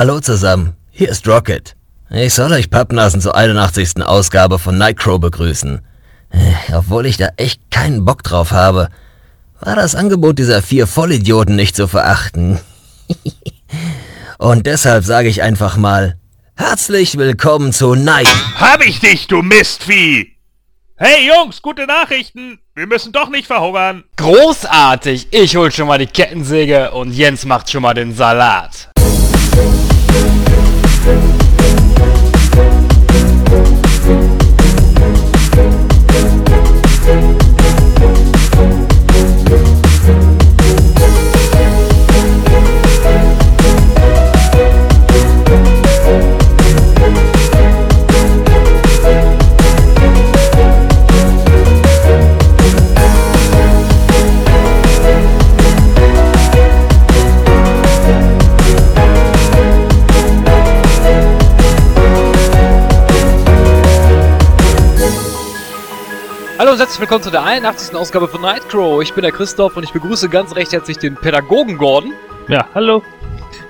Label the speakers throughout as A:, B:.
A: Hallo zusammen, hier ist Rocket. Ich soll euch Pappnasen zur 81. Ausgabe von Nightcrow begrüßen. Äh, obwohl ich da echt keinen Bock drauf habe, war das Angebot dieser vier Vollidioten nicht zu verachten. Und deshalb sage ich einfach mal, herzlich willkommen zu Night.
B: Hab ich dich, du Mistvieh! Hey Jungs, gute Nachrichten! Wir müssen doch nicht verhungern.
C: Großartig! Ich hol schon mal die Kettensäge und Jens macht schon mal den Salat. Hallo und herzlich willkommen zu der 81. Ausgabe von Nightcrow. Ich bin der Christoph und ich begrüße ganz recht herzlich den Pädagogen Gordon,
D: Ja, hallo.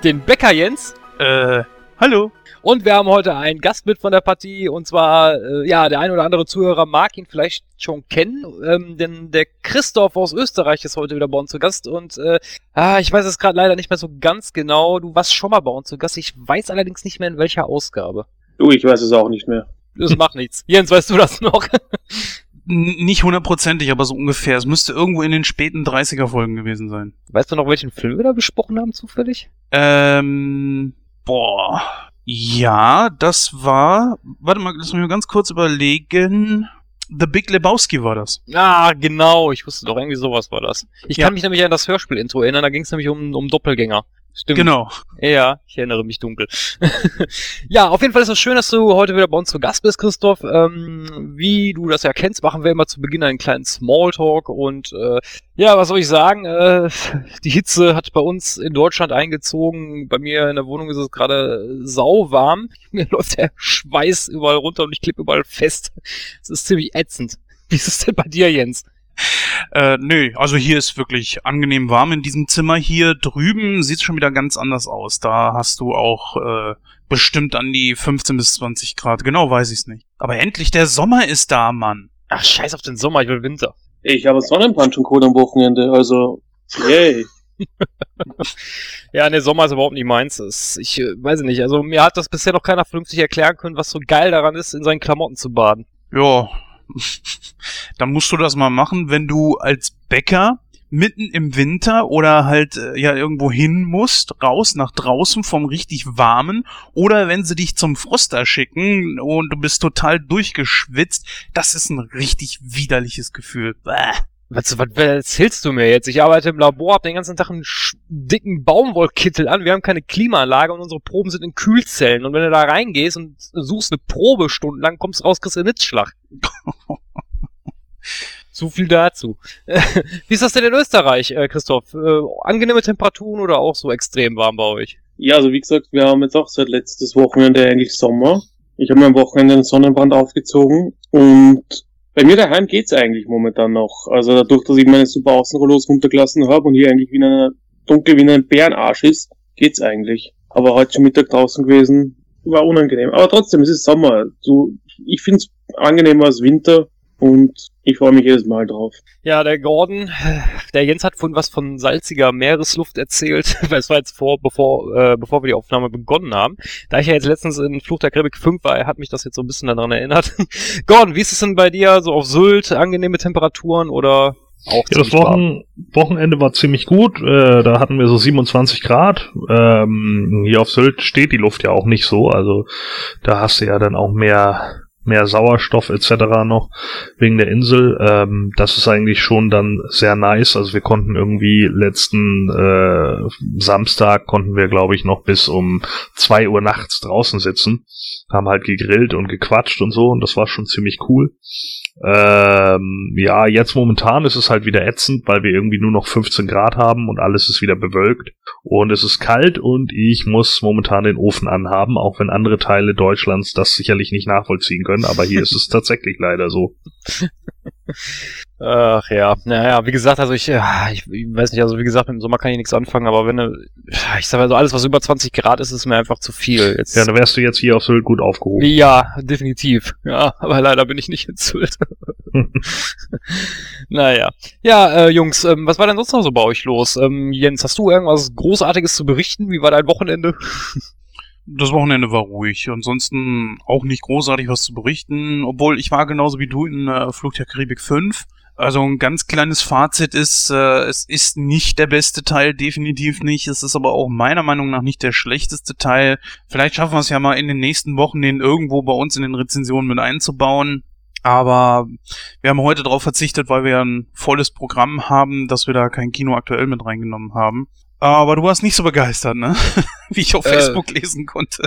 C: den Bäcker Jens
D: Äh, hallo.
C: und wir haben heute einen Gast mit von der Partie und zwar, äh, ja, der ein oder andere Zuhörer mag ihn vielleicht schon kennen, ähm, denn der Christoph aus Österreich ist heute wieder bei uns zu Gast und äh, ah, ich weiß es gerade leider nicht mehr so ganz genau. Du warst schon mal bei uns zu Gast, ich weiß allerdings nicht mehr in welcher Ausgabe.
E: Du, ich weiß es auch nicht mehr.
C: Das macht nichts. Jens, weißt du das noch?
D: Nicht hundertprozentig, aber so ungefähr. Es müsste irgendwo in den späten 30er-Folgen gewesen sein.
C: Weißt du noch, welchen Film wir da besprochen haben zufällig?
D: Ähm, boah. Ja, das war. Warte mal, lass mich mal ganz kurz überlegen. The Big Lebowski war das.
C: Ah, genau. Ich wusste doch, irgendwie sowas war das. Ich
D: Ja.
C: kann mich nämlich an das Hörspiel-Intro erinnern. Da ging es nämlich um, um Doppelgänger. Stimmt.
D: Genau.
C: Ja, ich erinnere mich dunkel. ja, auf jeden Fall ist es schön, dass du heute wieder bei uns zu Gast bist, Christoph. Ähm, wie du das ja kennst, machen wir immer zu Beginn einen kleinen Smalltalk und äh, ja, was soll ich sagen? Äh, die Hitze hat bei uns in Deutschland eingezogen. Bei mir in der Wohnung ist es gerade sauwarm. Mir läuft der Schweiß überall runter und ich klippe überall fest. Es ist ziemlich ätzend. Wie ist es denn bei dir, Jens?
D: Äh, nö, also hier ist wirklich angenehm warm in diesem Zimmer. Hier drüben sieht es schon wieder ganz anders aus. Da hast du auch äh, bestimmt an die 15 bis 20 Grad. Genau weiß ich's nicht. Aber endlich der Sommer ist da, Mann.
C: Ach, scheiß auf den Sommer, ich will Winter.
E: Ich habe Sonnenbrand schon geholt am Wochenende, also, yay.
C: Ja, ne, Sommer ist überhaupt nicht meins. Es- Ich äh, weiß nicht, also mir hat das bisher noch keiner vernünftig erklären können, was so geil daran ist, in seinen Klamotten zu baden.
D: Ja, dann musst du das mal machen, wenn du als Bäcker mitten im Winter oder halt äh, ja irgendwo hin musst, raus nach draußen vom richtig warmen oder wenn sie dich zum Froster schicken und du bist total durchgeschwitzt, das ist ein richtig widerliches Gefühl. Bäh.
C: Was, was, was erzählst du mir jetzt? Ich arbeite im Labor, hab den ganzen Tag einen dicken Baumwollkittel an, wir haben keine Klimaanlage und unsere Proben sind in Kühlzellen. Und wenn du da reingehst und suchst eine Probe stundenlang, kommst raus, kriegst du einen Hitzschlag. So viel dazu. Wie ist das denn in Österreich, äh, Christoph? Äh, angenehme Temperaturen oder auch so extrem warm bei euch?
E: Ja, also wie gesagt, wir haben jetzt auch seit letztes Wochenende eigentlich Sommer. Ich habe mir am Wochenende einen Sonnenbrand aufgezogen und bei mir daheim geht's eigentlich momentan noch. Also dadurch, dass ich meine super Außenrollos runtergelassen habe und hier eigentlich wie in einer dunkel wie in einem Bärenarsch ist, geht's eigentlich. Aber heute schon Mittag draußen gewesen, war unangenehm. Aber trotzdem, es ist Sommer. So, ich find's angenehmer als Winter und ich freue mich jedes Mal drauf.
C: Ja, der Gordon, der Jens hat vorhin was von salziger Meeresluft erzählt. Das war jetzt vor, bevor, äh, bevor wir die Aufnahme begonnen haben. Da ich ja jetzt letztens in Fluch der Karibik 5 war, hat mich das jetzt so ein bisschen daran erinnert. Gordon, wie ist es denn bei dir? So auf Sylt, angenehme Temperaturen oder auch
F: Ja, das? Wochen, Wochenende war ziemlich gut. Äh, da hatten wir so 27 Grad. Ähm, hier auf Sylt steht die Luft ja auch nicht so. Also da hast du ja dann auch mehr mehr Sauerstoff etc. noch wegen der Insel. Ähm, das ist eigentlich schon dann sehr nice. Also wir konnten irgendwie letzten äh, Samstag konnten wir glaube ich noch bis um zwei Uhr nachts draußen sitzen, haben halt gegrillt und gequatscht und so und das war schon ziemlich cool. Ähm, ja, jetzt momentan ist es halt wieder ätzend, weil wir irgendwie nur noch 15 Grad haben und alles ist wieder bewölkt. Und es ist kalt und ich muss momentan den Ofen anhaben, auch wenn andere Teile Deutschlands das sicherlich nicht nachvollziehen können, aber hier ist es tatsächlich leider so.
C: Ach ja, naja, wie gesagt, also ich, ja, ich, weiß nicht, also wie gesagt, im Sommer kann ich nichts anfangen, aber wenn du, ich sag mal so, alles was über 20 Grad ist, ist mir einfach zu viel. Jetzt,
F: Ja, dann wärst du jetzt hier auf Sylt gut aufgehoben.
C: ja, definitiv. Ja, aber leider bin ich nicht in Sylt. naja. Ja, äh, Jungs, ähm, was war denn sonst noch so bei euch los? Ähm, Jens, hast du irgendwas Großartiges zu berichten? Wie war dein Wochenende?
D: Das Wochenende war ruhig. Ansonsten auch nicht großartig was zu berichten, obwohl ich war genauso wie du in äh, Flug der Karibik 5. Also ein ganz kleines Fazit ist, äh, es ist nicht der beste Teil, definitiv nicht. Es ist aber auch meiner Meinung nach nicht der schlechteste Teil. Vielleicht schaffen wir es ja mal in den nächsten Wochen, den irgendwo bei uns in den Rezensionen mit einzubauen. Aber wir haben heute darauf verzichtet, weil wir ein volles Programm haben, dass wir da kein Kino aktuell mit reingenommen haben. Aber du warst nicht so begeistert, ne? Wie ich auf
C: Äh.
D: Facebook lesen konnte.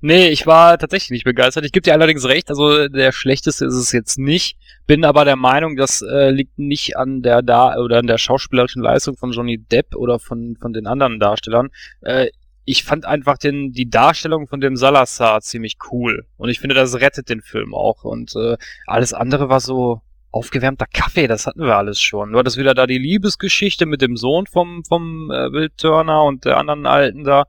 C: Nee, ich war tatsächlich nicht begeistert. Ich gebe dir allerdings recht, also der schlechteste ist es jetzt nicht. Bin aber der Meinung, das äh, liegt nicht an der da oder an der schauspielerischen Leistung von Johnny Depp oder von von den anderen Darstellern. Äh, ich fand einfach den die Darstellung von dem Salazar ziemlich cool und ich finde, das rettet den Film auch und äh, alles andere war so aufgewärmter Kaffee, das hatten wir alles schon. Du hattest wieder da die Liebesgeschichte mit dem Sohn vom vom äh, Will Turner und der anderen Alten da.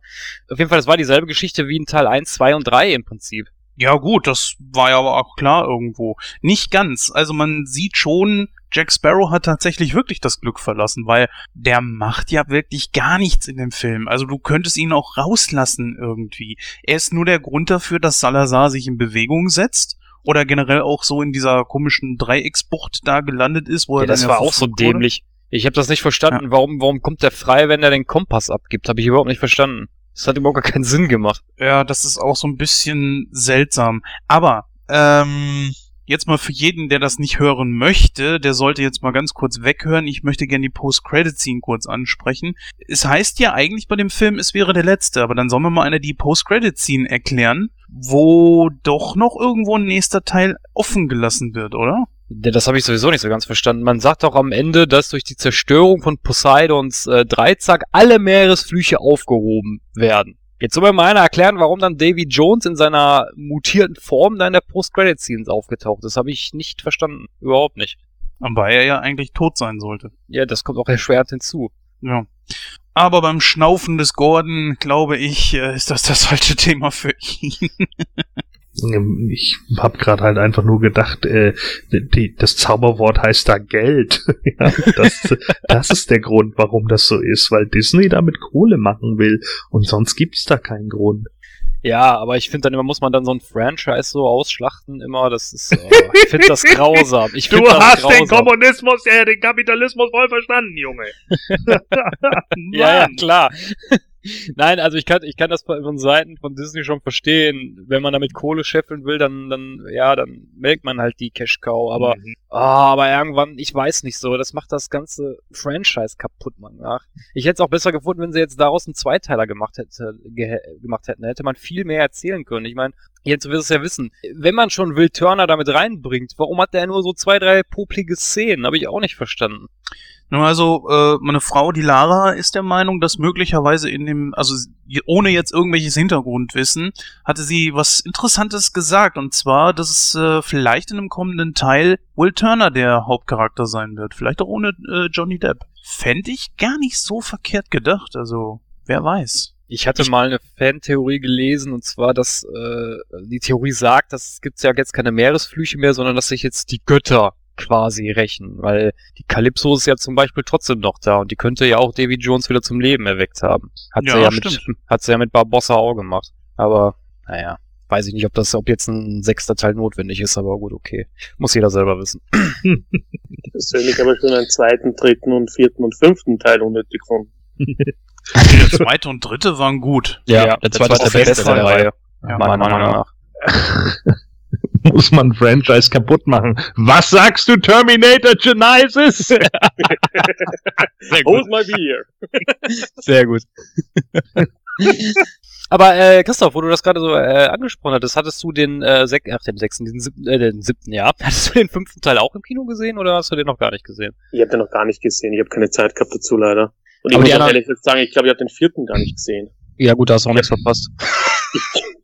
C: Auf jeden Fall, das war dieselbe Geschichte wie in Teil 1, 2 und 3 im Prinzip.
D: Ja gut, das war ja aber auch klar irgendwo. Nicht ganz. Also man sieht schon, Jack Sparrow hat tatsächlich wirklich das Glück verlassen, weil der macht ja wirklich gar nichts in dem Film. Also du könntest ihn auch rauslassen irgendwie. Er ist nur der Grund dafür, dass Salazar sich in Bewegung setzt oder generell auch so in dieser komischen Dreiecksbucht da gelandet ist, wo er
C: Ja, das
D: dann ja
C: war auch so
D: verfolgt wurde.
C: dämlich. Ich habe das nicht verstanden. Warum, warum kommt der frei, wenn er den Kompass abgibt? Habe ich überhaupt nicht verstanden. Das hat überhaupt gar keinen Sinn gemacht.
D: Ja, das ist auch so ein bisschen seltsam. Aber, ähm, jetzt mal für jeden, der das nicht hören möchte, der sollte jetzt mal ganz kurz weghören. Ich möchte gerne die Post-Credit-Scene kurz ansprechen. Es heißt ja eigentlich bei dem Film, es wäre der letzte, aber dann sollen wir mal eine die Post-Credit-Scene erklären, wo doch noch irgendwo ein nächster Teil offen gelassen wird, oder?
C: Das habe ich sowieso nicht so ganz verstanden. Man sagt doch am Ende, dass durch die Zerstörung von Poseidons äh, Dreizack alle Meeresflüche aufgehoben werden. Jetzt soll mir mal einer erklären, warum dann Davy Jones in seiner mutierten Form da in der Post-Credit-Scenes aufgetaucht ist. Habe ich nicht verstanden. Überhaupt nicht.
D: Aber er ja eigentlich tot sein sollte.
C: Ja, das kommt auch erschwert hinzu.
D: Ja. Aber beim Schnaufen des Gordon, glaube ich, äh, ist das das falsche Thema für ihn.
F: Ich habe gerade halt einfach nur gedacht, äh, die, das Zauberwort heißt da Geld. ja, das, das ist der Grund, warum das so ist, weil Disney damit Kohle machen will und sonst gibt's da keinen Grund.
C: Ja, aber ich finde dann immer, muss man dann so ein Franchise so ausschlachten immer. Das ist, äh, ich finde das grausam. Ich
F: Du hast den
C: grausam.
F: Kommunismus, äh, den Kapitalismus voll verstanden, Junge.
C: Ja, ja, klar. Nein, also ich kann, ich kann das von Seiten von Disney schon verstehen. Wenn man damit Kohle scheffeln will, dann, dann, ja, dann melkt man halt die Cash Cow. Aber,
F: Mhm.
C: ah, aber irgendwann, ich weiß nicht so, das macht das ganze Franchise kaputt, man. Ach, ich hätte es auch besser gefunden, wenn sie jetzt daraus einen Zweiteiler gemacht, hätte, ge gemacht hätten. Da hätte man viel mehr erzählen können. Ich meine, jetzt wirst du es ja wissen. Wenn man schon Will Turner damit reinbringt, warum hat der nur so zwei, drei poplige Szenen? Habe ich auch nicht verstanden.
D: Nun, also, äh, meine Frau, die Lara, ist der Meinung, dass möglicherweise in dem, also ohne jetzt irgendwelches Hintergrundwissen, hatte sie was Interessantes gesagt. Und zwar, dass es äh, vielleicht in einem kommenden Teil Will Turner der Hauptcharakter sein wird. Vielleicht auch ohne äh, Johnny Depp. Fände ich gar nicht so verkehrt gedacht. Also, wer weiß.
C: Ich hatte mal eine Fantheorie gelesen und zwar, dass äh, die Theorie sagt, dass es gibt ja jetzt keine Meeresflüche mehr, sondern dass sich jetzt die Götter quasi rächen, weil die Calypso ist ja zum Beispiel trotzdem noch da und die könnte ja auch Davy Jones wieder zum Leben erweckt haben. Hat
D: Ja,
C: sie ja mit,
D: stimmt.
C: hat sie ja mit Barbossa auch gemacht. Aber naja, weiß ich nicht, ob das, ob jetzt ein sechster Teil notwendig ist, aber gut, okay, muss jeder selber wissen.
E: Persönlich habe ich schon einen zweiten, dritten und vierten und fünften Teil unnötig gefunden.
D: Der zweite und dritte waren gut.
C: der, zweite ist der beste der Reihe,
D: Ja,
C: meiner Meinung nach.
F: Muss man Franchise kaputt machen. Was sagst du, Terminator Genesis?
C: Sehr
E: Hold my beer!
C: Sehr gut. Aber äh, Christoph, wo du das gerade so äh, angesprochen hattest, hattest du den äh, sech ach, den sechsten, den siebten, äh, den siebten Jahr, hattest du den fünften Teil auch im Kino gesehen oder hast du den noch gar nicht gesehen?
E: Ich habe den noch gar nicht gesehen. Ich habe keine Zeit gehabt dazu leider. Und ich
C: Aber
E: muss auch ehrlich sagen, ich glaube, ich habe den vierten gar nicht gesehen.
C: Ja gut, da hast du auch nichts verpasst.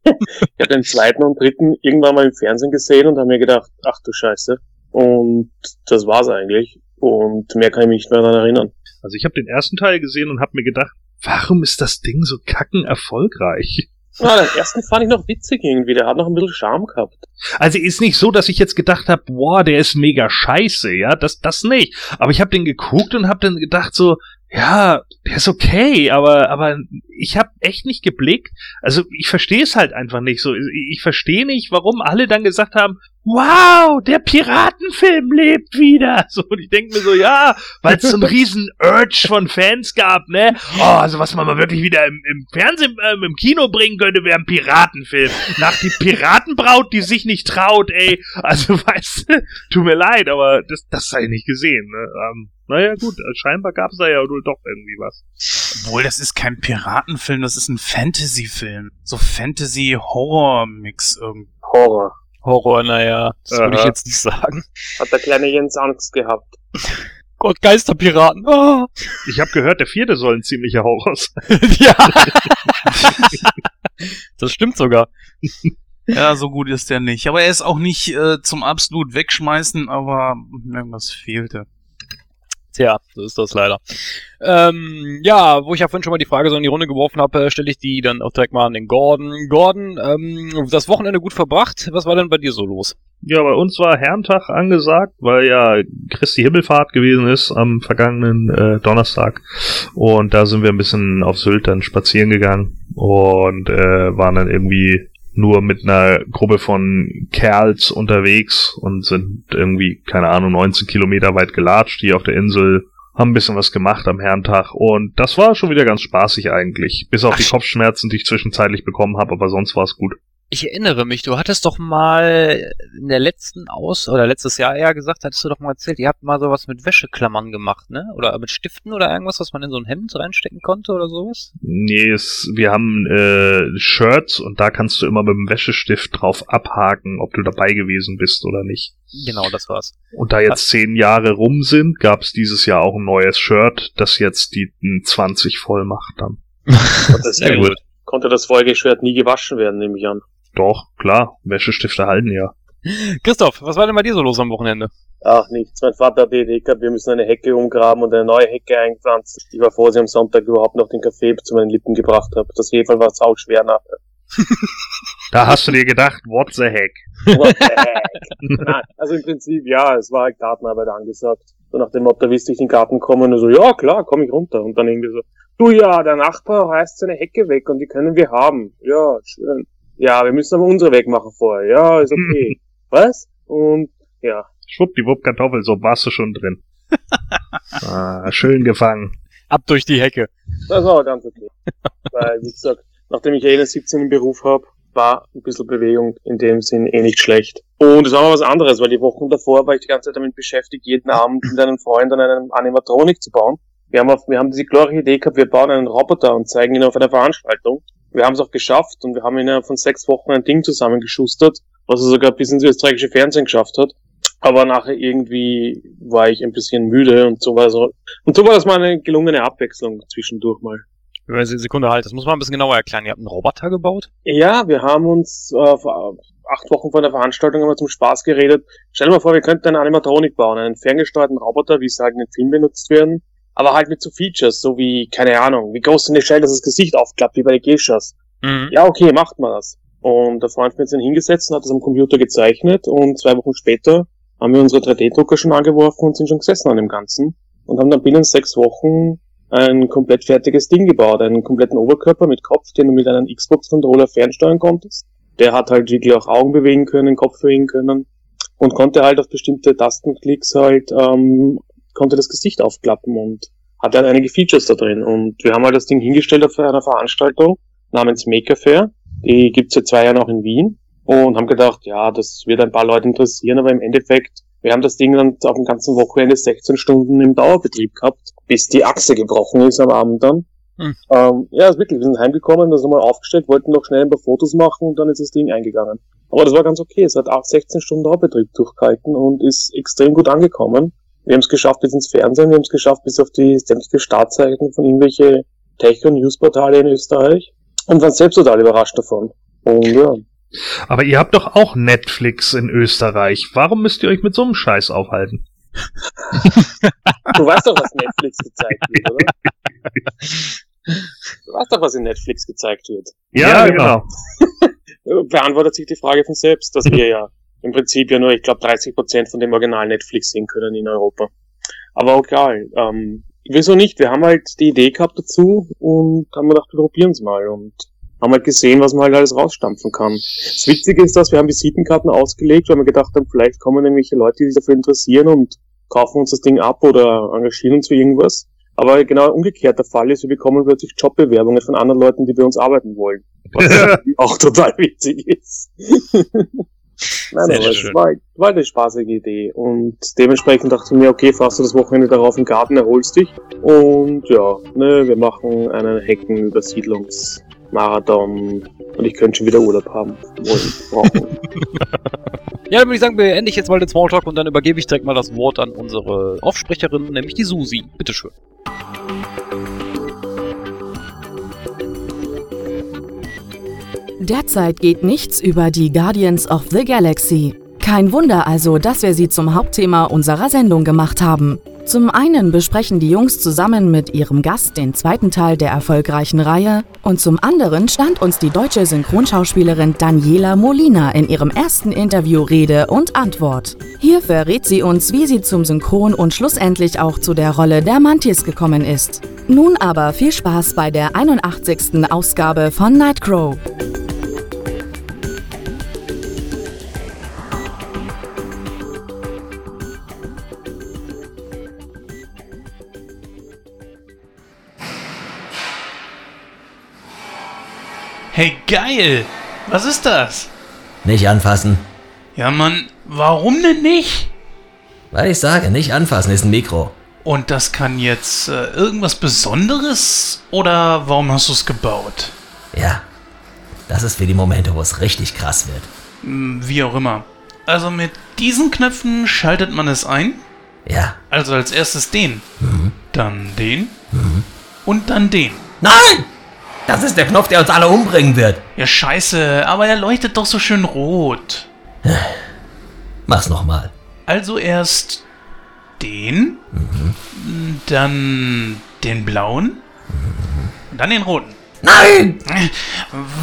E: Ich habe den zweiten und dritten irgendwann mal im Fernsehen gesehen und habe mir gedacht, ach du Scheiße, Und das war's eigentlich. Und mehr kann ich mich nicht mehr daran erinnern.
F: Also ich habe den ersten Teil gesehen und habe mir gedacht, warum ist das Ding so kacken erfolgreich?
E: Ja, den ersten fand ich noch witzig irgendwie. Der hat noch ein bisschen Charme gehabt.
F: Also ist nicht so, dass ich jetzt gedacht habe, boah, der ist mega scheiße, ja, das das nicht. Aber ich habe den geguckt und habe dann gedacht so, ja, der ist okay, aber aber ich habe echt nicht geblickt. Also ich verstehe es halt einfach nicht so. Ich verstehe nicht, warum alle dann gesagt haben, wow, der Piratenfilm lebt wieder. So und ich denke mir so, ja, weil es so einen riesen Urge von Fans gab, ne? Oh, also was man mal wirklich wieder im, im Fernsehen, ähm, im Kino bringen könnte, wäre ein Piratenfilm. Nach die Piratenbraut, die sich nicht traut, ey. Also weißt du, tut mir leid, aber das das sei nicht gesehen. Ne? Ähm, naja, gut, scheinbar gab es da ja wohl doch irgendwie was.
D: Obwohl, das ist kein Piratenfilm, das ist ein Fantasy-Film. So Fantasy-Horror-Mix irgendwie.
E: Horror.
C: Horror, naja, das würde ich jetzt nicht sagen.
E: Hat der kleine Jens Angst gehabt.
C: Gott, Geisterpiraten. Oh.
F: Ich habe gehört, der vierte soll ein ziemlicher Horror sein.
C: ja. das stimmt sogar.
D: Ja, so gut ist der nicht. Aber er ist auch nicht äh, zum absolut wegschmeißen, aber irgendwas fehlte.
C: Tja, so ist das leider. Ähm, ja, wo ich ja vorhin schon mal die Frage so in die Runde geworfen habe, äh, stelle ich die dann auch direkt mal an den Gordon. Gordon, ähm, das Wochenende gut verbracht. Was war denn bei dir so los?
F: Ja, bei uns war Herrentag angesagt, weil ja Christi Himmelfahrt gewesen ist am vergangenen äh, Donnerstag. Und da sind wir ein bisschen auf Sylt dann spazieren gegangen und äh, waren dann irgendwie nur mit einer Gruppe von Kerls unterwegs und sind irgendwie, keine Ahnung, 19 Kilometer weit gelatscht hier auf der Insel, haben ein bisschen was gemacht am Herrentag und das war schon wieder ganz spaßig eigentlich. Bis auf
C: Ach,
F: die Kopfschmerzen, die ich zwischenzeitlich bekommen habe, aber sonst war es gut.
C: Ich erinnere mich, du hattest doch mal in der letzten Aus- oder letztes Jahr eher gesagt, hattest du doch mal erzählt, ihr habt mal sowas mit Wäscheklammern gemacht, ne? Oder mit Stiften oder irgendwas, was man in so ein Hemd reinstecken konnte oder sowas?
F: Nee, es, wir haben äh, Shirts und da kannst du immer mit dem Wäschestift drauf abhaken, ob du dabei gewesen bist oder nicht.
C: Genau, das war's.
F: Und da jetzt zehn Jahre rum sind, gab es dieses Jahr auch ein neues Shirt, das jetzt die n, 20 voll macht dann.
E: Das
C: Sehr gut.
E: Konnte das Folgeschwert nie gewaschen werden, nehme ich an.
F: Doch, klar, Wäschestifte halten ja.
C: Christoph, was war denn bei dir so los am Wochenende?
E: Ach, nichts. Mein Vater hat die Idee gehabt, wir müssen eine Hecke umgraben und eine neue Hecke einpflanzen. Ich war froh, dass ich am Sonntag überhaupt noch den Kaffee zu meinen Lippen gebracht habe. Das Hefe war sau schwer nachher.
F: Da hast du dir gedacht, what the heck?
E: What the heck? Nein, also im Prinzip, ja, es war halt Gartenarbeit angesagt. So nach dem Motto, willst du in den Garten kommen? Und so, ja, klar, komm ich runter. Und dann irgendwie so, du ja, der Nachbar reißt seine Hecke weg und die können wir haben. Ja, schön. Ja, wir müssen aber unsere wegmachen vorher. Ja, ist okay. Was? Und, ja.
F: Schwuppdiwupp Kartoffel, so warst du schon drin. ah, schön gefangen.
C: Ab durch die Hecke.
E: Das war ganz okay. Weil, wie gesagt, nachdem ich eh eine 17 im Beruf habe, war ein bisschen Bewegung in dem Sinn eh nicht schlecht. Und es war mal was anderes, weil die Wochen davor war ich die ganze Zeit damit beschäftigt, jeden Abend mit einem Freund an einem Animatronik zu bauen. Wir haben, auf, wir haben diese glorreiche Idee gehabt, wir bauen einen Roboter und zeigen ihn auf einer Veranstaltung. Wir haben es auch geschafft und wir haben innerhalb von sechs Wochen ein Ding zusammengeschustert, was er sogar bis ins österreichische Fernsehen geschafft hat. Aber nachher irgendwie war ich ein bisschen müde und so war so, und so war das mal eine gelungene Abwechslung zwischendurch mal.
C: Wenn wir Sekunde halt, das muss man ein bisschen genauer erklären. Ihr habt einen Roboter gebaut?
E: Ja, wir haben uns äh, vor acht Wochen vor der Veranstaltung immer zum Spaß geredet. Stell dir mal vor, wir könnten eine Animatronik bauen, einen ferngesteuerten Roboter, wie sie halt in den Filmen benutzt werden, aber halt mit so Features, so wie, keine Ahnung, wie groß eine Shell, dass das Gesicht aufklappt, wie bei den Geishas.
C: Mhm.
E: Ja, okay, macht mal das. Und der Freund hat mir jetzt hingesetzt und hat das am Computer gezeichnet und zwei Wochen später haben wir unsere 3D-Drucker schon angeworfen und sind schon gesessen an dem Ganzen und haben dann binnen sechs Wochen ein komplett fertiges Ding gebaut, einen kompletten Oberkörper mit Kopf, den du mit einem Xbox-Controller fernsteuern konntest. Der hat halt wirklich auch Augen bewegen können, Kopf bewegen können und konnte halt auf bestimmte Tastenklicks halt, ähm, konnte das Gesicht aufklappen und hatte halt einige Features da drin. Und wir haben halt das Ding hingestellt auf einer Veranstaltung namens Maker Fair. Die gibt's seit zwei Jahren auch in Wien und haben gedacht, ja, das wird ein paar Leute interessieren, aber im Endeffekt, wir haben das Ding dann auf dem ganzen Wochenende 16 Stunden im Dauerbetrieb gehabt, bis die Achse gebrochen ist am Abend dann.
C: Hm.
E: Ähm, ja, ist wirklich, wir sind heimgekommen, das nochmal aufgestellt, wollten noch schnell ein paar Fotos machen und dann ist das Ding eingegangen. Aber das war ganz okay, es hat auch 16 Stunden Dauerbetrieb durchgehalten und ist extrem gut angekommen. Wir haben es geschafft bis ins Fernsehen, wir haben es geschafft bis auf die sämtliche Startzeiten von irgendwelche Tech- und Newsportale in Österreich und waren selbst total überrascht davon. Und ja,
F: Aber ihr habt doch auch Netflix in Österreich. Warum müsst ihr euch mit so einem Scheiß aufhalten?
E: Du weißt doch, was Netflix gezeigt wird, oder? Du weißt doch, was in Netflix gezeigt wird.
F: Ja, genau.
E: Beantwortet sich die Frage von selbst, dass wir ja im Prinzip ja nur, ich glaube, 30% von dem Original Netflix sehen können in Europa. Aber auch egal. Ähm, wieso nicht? Wir haben halt die Idee gehabt dazu und haben gedacht, wir probieren es mal und haben halt gesehen, was man halt alles rausstampfen kann. Das Witzige ist, dass wir haben Visitenkarten ausgelegt, weil wir gedacht haben, vielleicht kommen irgendwelche Leute, die sich dafür interessieren und kaufen uns das Ding ab oder engagieren uns für irgendwas. Aber genau umgekehrt der Fall ist, wir bekommen plötzlich Jobbewerbungen von anderen Leuten, die bei uns arbeiten wollen. Was auch total witzig ist. Nein,
C: Sehr
E: aber es
C: schön.
E: war, war eine spaßige Idee. Und dementsprechend dachte ich mir, okay, fahrst du das Wochenende darauf im Garten, erholst dich. Und ja, ne, wir machen einen Heckenübersiedlungsmarathon. Und ich könnte schon wieder Urlaub haben.
C: Ja, dann würde ich sagen, beende ich jetzt mal den Smalltalk und dann übergebe ich direkt mal das Wort an unsere Aufsprecherin, nämlich die Susi. Bitteschön.
G: Derzeit geht nichts über die Guardians of the Galaxy. Kein Wunder also, dass wir sie zum Hauptthema unserer Sendung gemacht haben. Zum einen besprechen die Jungs zusammen mit ihrem Gast den zweiten Teil der erfolgreichen Reihe und zum anderen stand uns die deutsche Synchronschauspielerin Daniela Molina in ihrem ersten Interview Rede und Antwort. Hier verrät sie uns, wie sie zum Synchron und schlussendlich auch zu der Rolle der Mantis gekommen ist. Nun aber viel Spaß bei der 81. Ausgabe von Nightcrow.
D: Hey, geil! Was ist das?
A: Nicht anfassen.
D: Ja, Mann, warum denn nicht?
A: Weil ich sage, nicht anfassen ist ein Mikro.
D: Und das kann jetzt äh, irgendwas Besonderes? Oder warum hast du es gebaut?
A: Ja. Das ist für die Momente, wo es richtig krass wird.
D: Hm, Wie auch immer. Also mit diesen Knöpfen schaltet man es ein.
A: Ja.
D: Also als erstes den. Dann den. Und dann den.
A: Nein! Das ist der Knopf, der uns alle umbringen wird.
D: Ja, scheiße, aber er leuchtet doch so schön rot.
A: Mach's nochmal.
D: Also erst den, dann den blauen, und dann den roten.
A: Nein!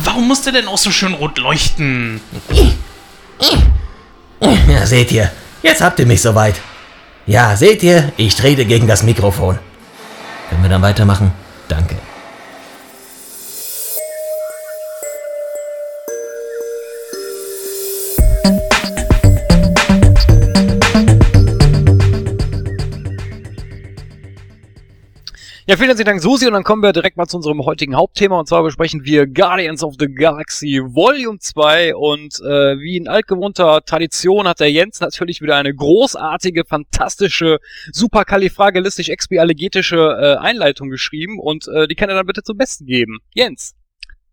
D: Warum muss der denn auch so schön rot leuchten?
A: Ja, seht ihr. Jetzt habt ihr mich soweit. Ja, seht ihr, ich trete gegen das Mikrofon. Können wir dann weitermachen? Danke.
C: Ja, vielen herzlichen Dank, Susi. Und dann kommen wir direkt mal zu unserem heutigen Hauptthema. Und zwar besprechen wir Guardians of the Galaxy Volume 2. Und äh, wie in altgewohnter Tradition hat der Jens natürlich wieder eine großartige, fantastische, superkalifragilistisch-expialigetische äh, Einleitung geschrieben. Und äh, die kann er dann bitte zum Besten geben. Jens.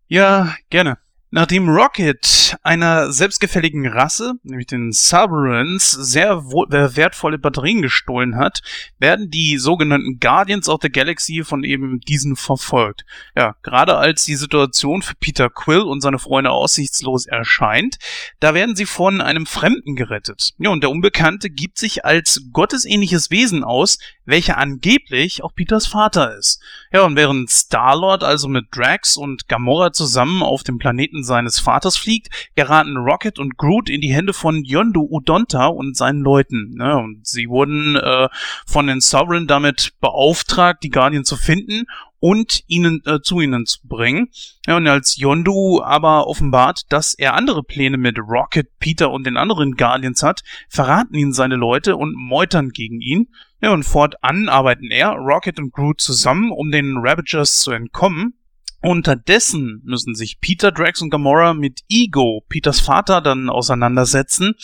D: Ja, gerne. Nachdem Rocket einer selbstgefälligen Rasse, nämlich den Cerberans, sehr wertvolle Batterien gestohlen hat, werden die sogenannten Guardians of the Galaxy von eben diesen verfolgt. Ja, gerade als die Situation für Peter Quill und seine Freunde aussichtslos erscheint, da werden sie von einem Fremden gerettet. Ja, und der Unbekannte gibt sich als gottesähnliches Wesen aus, welcher angeblich auch Peters Vater ist. Ja, und während Star-Lord also mit Drax und Gamora zusammen auf dem Planeten seines Vaters fliegt, geraten Rocket und Groot in die Hände von Yondu Udonta und seinen Leuten. Ne? Und sie wurden äh, von den Sovereign damit beauftragt, die Guardian zu finden und ihnen äh, zu ihnen zu bringen. Ja, und als Yondu aber offenbart, dass er andere Pläne mit Rocket, Peter und den anderen Guardians hat, verraten ihn seine Leute und meutern gegen ihn. Ja, und fortan arbeiten er, Rocket und Groot zusammen, um den Ravagers zu entkommen. Unterdessen müssen sich Peter, Drax und Gamora mit Ego, Peters Vater, dann auseinandersetzen.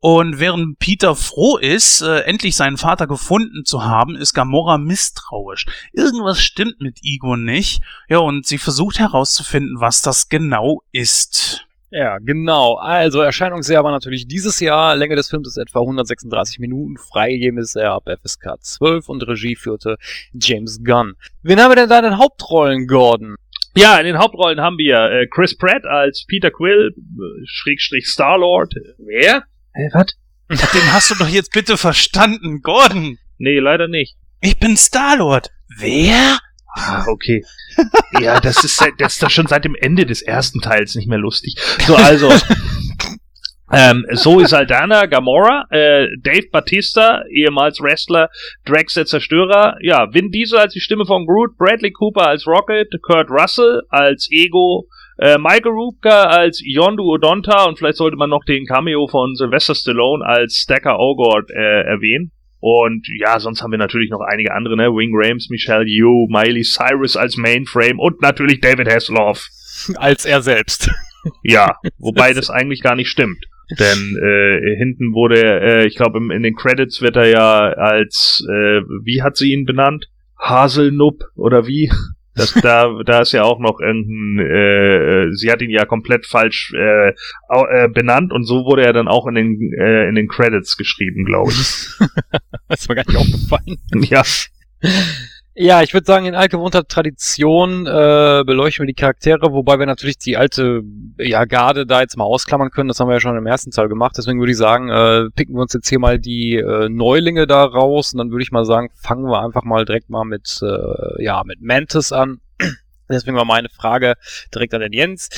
D: Und während Peter froh ist, äh, endlich seinen Vater gefunden zu haben, ist Gamora misstrauisch. Irgendwas stimmt mit Ego nicht. Ja, und sie versucht herauszufinden, was das genau ist.
C: Ja, genau. Also Erscheinungsjahr war natürlich dieses Jahr. Länge des Films ist etwa 136 Minuten. Freigegeben ist er ab FSK 12 und Regie führte James Gunn. Wen haben wir denn da in den Hauptrollen, Gordon?
F: Ja, in den Hauptrollen haben wir äh, Chris Pratt als Peter Quill, äh, Schrägstrich Star-Lord.
C: Wer?
F: Hä, was?
D: Den hast du doch jetzt bitte verstanden, Gordon.
F: Nee, leider nicht.
D: Ich bin Star-Lord. Wer?
F: Ah, okay. ja, das ist, seit- das ist doch schon seit dem Ende des ersten Teils nicht mehr lustig. So, also. ähm, Zoe Saldana, Gamora, äh, Dave Batista, ehemals Wrestler, Drax der Zerstörer, ja, Vin Diesel als die Stimme von Groot, Bradley Cooper als Rocket, Kurt Russell als Ego, äh, Michael Rupka als Yondu Odonta und vielleicht sollte man noch den Cameo von Sylvester Stallone als Stacker Ogord äh, erwähnen. Und ja, sonst haben wir natürlich noch einige andere, ne? Wing Rames, Michelle Yeoh, Miley Cyrus als Mainframe und natürlich David Hasselhoff.
C: Als er selbst.
F: Ja, wobei das eigentlich gar nicht stimmt. Denn äh, hinten wurde, äh, ich glaube, in den Credits wird er ja als, äh, wie hat sie ihn benannt? Haselnupp oder wie? Das, da, da ist ja auch noch irgendein, äh, äh, sie hat ihn ja komplett falsch äh, äh, benannt und so wurde er dann auch in den, äh, in den Credits geschrieben, glaube ich.
C: Das ist mir gar nicht aufgefallen.
F: ja.
C: Ja, ich würde sagen, in altgewohnter Tradition äh, beleuchten wir die Charaktere, wobei wir natürlich die alte ja, Garde da jetzt mal ausklammern können. Das haben wir ja schon im ersten Teil gemacht. Deswegen würde ich sagen, äh, picken wir uns jetzt hier mal die äh, Neulinge da raus. Und dann würde ich mal sagen, fangen wir einfach mal direkt mal mit, äh, ja, mit Mantis an. Deswegen war meine Frage direkt an den Jens.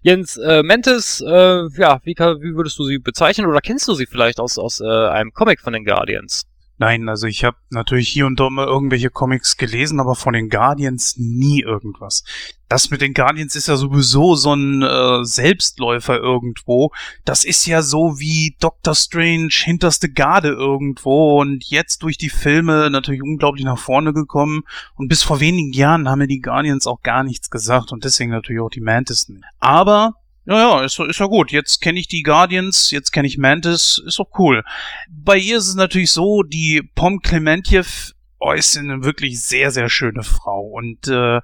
C: Jens, äh, Mantis, äh, ja, wie, wie würdest du sie bezeichnen? Oder kennst du sie vielleicht aus, aus äh, einem Comic von den Guardians?
D: Nein, also ich habe natürlich hier und da mal irgendwelche Comics gelesen, aber von den Guardians nie irgendwas. Das mit den Guardians ist ja sowieso so ein äh, Selbstläufer irgendwo. Das ist ja so wie Doctor Strange hinterste Garde irgendwo und jetzt durch die Filme natürlich unglaublich nach vorne gekommen. Und bis vor wenigen Jahren haben mir die Guardians auch gar nichts gesagt und deswegen natürlich auch die Mantis nicht. Aber ja, ja, ist, ist ja gut. Jetzt kenne ich die Guardians, jetzt kenne ich Mantis, ist doch cool. Bei ihr ist es natürlich so, die Pom Clementiev oh, ist eine wirklich sehr, sehr schöne Frau. Und äh,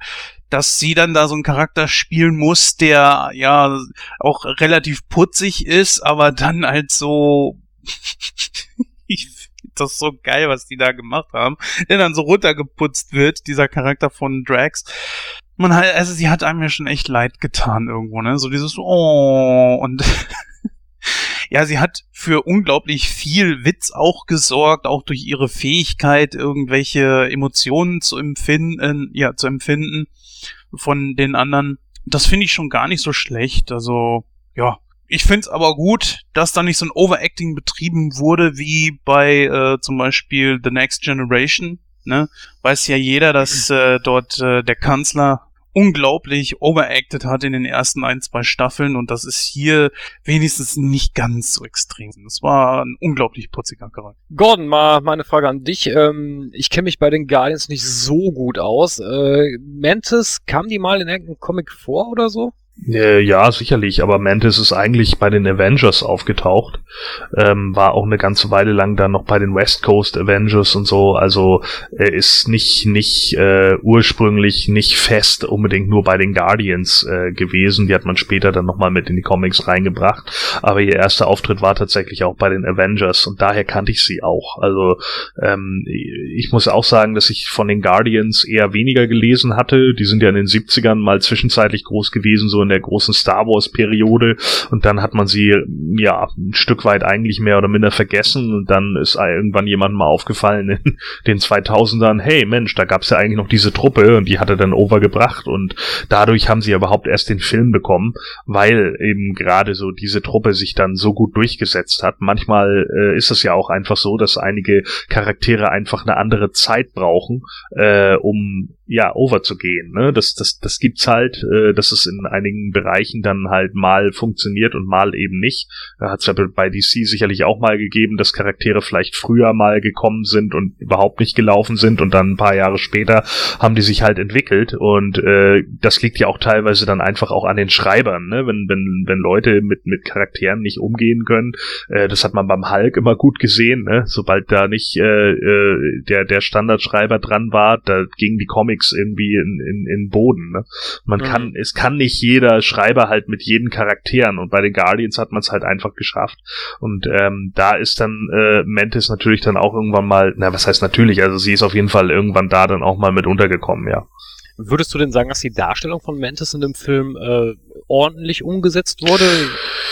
D: dass sie dann da so einen Charakter spielen muss, der ja auch relativ putzig ist, aber dann halt so. ich finde das so geil, was die da gemacht haben. Der dann so runtergeputzt wird, dieser Charakter von Drax. Man halt, also sie hat einem ja schon echt leid getan irgendwo, ne? So dieses Oh und ja, sie hat für unglaublich viel Witz auch gesorgt, auch durch ihre Fähigkeit, irgendwelche Emotionen zu empfinden, ja, zu empfinden von den anderen. Das finde ich schon gar nicht so schlecht. Also, ja. Ich finde es aber gut, dass da nicht so ein Overacting betrieben wurde wie bei äh, zum Beispiel The Next Generation. Ne? Weiß ja jeder, dass äh, dort äh, der Kanzler unglaublich overacted hat in den ersten ein, zwei Staffeln und das ist hier wenigstens nicht ganz so extrem. Das war ein unglaublich putziger Charakter.
C: Gordon, mal meine Frage an dich. Ähm, ich kenne mich bei den Guardians nicht so gut aus. Äh, Mantis, kam die mal in irgendeinem Comic vor oder so?
F: Äh, ja, sicherlich, aber Mantis ist eigentlich bei den Avengers aufgetaucht. Ähm, war auch eine ganze Weile lang dann noch bei den West Coast Avengers und so. Also er ist nicht, nicht äh, ursprünglich nicht fest unbedingt nur bei den Guardians äh, gewesen. Die hat man später dann nochmal mit in die Comics reingebracht. Aber ihr erster Auftritt war tatsächlich auch bei den Avengers und daher kannte ich sie auch. Also ähm, ich muss auch sagen, dass ich von den Guardians eher weniger gelesen hatte. Die sind ja in den 70ern mal zwischenzeitlich groß gewesen, so in der großen Star Wars Periode und dann hat man sie ja ein Stück weit eigentlich mehr oder minder vergessen. Und dann ist irgendwann jemandem mal aufgefallen in den 2000ern, hey Mensch, da gab's ja eigentlich noch diese Truppe und die hat er dann overgebracht. Und dadurch haben sie ja überhaupt erst den Film bekommen, weil eben gerade so diese Truppe sich dann so gut durchgesetzt hat. Manchmal äh, ist es ja auch einfach so, dass einige Charaktere einfach eine andere Zeit brauchen, äh, um ja, over zu gehen. Ne? Das, das, das gibt's halt, äh, dass es in einigen Bereichen dann halt mal funktioniert und mal eben nicht. Da hat's ja bei DC sicherlich auch mal gegeben, dass Charaktere vielleicht früher mal gekommen sind und überhaupt nicht gelaufen sind und dann ein paar Jahre später haben die sich halt entwickelt und äh, das liegt ja auch teilweise dann einfach auch an den Schreibern, ne? wenn, wenn, wenn Leute mit, mit Charakteren nicht umgehen können. Äh, das hat man beim Hulk immer gut gesehen, ne? sobald da nicht äh, äh, der, der Standardschreiber dran war, da gingen die Comics irgendwie in, in, in Boden. Ne? Man
C: Mhm.
F: kann, es kann nicht jeder Schreiber halt mit jeden Charakteren und bei den Guardians hat man es halt einfach geschafft. Und ähm, da ist dann äh, Mantis natürlich dann auch irgendwann mal, na was heißt natürlich, also sie ist auf jeden Fall irgendwann da dann auch mal mit untergekommen, ja.
C: würdest du denn sagen, dass die Darstellung von Mantis in dem Film äh, ordentlich umgesetzt wurde?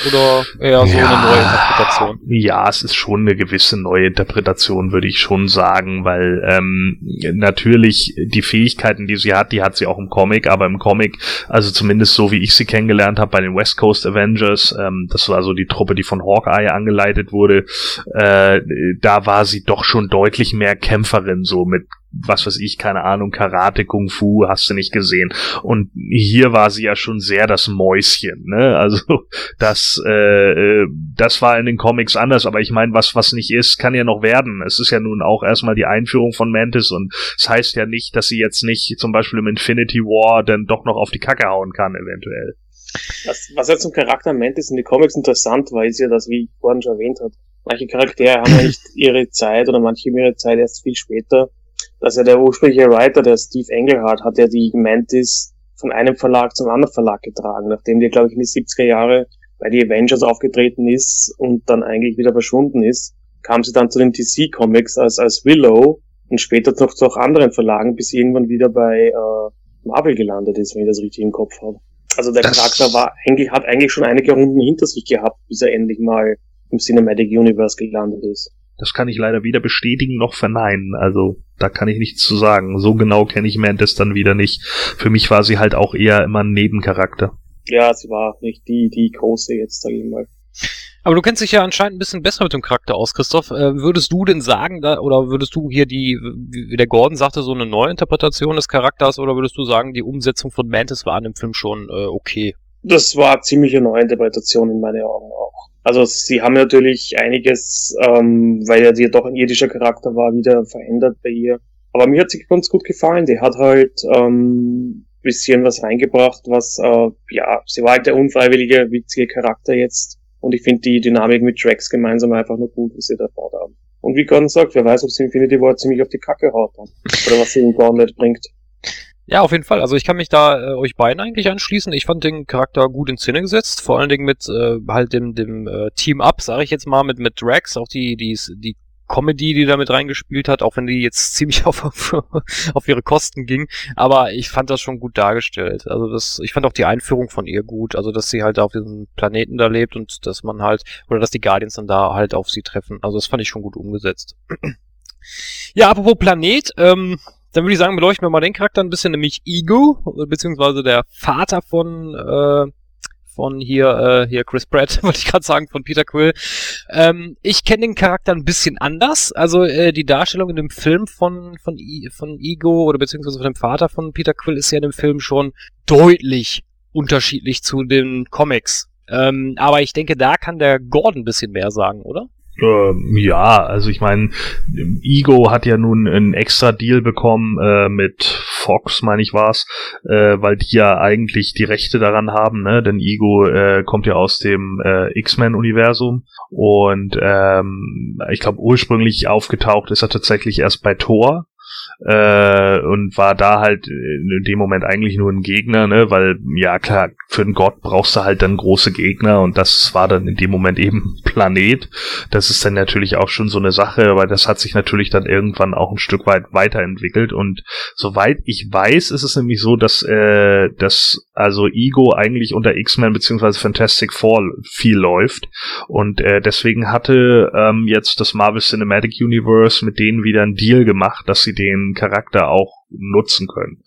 C: Oder eher so
F: Ja.
C: eine neue Interpretation?
F: Ja, es ist schon eine gewisse neue Interpretation, würde ich schon sagen, weil ähm, natürlich die Fähigkeiten, die sie hat, die hat sie auch im Comic, aber im Comic, also zumindest so wie ich sie kennengelernt habe bei den West Coast Avengers, ähm, das war so die Truppe, die von Hawkeye angeleitet wurde, äh, da war sie doch schon deutlich mehr Kämpferin, so mit was weiß ich, keine Ahnung, Karate, Kung Fu, hast du nicht gesehen. Und hier war sie ja schon sehr das Mäuschen, ne? Also das, äh, äh, das war in den Comics anders, aber ich meine, was, was nicht ist, kann ja noch werden. Es ist ja nun auch erstmal die Einführung von Mantis und es heißt ja nicht, dass sie jetzt nicht zum Beispiel im Infinity War dann doch noch auf die Kacke hauen kann, eventuell.
E: Was, was ja zum Charakter Mantis in den Comics interessant war, ist ja, dass, wie Gordon schon erwähnt hat, manche Charaktere haben ja nicht ihre Zeit oder manche haben ihre Zeit erst viel später. Dass ja der ursprüngliche Writer, der Steve Englehart, hat ja die Mantis von einem Verlag zum anderen Verlag getragen, nachdem die, glaube ich, in die 70er Jahre bei die Avengers aufgetreten ist und dann eigentlich wieder verschwunden ist, kam sie dann zu den DC Comics als, als Willow und später noch zu auch anderen Verlagen, bis sie irgendwann wieder bei äh, Marvel gelandet ist, wenn ich das richtig im Kopf habe. Also der
F: Das-
E: Charakter war eigentlich, hat eigentlich schon einige Runden hinter sich gehabt, bis er endlich mal im Cinematic Universe gelandet ist.
F: Das kann ich leider weder bestätigen noch verneinen. Also da kann ich nichts zu sagen. So genau kenne ich Mantis dann wieder nicht. Für mich war sie halt auch eher immer ein Nebencharakter.
E: Ja, sie war nicht die, die große jetzt, sag ich mal.
C: Aber du kennst dich ja anscheinend ein bisschen besser mit dem Charakter aus, Christoph. Äh, würdest du denn sagen, da, oder würdest du hier die, wie der Gordon sagte, so eine Neuinterpretation des Charakters, oder würdest du sagen, die Umsetzung von Mantis war in dem Film schon äh, okay?
E: Das war ziemliche Neuinterpretation in meinen Augen auch. Also sie haben natürlich einiges, ähm, weil ja doch ein irdischer Charakter war, wieder verändert bei ihr. Aber mir hat sie ganz gut gefallen. Die hat halt ähm, bisschen was reingebracht, was, äh, ja, sie war halt der unfreiwillige, witzige Charakter jetzt. Und ich finde die Dynamik mit Drax gemeinsam einfach nur gut, was sie da baut haben. Und wie Gordon sagt, wer weiß, ob sie Infinity War ziemlich auf die Kacke haut. Oder was sie in Gauntlet bringt.
C: Ja, auf jeden Fall. Also ich kann mich da äh, euch beiden eigentlich anschließen. Ich fand den Charakter gut in Szene gesetzt, vor allen Dingen mit äh, halt dem, dem äh, Team-Up, sage ich jetzt mal, mit, mit Drax, auch die, die, die Comedy, die da mit reingespielt hat, auch wenn die jetzt ziemlich auf, auf, auf ihre Kosten ging. Aber ich fand das schon gut dargestellt. Also das, ich fand auch die Einführung von ihr gut. Also dass sie halt auf diesem Planeten da lebt und dass man halt, oder dass die Guardians dann da halt auf sie treffen. Also das fand ich schon gut umgesetzt. ja, apropos Planet, ähm, dann würde ich sagen, beleuchten wir mal den Charakter ein bisschen, nämlich Ego, beziehungsweise der Vater von, äh, von hier, äh, hier Chris Pratt, wollte ich gerade sagen, von Peter Quill. Ähm, ich kenne den Charakter ein bisschen anders. Also äh, die Darstellung in dem Film von, von, von Ego oder beziehungsweise von dem Vater von Peter Quill ist ja in dem Film schon deutlich unterschiedlich zu den Comics. Ähm, aber ich denke, da kann der Gordon ein bisschen mehr sagen, oder?
F: Ähm, ja, also ich meine, Ego hat ja nun einen extra Deal bekommen äh, mit Fox, meine ich war's, äh, weil die ja eigentlich die Rechte daran haben, ne? Denn Ego äh, kommt ja aus dem äh, X-Men-Universum und ähm, ich glaube ursprünglich aufgetaucht ist er tatsächlich erst bei Thor äh, und war da halt in dem Moment eigentlich nur ein Gegner, ne, weil ja klar, für einen Gott brauchst du halt dann große Gegner und das war dann in dem Moment eben Planet. Das ist dann natürlich auch schon so eine Sache, aber das hat sich natürlich dann irgendwann auch ein Stück weit weiterentwickelt. Und soweit ich weiß, ist es nämlich so, dass äh, dass also Ego eigentlich unter X-Men beziehungsweise Fantastic Four viel läuft. Und äh, deswegen hatte ähm, jetzt das Marvel Cinematic Universe mit denen wieder einen Deal gemacht, dass sie den Charakter auch nutzen können.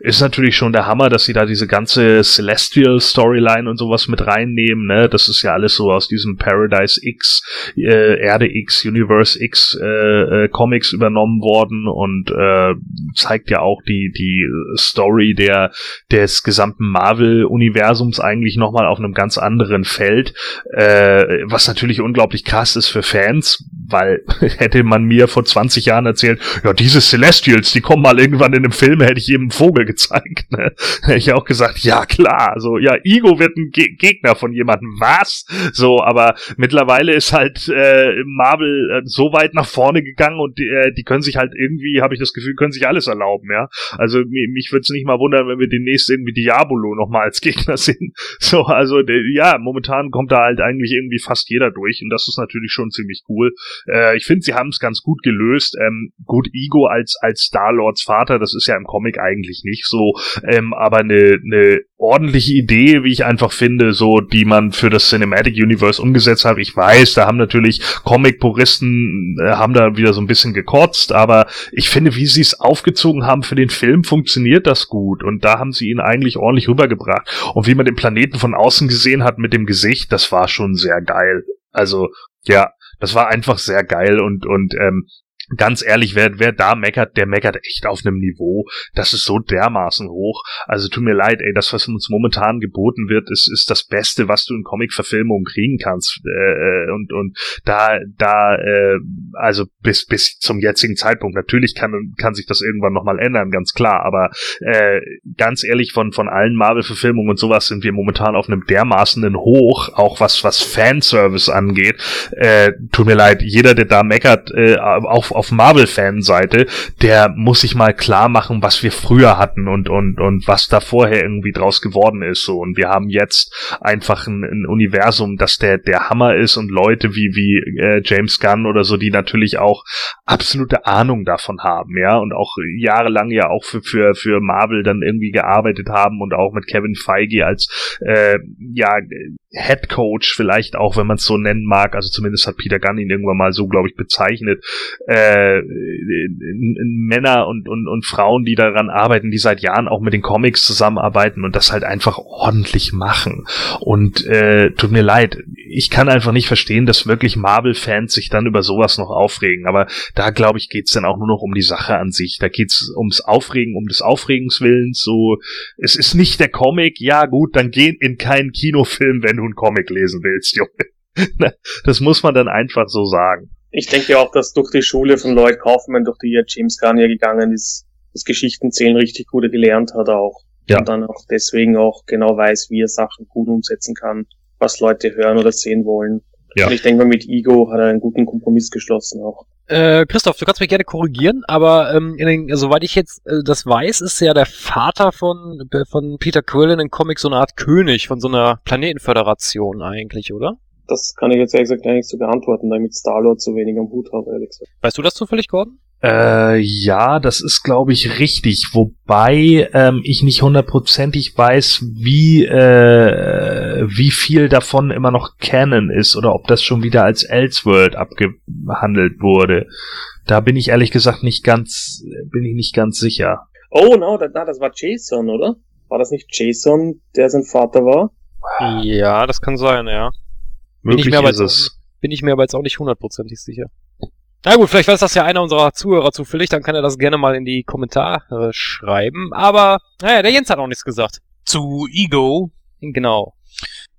F: Ist natürlich schon der Hammer, dass sie da diese ganze Celestial Storyline und sowas mit reinnehmen, ne? Das ist ja alles so aus diesem Paradise X, äh, Erde X, Universe X äh, äh, Comics übernommen worden und äh, zeigt ja auch die die Story der des gesamten Marvel Universums eigentlich nochmal auf einem ganz anderen Feld, äh, was natürlich unglaublich krass ist für Fans, weil hätte man mir vor 20 Jahren erzählt, ja, diese Celestials, die kommen mal irgendwann in einem Film, hätte ich jedem Vogel gezeigt. Ne? Hätte ich auch gesagt, ja klar, so, ja, Ego wird ein Ge Gegner von jemandem, was? So, aber mittlerweile ist halt äh, Marvel äh, so weit nach vorne gegangen und die, äh, die können sich halt irgendwie, habe ich das Gefühl, können sich alles erlauben, ja. Also mi- mich würde es nicht mal wundern, wenn wir demnächst irgendwie Diabolo nochmal als Gegner sehen. So, also ja, momentan kommt da halt eigentlich irgendwie fast jeder durch und das ist natürlich schon ziemlich cool. äh, ich finde, sie haben es ganz gut gelöst. Ähm, gut, Ego als, als Star-Lords Vater, das ist ja im Comic eigentlich nicht so, ähm, aber eine ne ordentliche Idee, wie ich einfach finde, so, die man für das Cinematic Universe umgesetzt hat. Ich weiß, da haben natürlich Comic-Puristen, äh, haben da wieder so ein bisschen gekotzt, aber ich finde, wie sie es aufgezogen haben für den Film, funktioniert das gut und da haben sie ihn eigentlich ordentlich rübergebracht. Und wie man den Planeten von außen gesehen hat mit dem Gesicht, das war schon sehr geil. Also, ja, das war einfach sehr geil und, und ähm, ganz ehrlich, wer, wer da meckert, der meckert echt auf einem Niveau. Das ist so dermaßen hoch. Also tut mir leid, ey, das, was uns momentan geboten wird, ist, ist das Beste, was du in Comic-Verfilmungen kriegen kannst. Äh, und, und da, da, äh, also bis, bis zum jetzigen Zeitpunkt, natürlich kann, kann sich das irgendwann nochmal ändern, ganz klar. Aber äh, ganz ehrlich, von, von allen Marvel-Verfilmungen und sowas sind wir momentan auf einem dermaßenen Hoch, auch was, was Fanservice angeht. Äh, tut mir leid, jeder, der da meckert, äh, auch auf Marvel-Fan-Seite, der muss sich mal klar machen, was wir früher hatten und, und, und was da vorher irgendwie draus geworden ist. So. Und wir haben jetzt einfach ein, ein Universum, das der, der Hammer ist und Leute wie, wie äh, James Gunn oder so, die natürlich auch absolute Ahnung davon haben, ja, und auch jahrelang ja auch für, für, für Marvel dann irgendwie gearbeitet haben und auch mit Kevin Feige als äh, ja Head Coach vielleicht auch, wenn man es so nennen mag, also zumindest hat Peter Gunn ihn irgendwann mal so, glaube ich, bezeichnet, äh, Männer und, und, und Frauen, die daran arbeiten, die seit Jahren auch mit den Comics zusammenarbeiten und das halt einfach ordentlich machen. Und äh, tut mir leid, ich kann einfach nicht verstehen, dass wirklich Marvel-Fans sich dann über sowas noch aufregen. Aber da, glaube ich, geht's dann auch nur noch um die Sache an sich. Da geht's ums Aufregen, um des Aufregens Willens. So, es ist nicht der Comic, ja gut, dann geh in keinen Kinofilm, wenn du einen Comic lesen willst, Junge. Das muss man dann einfach so sagen.
E: Ich denke auch, dass durch die Schule von Lloyd Kaufman, durch die ja James ja gegangen ist, das Geschichtenzählen richtig gut gelernt hat auch. Ja. Und dann auch deswegen auch genau weiß, wie er Sachen gut umsetzen kann, was Leute hören oder sehen wollen. Ja. Und ich denke mal, mit Ego hat er einen guten Kompromiss geschlossen auch.
C: Äh, Christoph, du kannst mich gerne korrigieren, aber ähm, in den, soweit ich jetzt äh, das weiß, ist ja der Vater von, von Peter Quill in den Comics so eine Art König von so einer Planetenföderation eigentlich, oder?
E: Das kann ich jetzt ehrlich gesagt gar nicht so beantworten, da ich mit Star-Lord so wenig am Hut habe, ehrlich gesagt.
C: Weißt du das zufällig, Gordon?
F: Äh, ja, das ist, glaube ich, richtig. Wobei ähm, ich nicht hundertprozentig weiß, wie, äh, wie viel davon immer noch Canon ist oder ob das schon wieder als Elseworld abgehandelt wurde. Da bin ich ehrlich gesagt nicht ganz, bin ich nicht ganz sicher.
E: Oh, no, das, das war Jason, oder? War das nicht Jason, der sein Vater war?
C: Ja, das kann sein, ja.
F: Möglich bin ich mir ist es.
C: Bin ich mir aber jetzt auch nicht hundertprozentig sicher. Na gut, vielleicht weiß das ja einer unserer Zuhörer zufällig, dann kann er das gerne mal in die Kommentare schreiben. Aber, naja, der Jens hat auch nichts gesagt.
D: Zu Ego.
C: Genau.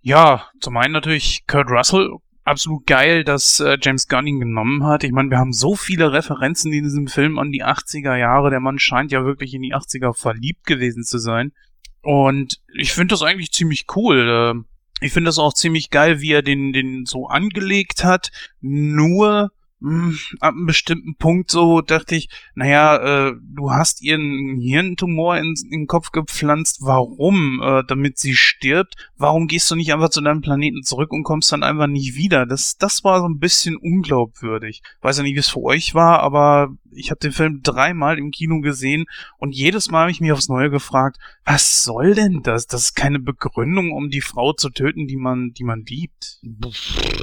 D: Ja, zum einen natürlich Kurt Russell. Absolut geil, dass äh, James Gunn ihn genommen hat. Ich meine, wir haben so viele Referenzen in diesem Film an die 80er Jahre. Der Mann scheint ja wirklich in die 80er verliebt gewesen zu sein. Und ich finde das eigentlich ziemlich cool. Äh, ich finde das auch ziemlich geil, wie er den, den so angelegt hat. Nur ab einem bestimmten Punkt so dachte ich, naja, äh, du hast ihr einen Hirntumor in, in den Kopf gepflanzt. Warum? Äh, damit sie stirbt? Warum gehst du nicht einfach zu deinem Planeten zurück und kommst dann einfach nicht wieder? Das, das war so ein bisschen unglaubwürdig. Weiß ja nicht, wie es für euch war, aber ich habe den Film dreimal im Kino gesehen und jedes Mal habe ich mich aufs Neue gefragt, was soll denn das? Das ist keine Begründung, um die Frau zu töten, die man, die man liebt.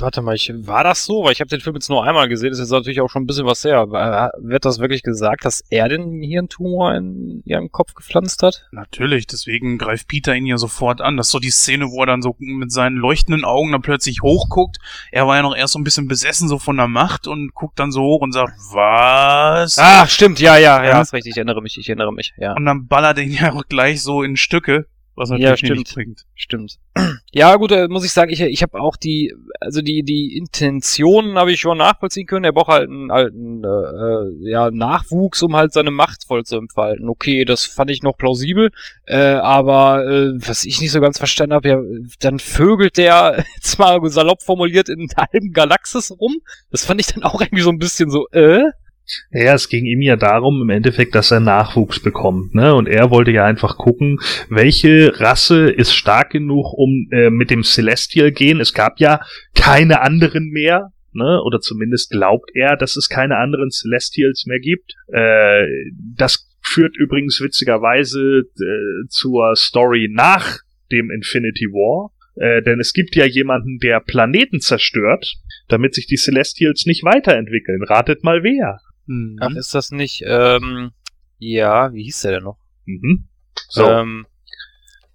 C: Warte mal, ich, war das so? Weil ich habe den Film jetzt nur einmal gesehen, das ist jetzt natürlich auch schon ein bisschen was her. Wird das wirklich gesagt, dass er den Hirntumor in ihrem Kopf gepflanzt hat?
D: Natürlich, deswegen greift Peter ihn ja sofort an. Das ist so die Szene, wo er dann so mit seinen leuchtenden Augen dann plötzlich hochguckt. Er war ja noch erst so ein bisschen besessen so von der Macht und guckt dann so hoch und sagt, was?
C: Was? Ah, stimmt, ja, ja, ja, ist richtig, ich erinnere mich, ich erinnere mich, ja.
D: Und dann ballert er ihn ja auch gleich so in Stücke, was natürlich ja,
C: stimmt,
D: nicht bringt.
C: Stimmt. Ja, gut, äh, muss ich sagen, ich, ich habe auch die, also die, die Intentionen habe ich schon nachvollziehen können. Er braucht halt einen, halt einen äh, ja, Nachwuchs, um halt seine Macht voll zu entfalten. Okay, das fand ich noch plausibel, äh, aber äh, was ich nicht so ganz verstanden habe, ja, dann vögelt der, zwar salopp formuliert, in der halben Galaxis rum. Das fand ich dann auch irgendwie so ein bisschen so, äh?
F: Ja, es ging ihm ja darum, im Endeffekt, dass er Nachwuchs bekommt, ne? Und er wollte ja einfach gucken, welche Rasse ist stark genug, um äh, mit dem Celestial gehen. Es gab ja keine anderen mehr ne? oder zumindest glaubt er, dass es keine anderen Celestials mehr gibt. Äh, das führt übrigens witzigerweise äh, zur Story nach dem Infinity War. Äh, denn es gibt ja jemanden, der Planeten zerstört, damit sich die Celestials nicht weiterentwickeln. Ratet mal wer.
D: Mhm.
C: Ach, ist das nicht, ähm, ja, wie hieß der denn noch?
F: Mhm. So.
C: Ähm,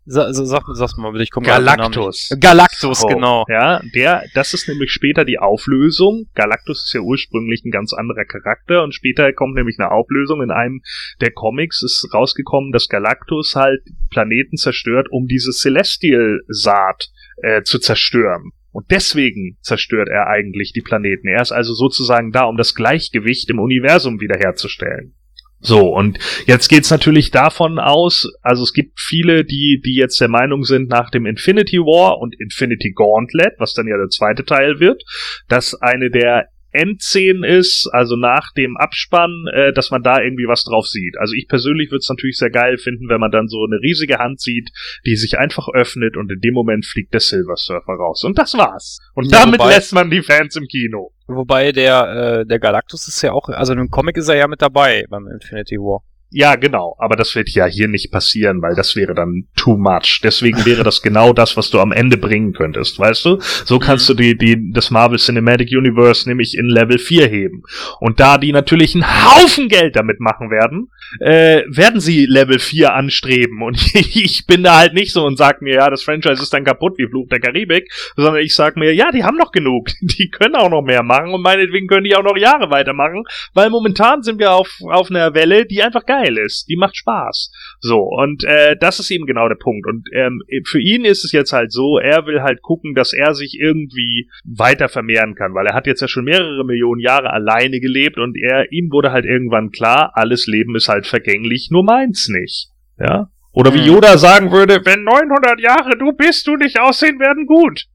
C: sa, sa, sag, sag's mal bitte, ich komme
F: Galactus.
C: Galactus,
F: So,
C: genau.
F: Ja, der, das ist nämlich später die Auflösung. Galactus ist ja ursprünglich ein ganz anderer Charakter und später kommt nämlich eine Auflösung. In einem der Comics ist rausgekommen, dass Galactus halt Planeten zerstört, um diese Celestial-Saat äh, zu zerstören. Und deswegen zerstört er eigentlich die Planeten. Er ist also sozusagen da, um das Gleichgewicht im Universum wiederherzustellen. So, und jetzt geht's natürlich davon aus, also es gibt viele, die, die jetzt der Meinung sind, nach dem Infinity War und Infinity Gauntlet, was dann ja der zweite Teil wird, dass eine der Endszenen ist, also nach dem Abspann, äh, dass man da irgendwie was drauf sieht. Also ich persönlich würde es natürlich sehr geil finden, wenn man dann so eine riesige Hand sieht, die sich einfach öffnet und in dem Moment fliegt der Silver Surfer raus. Und das war's. Und
C: Ja,
F: damit
C: wobei-
F: lässt man die Fans im Kino.
C: Wobei der, äh, der Galactus ist ja auch, also im Comic ist er ja mit dabei beim Infinity War.
F: Ja, genau. Aber das wird ja hier nicht passieren, weil das wäre dann too much. Deswegen wäre das genau das, was du am Ende bringen könntest, weißt du? So kannst du die, die, das Marvel Cinematic Universe nämlich in Level 4 heben. Und da die natürlich einen Haufen Geld damit machen werden, äh, werden sie Level 4 anstreben. Und ich bin da halt nicht so und sag mir, ja, das Franchise ist dann kaputt wie Fluch der Karibik, sondern ich sag mir, ja, die haben noch genug. Die können auch noch mehr machen und meinetwegen können die auch noch Jahre weitermachen, weil momentan sind wir auf, auf einer Welle, die einfach geil ist. Die macht Spaß. So, und äh, das ist eben genau der Punkt. Und ähm, für ihn ist es jetzt halt so, er will halt gucken, dass er sich irgendwie weiter vermehren kann, weil er hat jetzt ja schon mehrere Millionen Jahre alleine gelebt und er, ihm wurde halt irgendwann klar, alles Leben ist halt vergänglich, nur meins nicht. Ja? Oder wie
C: Hm.
F: Yoda sagen würde, wenn 900 Jahre du bist, du nicht aussehen werden gut.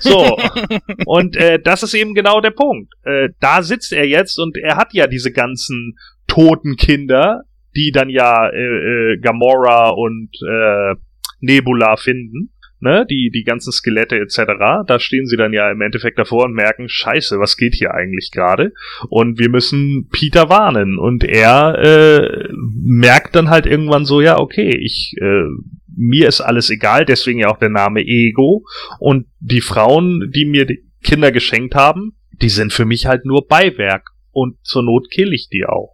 F: So. Und äh, das ist eben genau der Punkt. Äh, da sitzt er jetzt und er hat ja diese ganzen toten Kinder, die dann ja äh, äh, Gamora und äh, Nebula finden. Ne, die, die ganzen Skelette etc., da stehen sie dann ja im Endeffekt davor und merken, scheiße, was geht hier eigentlich gerade? Und wir müssen Peter warnen. Und er äh, merkt dann halt irgendwann so, ja, okay, ich, äh, mir ist alles egal, deswegen ja auch der Name Ego. Und die Frauen, die mir die Kinder geschenkt haben, die sind für mich halt nur Beiwerk. Und zur Not kill ich die auch.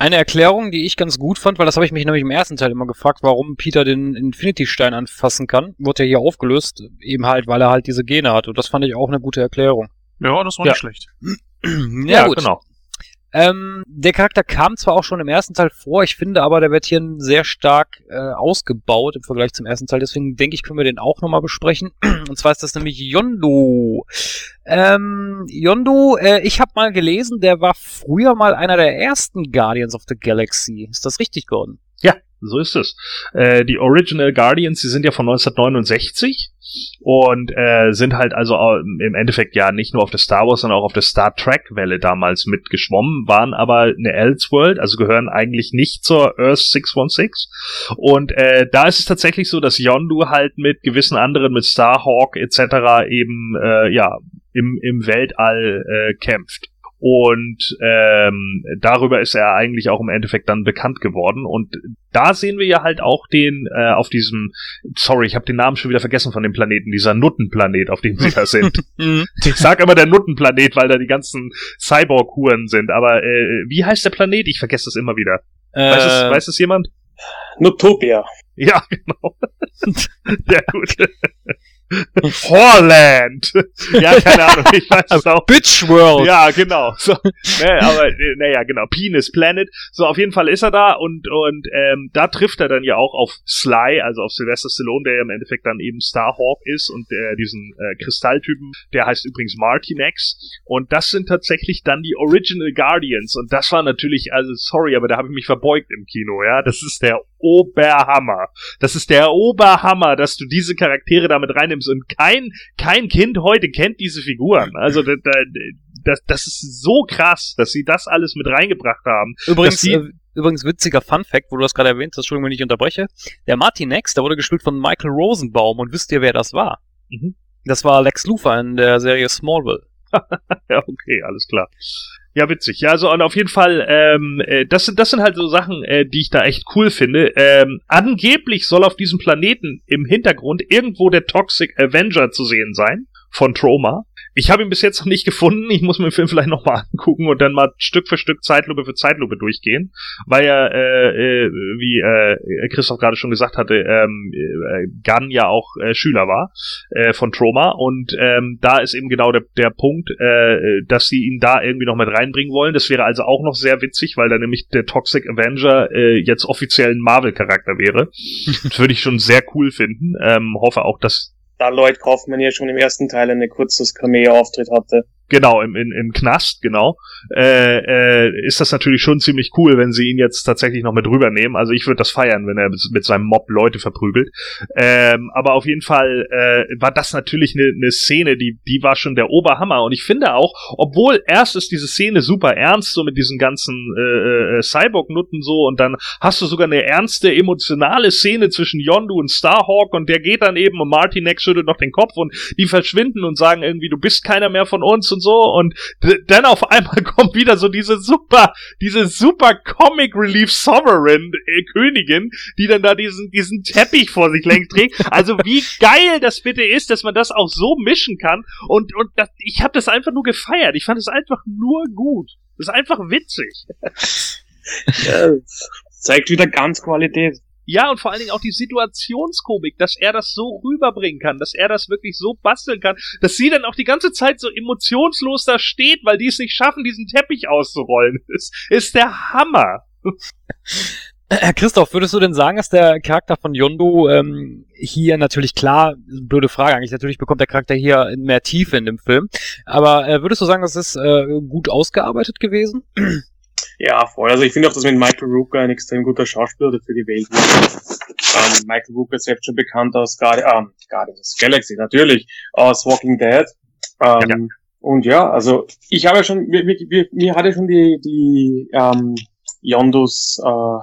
C: Eine Erklärung, die ich ganz gut fand, weil das habe ich mich nämlich im ersten Teil immer gefragt, warum Peter den Infinity-Stein anfassen kann, wurde ja hier aufgelöst, eben halt, weil er halt diese Gene hat. Und das fand ich auch eine gute Erklärung.
D: Ja, das war
F: Ja.
D: nicht schlecht.
C: ja, gut.
F: genau.
C: Ähm, der Charakter kam zwar auch schon im ersten Teil vor, ich finde aber, der wird hier sehr stark äh, ausgebaut im Vergleich zum ersten Teil. Deswegen denke ich, können wir den auch nochmal besprechen. Und zwar ist das nämlich Yondo. Ähm, Yondo, äh, ich habe mal gelesen, der war früher mal einer der ersten Guardians of the Galaxy. Ist das richtig, Gordon?
F: Ja, so ist es. Äh, die Original Guardians, die sind ja von 1969 und äh, sind halt also im Endeffekt ja nicht nur auf der Star Wars, sondern auch auf der Star Trek Welle damals mitgeschwommen, waren aber eine Elseworld, also gehören eigentlich nicht zur Earth 616. Und äh, da ist es tatsächlich so, dass Yondu halt mit gewissen anderen, mit Starhawk etc. eben äh, ja im, im Weltall äh, kämpft. Und ähm, darüber ist er eigentlich auch im Endeffekt dann bekannt geworden. Und da sehen wir ja halt auch den äh, auf diesem, sorry, ich habe den Namen schon wieder vergessen von dem Planeten, dieser Nuttenplanet, auf dem sie da sind. Ich sag immer der Nuttenplanet, weil da die ganzen Cyborg-Huren sind. Aber äh, wie heißt der Planet? Ich vergesse das immer wieder. Weiß, es,
C: Äh,
F: weiß es jemand?
E: Notopia.
F: Ja, genau. Der gute. Horland! Ja, keine Ahnung, ich weiß es auch.
C: Bitch World.
F: Ja, genau. So, ne, aber äh, naja, genau. Penis Planet. So, auf jeden Fall ist er da und und ähm, da trifft er dann ja auch auf Sly, also auf Sylvester Stallone, der ja im Endeffekt dann eben Starhawk ist und der diesen äh, Kristalltypen, der heißt übrigens Martinex. Und das sind tatsächlich dann die Original Guardians. Und das war natürlich, also sorry, aber da habe ich mich verbeugt im Kino, ja. Das ist der Oberhammer. Das ist der Oberhammer, dass du diese Charaktere damit reinnimmst. Und kein, kein Kind heute kennt diese Figuren. Also da, da, das, das ist so krass, dass sie das alles mit reingebracht haben.
C: Übrigens,
F: die-
C: äh, übrigens witziger Fun Fact, wo du das gerade erwähnt hast, Entschuldigung, wenn ich unterbreche. Der Martinex, der wurde gespielt von Michael Rosenbaum und wisst ihr, wer das war?
F: Mhm.
C: Das war Lex Luthor in der Serie Smallville.
F: ja, okay, alles klar. Ja, witzig. Ja, also und auf jeden Fall, ähm, äh, das sind das sind halt so Sachen, äh, die ich da echt cool finde. Ähm, angeblich soll auf diesem Planeten im Hintergrund irgendwo der Toxic Avenger zu sehen sein von Troma. Ich habe ihn bis jetzt noch nicht gefunden. Ich muss mir den Film vielleicht nochmal angucken und dann mal Stück für Stück Zeitlupe für Zeitlupe durchgehen, weil ja, äh, äh, wie äh, Christoph gerade schon gesagt hatte, ähm, äh, Gunn ja auch äh, Schüler war äh, von Troma und ähm, da ist eben genau der, der Punkt, äh, dass sie ihn da irgendwie noch mit reinbringen wollen. Das wäre also auch noch sehr witzig, weil da nämlich der Toxic Avenger äh, jetzt offiziell ein Marvel-Charakter wäre. das würde ich schon sehr cool finden. Ähm, hoffe auch, dass
E: da Lloyd Kaufmann ja schon im ersten Teil eine kurzes Cameo-Auftritt hatte.
F: Genau, im, im, im Knast, genau. Äh, äh, ist das natürlich schon ziemlich cool, wenn sie ihn jetzt tatsächlich noch mit rübernehmen. Also ich würde das feiern, wenn er mit seinem Mob Leute verprügelt. Ähm, aber auf jeden Fall äh, war das natürlich eine ne Szene, die, die war schon der Oberhammer. Und ich finde auch, obwohl erst ist diese Szene super ernst, so mit diesen ganzen äh, äh, Cyborg-Nutten so, und dann hast du sogar eine ernste, emotionale Szene zwischen Yondu und Starhawk und der geht dann eben und Martinex schüttelt noch den Kopf und die verschwinden und sagen irgendwie, du bist keiner mehr von uns und so und dann auf einmal kommt wieder so diese super, diese super Comic Relief Sovereign äh, Königin, die dann da diesen, diesen Teppich vor sich längst trägt. Also wie geil das bitte ist, dass man das auch so mischen kann und, und das, ich habe das einfach nur gefeiert. Ich fand es einfach nur gut. Das ist einfach witzig.
E: Ja, zeigt wieder ganz Qualität.
F: Ja, und vor allen Dingen auch die Situationskomik, dass er das so rüberbringen kann, dass er das wirklich so basteln kann, dass sie dann auch die ganze Zeit so emotionslos da steht, weil die es nicht schaffen, diesen Teppich auszurollen. Das ist der Hammer.
C: Herr Christoph, würdest du denn sagen, dass der Charakter von Yondo ähm, hier natürlich klar, blöde Frage eigentlich, natürlich bekommt der Charakter hier mehr Tiefe in dem Film, aber äh, würdest du sagen, das ist äh, gut ausgearbeitet gewesen?
E: Ja, voll. Also ich finde auch, dass mit Michael Rooker ein extrem guter Schauspieler dafür gewählt wurde. Ähm, Michael Rooker ist selbst schon bekannt aus Guardi ähm, Guardians Galaxy, natürlich, aus Walking Dead. Ähm, ja. Und ja, also ich habe ja schon, mir, mir, mir hatte schon die, die ähm, Yondos äh,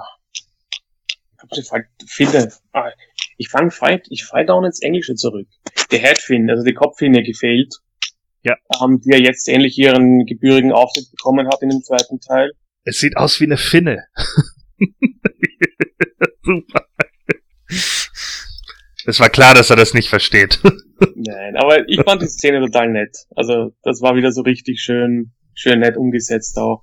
E: finde, ah, ich fange fight, ich fall down ins Englische zurück. Die Headfin, also die Kopffinne gefehlt.
F: Ja.
E: Ähm, die ja jetzt endlich ihren gebührigen Auftritt bekommen hat in dem zweiten Teil.
F: Es sieht aus wie eine Finne. Super. Es war klar, dass er das nicht versteht.
E: Nein, aber ich fand die Szene total nett. Also das war wieder so richtig schön, schön nett umgesetzt auch.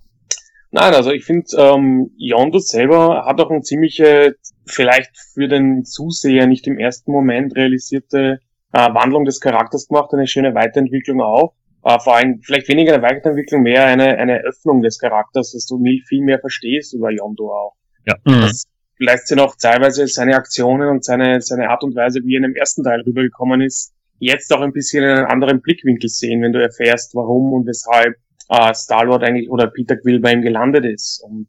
E: Nein, also ich finde, ähm, Yondo selber hat auch eine ziemliche, vielleicht für den Zuseher nicht im ersten Moment realisierte äh, Wandlung des Charakters gemacht, eine schöne Weiterentwicklung auch äh, vor allem vielleicht weniger eine Weiterentwicklung, mehr eine, eine Öffnung des Charakters, dass du viel mehr verstehst über Yondo auch.
F: Ja.
E: Mhm. Das lässt sich noch teilweise seine Aktionen und seine, seine Art und Weise, wie er in dem ersten Teil rübergekommen ist, jetzt auch ein bisschen in einen anderen Blickwinkel sehen, wenn du erfährst, warum und weshalb äh, Star-Lord eigentlich oder Peter Quill bei ihm gelandet ist und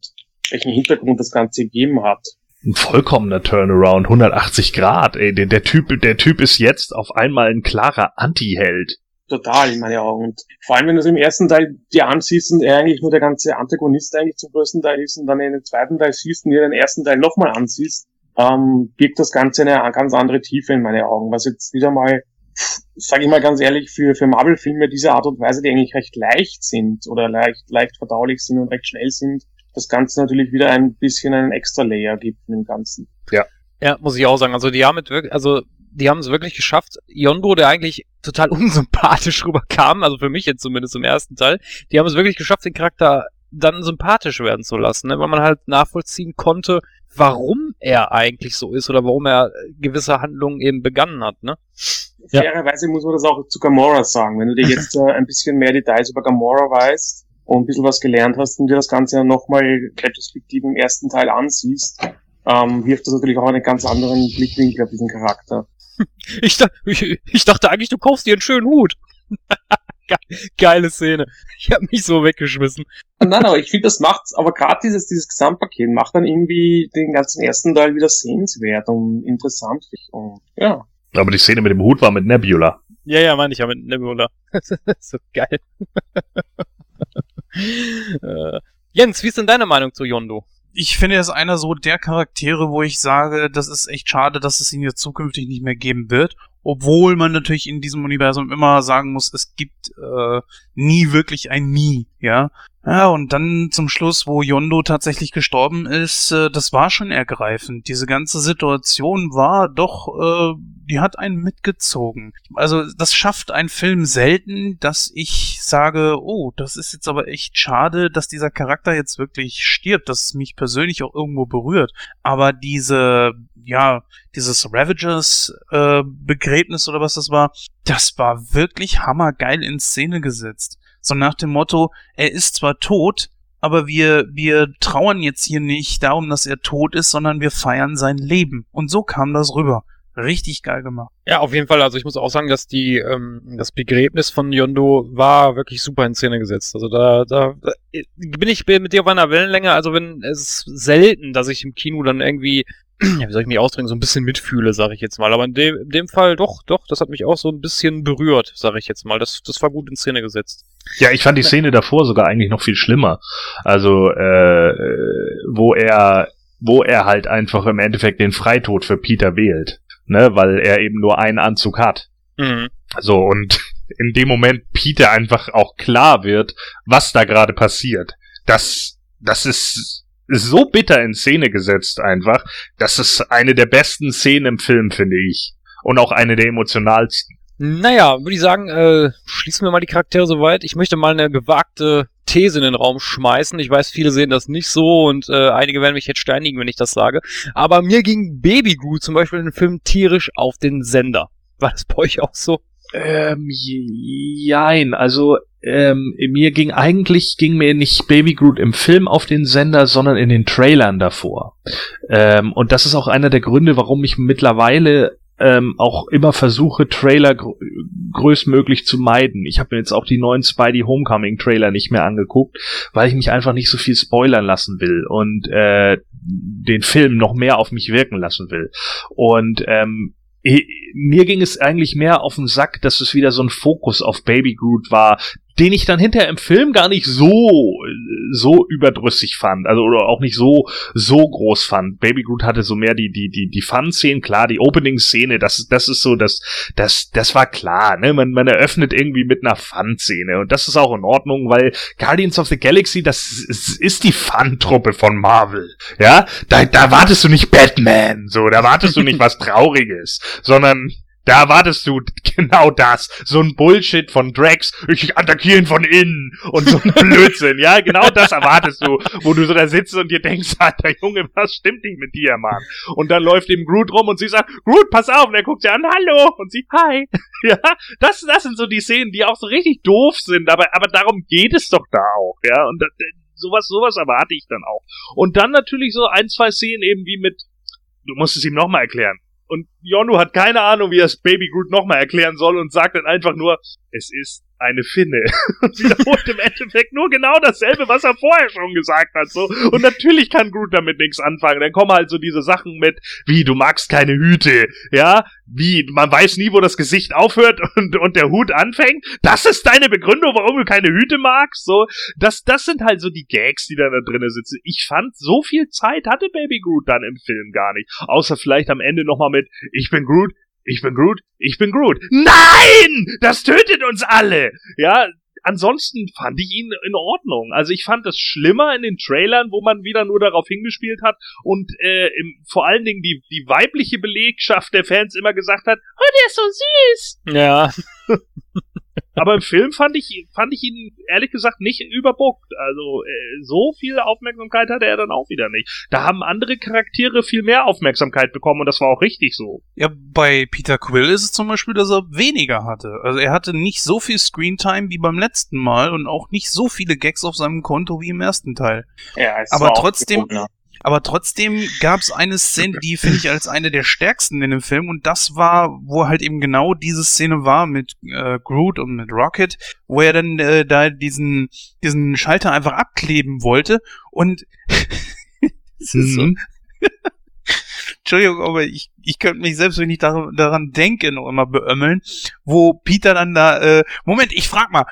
E: welchen Hintergrund das Ganze gegeben hat.
F: Ein vollkommener Turnaround, 180 Grad, ey. Der, der Typ, der Typ ist jetzt auf einmal ein klarer Anti-Held
E: total in meinen Augen. Und vor allem, wenn du es im ersten Teil dir ansiehst und er eigentlich nur der ganze Antagonist eigentlich zum größten Teil ist und dann in den zweiten Teil siehst und dir den ersten Teil nochmal ansiehst, ähm, birgt das Ganze eine ganz andere Tiefe in meine Augen. Was jetzt wieder mal, sage ich mal ganz ehrlich, für, für Marvel-Filme dieser Art und Weise, die eigentlich recht leicht sind oder leicht, leicht verdaulich sind und recht schnell sind, das Ganze natürlich wieder ein bisschen einen extra Layer gibt in dem Ganzen.
C: Ja. Ja, muss ich auch sagen. Also die haben mit wirklich, also die haben es wirklich geschafft. Yondo, der eigentlich total unsympathisch rüberkam, also für mich jetzt zumindest im ersten Teil, die haben es wirklich geschafft, den Charakter dann sympathisch werden zu lassen, ne? weil man halt nachvollziehen konnte, warum er eigentlich so ist oder warum er gewisse Handlungen eben begangen hat. Ne?
E: Ja. Fairerweise muss man das auch zu Gamora sagen. Wenn du dir jetzt äh, ein bisschen mehr Details über Gamora weißt und ein bisschen was gelernt hast und dir das Ganze nochmal retrospektiv im ersten Teil ansiehst, ähm, wirft das natürlich auch einen ganz anderen Blickwinkel auf diesen Charakter.
C: Ich, ich, ich dachte eigentlich, du kaufst dir einen schönen Hut. Geile Szene. Ich habe mich so weggeschmissen.
E: Nein, aber ich finde, das macht, aber gerade dieses, dieses Gesamtpaket macht dann irgendwie den ganzen ersten Teil wieder sehenswert und interessant. Und, ja.
F: Aber die Szene mit dem Hut war mit Nebula.
C: Ja, ja, meine ich ja mit Nebula. so geil. äh, Jens, wie ist denn deine Meinung zu Yondo?
D: Ich finde, er ist einer so der Charaktere, wo ich sage, das ist echt schade, dass es ihn jetzt zukünftig nicht mehr geben wird. Obwohl man natürlich in diesem Universum immer sagen muss, es gibt äh, nie wirklich ein Nie, ja. Ja, und dann zum Schluss, wo Yondo tatsächlich gestorben ist, äh, das war schon ergreifend. Diese ganze Situation war doch, äh, die hat einen mitgezogen. Also das schafft ein Film selten, dass ich sage, oh, das ist jetzt aber echt schade, dass dieser Charakter jetzt wirklich stirbt, dass es mich persönlich auch irgendwo berührt. Aber diese, ja, dieses Ravagers äh, Begräbnis oder was das war, das war wirklich hammergeil in Szene gesetzt. So nach dem Motto, er ist zwar tot, aber wir, wir trauern jetzt hier nicht darum, dass er tot ist, sondern wir feiern sein Leben. Und so kam das rüber. Richtig geil gemacht.
C: Ja, auf jeden Fall. Also ich muss auch sagen, dass die ähm, das Begräbnis von Yondo war wirklich super in Szene gesetzt. Also da, da, da bin ich mit dir auf einer Wellenlänge. Also wenn es ist selten, dass ich im Kino dann irgendwie wie soll ich mich ausdrücken, so ein bisschen mitfühle, sage ich jetzt mal. Aber in dem, in dem Fall doch, doch, das hat mich auch so ein bisschen berührt, sage ich jetzt mal. Das, das war gut in Szene gesetzt.
F: Ja, ich fand die Szene davor sogar eigentlich noch viel schlimmer. Also, äh, wo er, wo er halt einfach im Endeffekt den Freitod für Peter wählt, ne, weil er eben nur einen Anzug hat.
C: Mhm.
F: So, und in dem Moment Peter einfach auch klar wird, was da gerade passiert. Das, das ist so bitter in Szene gesetzt einfach. Das ist eine der besten Szenen im Film, finde ich. Und auch eine der emotionalsten.
C: Naja, würde ich sagen, äh, schließen wir mal die Charaktere soweit. Ich möchte mal eine gewagte These in den Raum schmeißen. Ich weiß, viele sehen das nicht so und äh, einige werden mich jetzt steinigen, wenn ich das sage. Aber mir ging Baby Groot zum Beispiel in dem Film tierisch auf den Sender. War das bei euch auch so?
F: Ähm, jein, also ähm, mir ging eigentlich, ging mir nicht Baby Groot im Film auf den Sender, sondern in den Trailern davor. Ähm, und das ist auch einer der Gründe, warum ich mittlerweile ähm, auch immer versuche, Trailer gr größtmöglich zu meiden. Ich habe mir jetzt auch die neuen Spidey Homecoming Trailer nicht mehr angeguckt, weil ich mich einfach nicht so viel spoilern lassen will und äh, den Film noch mehr auf mich wirken lassen will. Und ähm, mir ging es eigentlich mehr auf den Sack, dass es wieder so ein Fokus auf Baby Groot war, den ich dann hinterher im Film gar nicht so so überdrüssig fand, also oder auch nicht so so groß fand. Baby Groot hatte so mehr die die die die Fun-Szenen, klar, die Opening-Szene, das das ist so das das das war klar, ne? Man man eröffnet irgendwie mit einer Fun-Szene und das ist auch in Ordnung, weil Guardians of the Galaxy, das ist, ist die Fun-Truppe von Marvel, ja? Da da wartest du nicht Batman, so, da wartest du nicht was Trauriges, sondern da erwartest du genau das. So ein Bullshit von Drax, ich attackiere ihn von innen und so ein Blödsinn. ja, genau das erwartest du, wo du so da sitzt und dir denkst, Alter Junge, was stimmt nicht mit dir, Mann? Und dann läuft ihm Groot rum und sie sagt, Groot, pass auf. Und er guckt sie an, hallo. Und sie, hi. ja, das, das sind so die Szenen, die auch so richtig doof sind, aber, aber darum geht es doch da auch, ja. Und das, sowas, sowas erwarte ich dann auch. Und dann natürlich so ein, zwei Szenen eben wie mit, du musst es ihm nochmal erklären und Yonu hat keine Ahnung, wie er es Baby Groot nochmal erklären soll und sagt dann einfach nur, es ist eine Finne. Und wiederholt im Endeffekt nur genau dasselbe, was er vorher schon gesagt hat. So. Und natürlich kann Groot damit nichts anfangen. Dann kommen halt so diese Sachen mit, wie, du magst keine Hüte. Ja, wie, man weiß nie, wo das Gesicht aufhört und, und der Hut anfängt. Das ist deine Begründung, warum du keine Hüte magst? So, das, das sind halt so die Gags, die da, da drinnen sitzen. Ich fand, so viel Zeit hatte Baby Groot dann im Film gar nicht. Außer vielleicht am Ende nochmal mit, ich bin Groot, ich bin Groot, ich bin Groot. Nein! Das tötet uns alle! Ja, ansonsten fand ich ihn in Ordnung. Also ich fand es schlimmer in den Trailern, wo man wieder nur darauf hingespielt hat und äh, im, vor allen Dingen die, die weibliche Belegschaft der Fans immer gesagt hat, oh, der ist so süß.
C: Ja.
F: Aber im Film fand ich, fand ich ihn ehrlich gesagt nicht überbuckt. Also äh, so viel Aufmerksamkeit hatte er dann auch wieder nicht. Da haben andere Charaktere viel mehr Aufmerksamkeit bekommen und das war auch richtig so.
D: Ja, bei Peter Quill ist es zum Beispiel, dass er weniger hatte. Also er hatte nicht so viel Screentime wie beim letzten Mal und auch nicht so viele Gags auf seinem Konto wie im ersten Teil.
E: Ja, es
D: Aber
E: war
D: trotzdem,
E: ne?
D: Aber trotzdem gab es eine Szene, die finde ich als eine der stärksten in dem Film und das war, wo halt eben genau diese Szene war mit äh, Groot und mit Rocket, wo er dann äh, da diesen diesen Schalter einfach abkleben wollte und es ist so,
F: Mhm.
D: Entschuldigung, aber ich, ich könnte mich selbst, wenn ich dar daran denke, noch immer beömmeln, wo Peter dann da, äh, Moment, ich frag mal.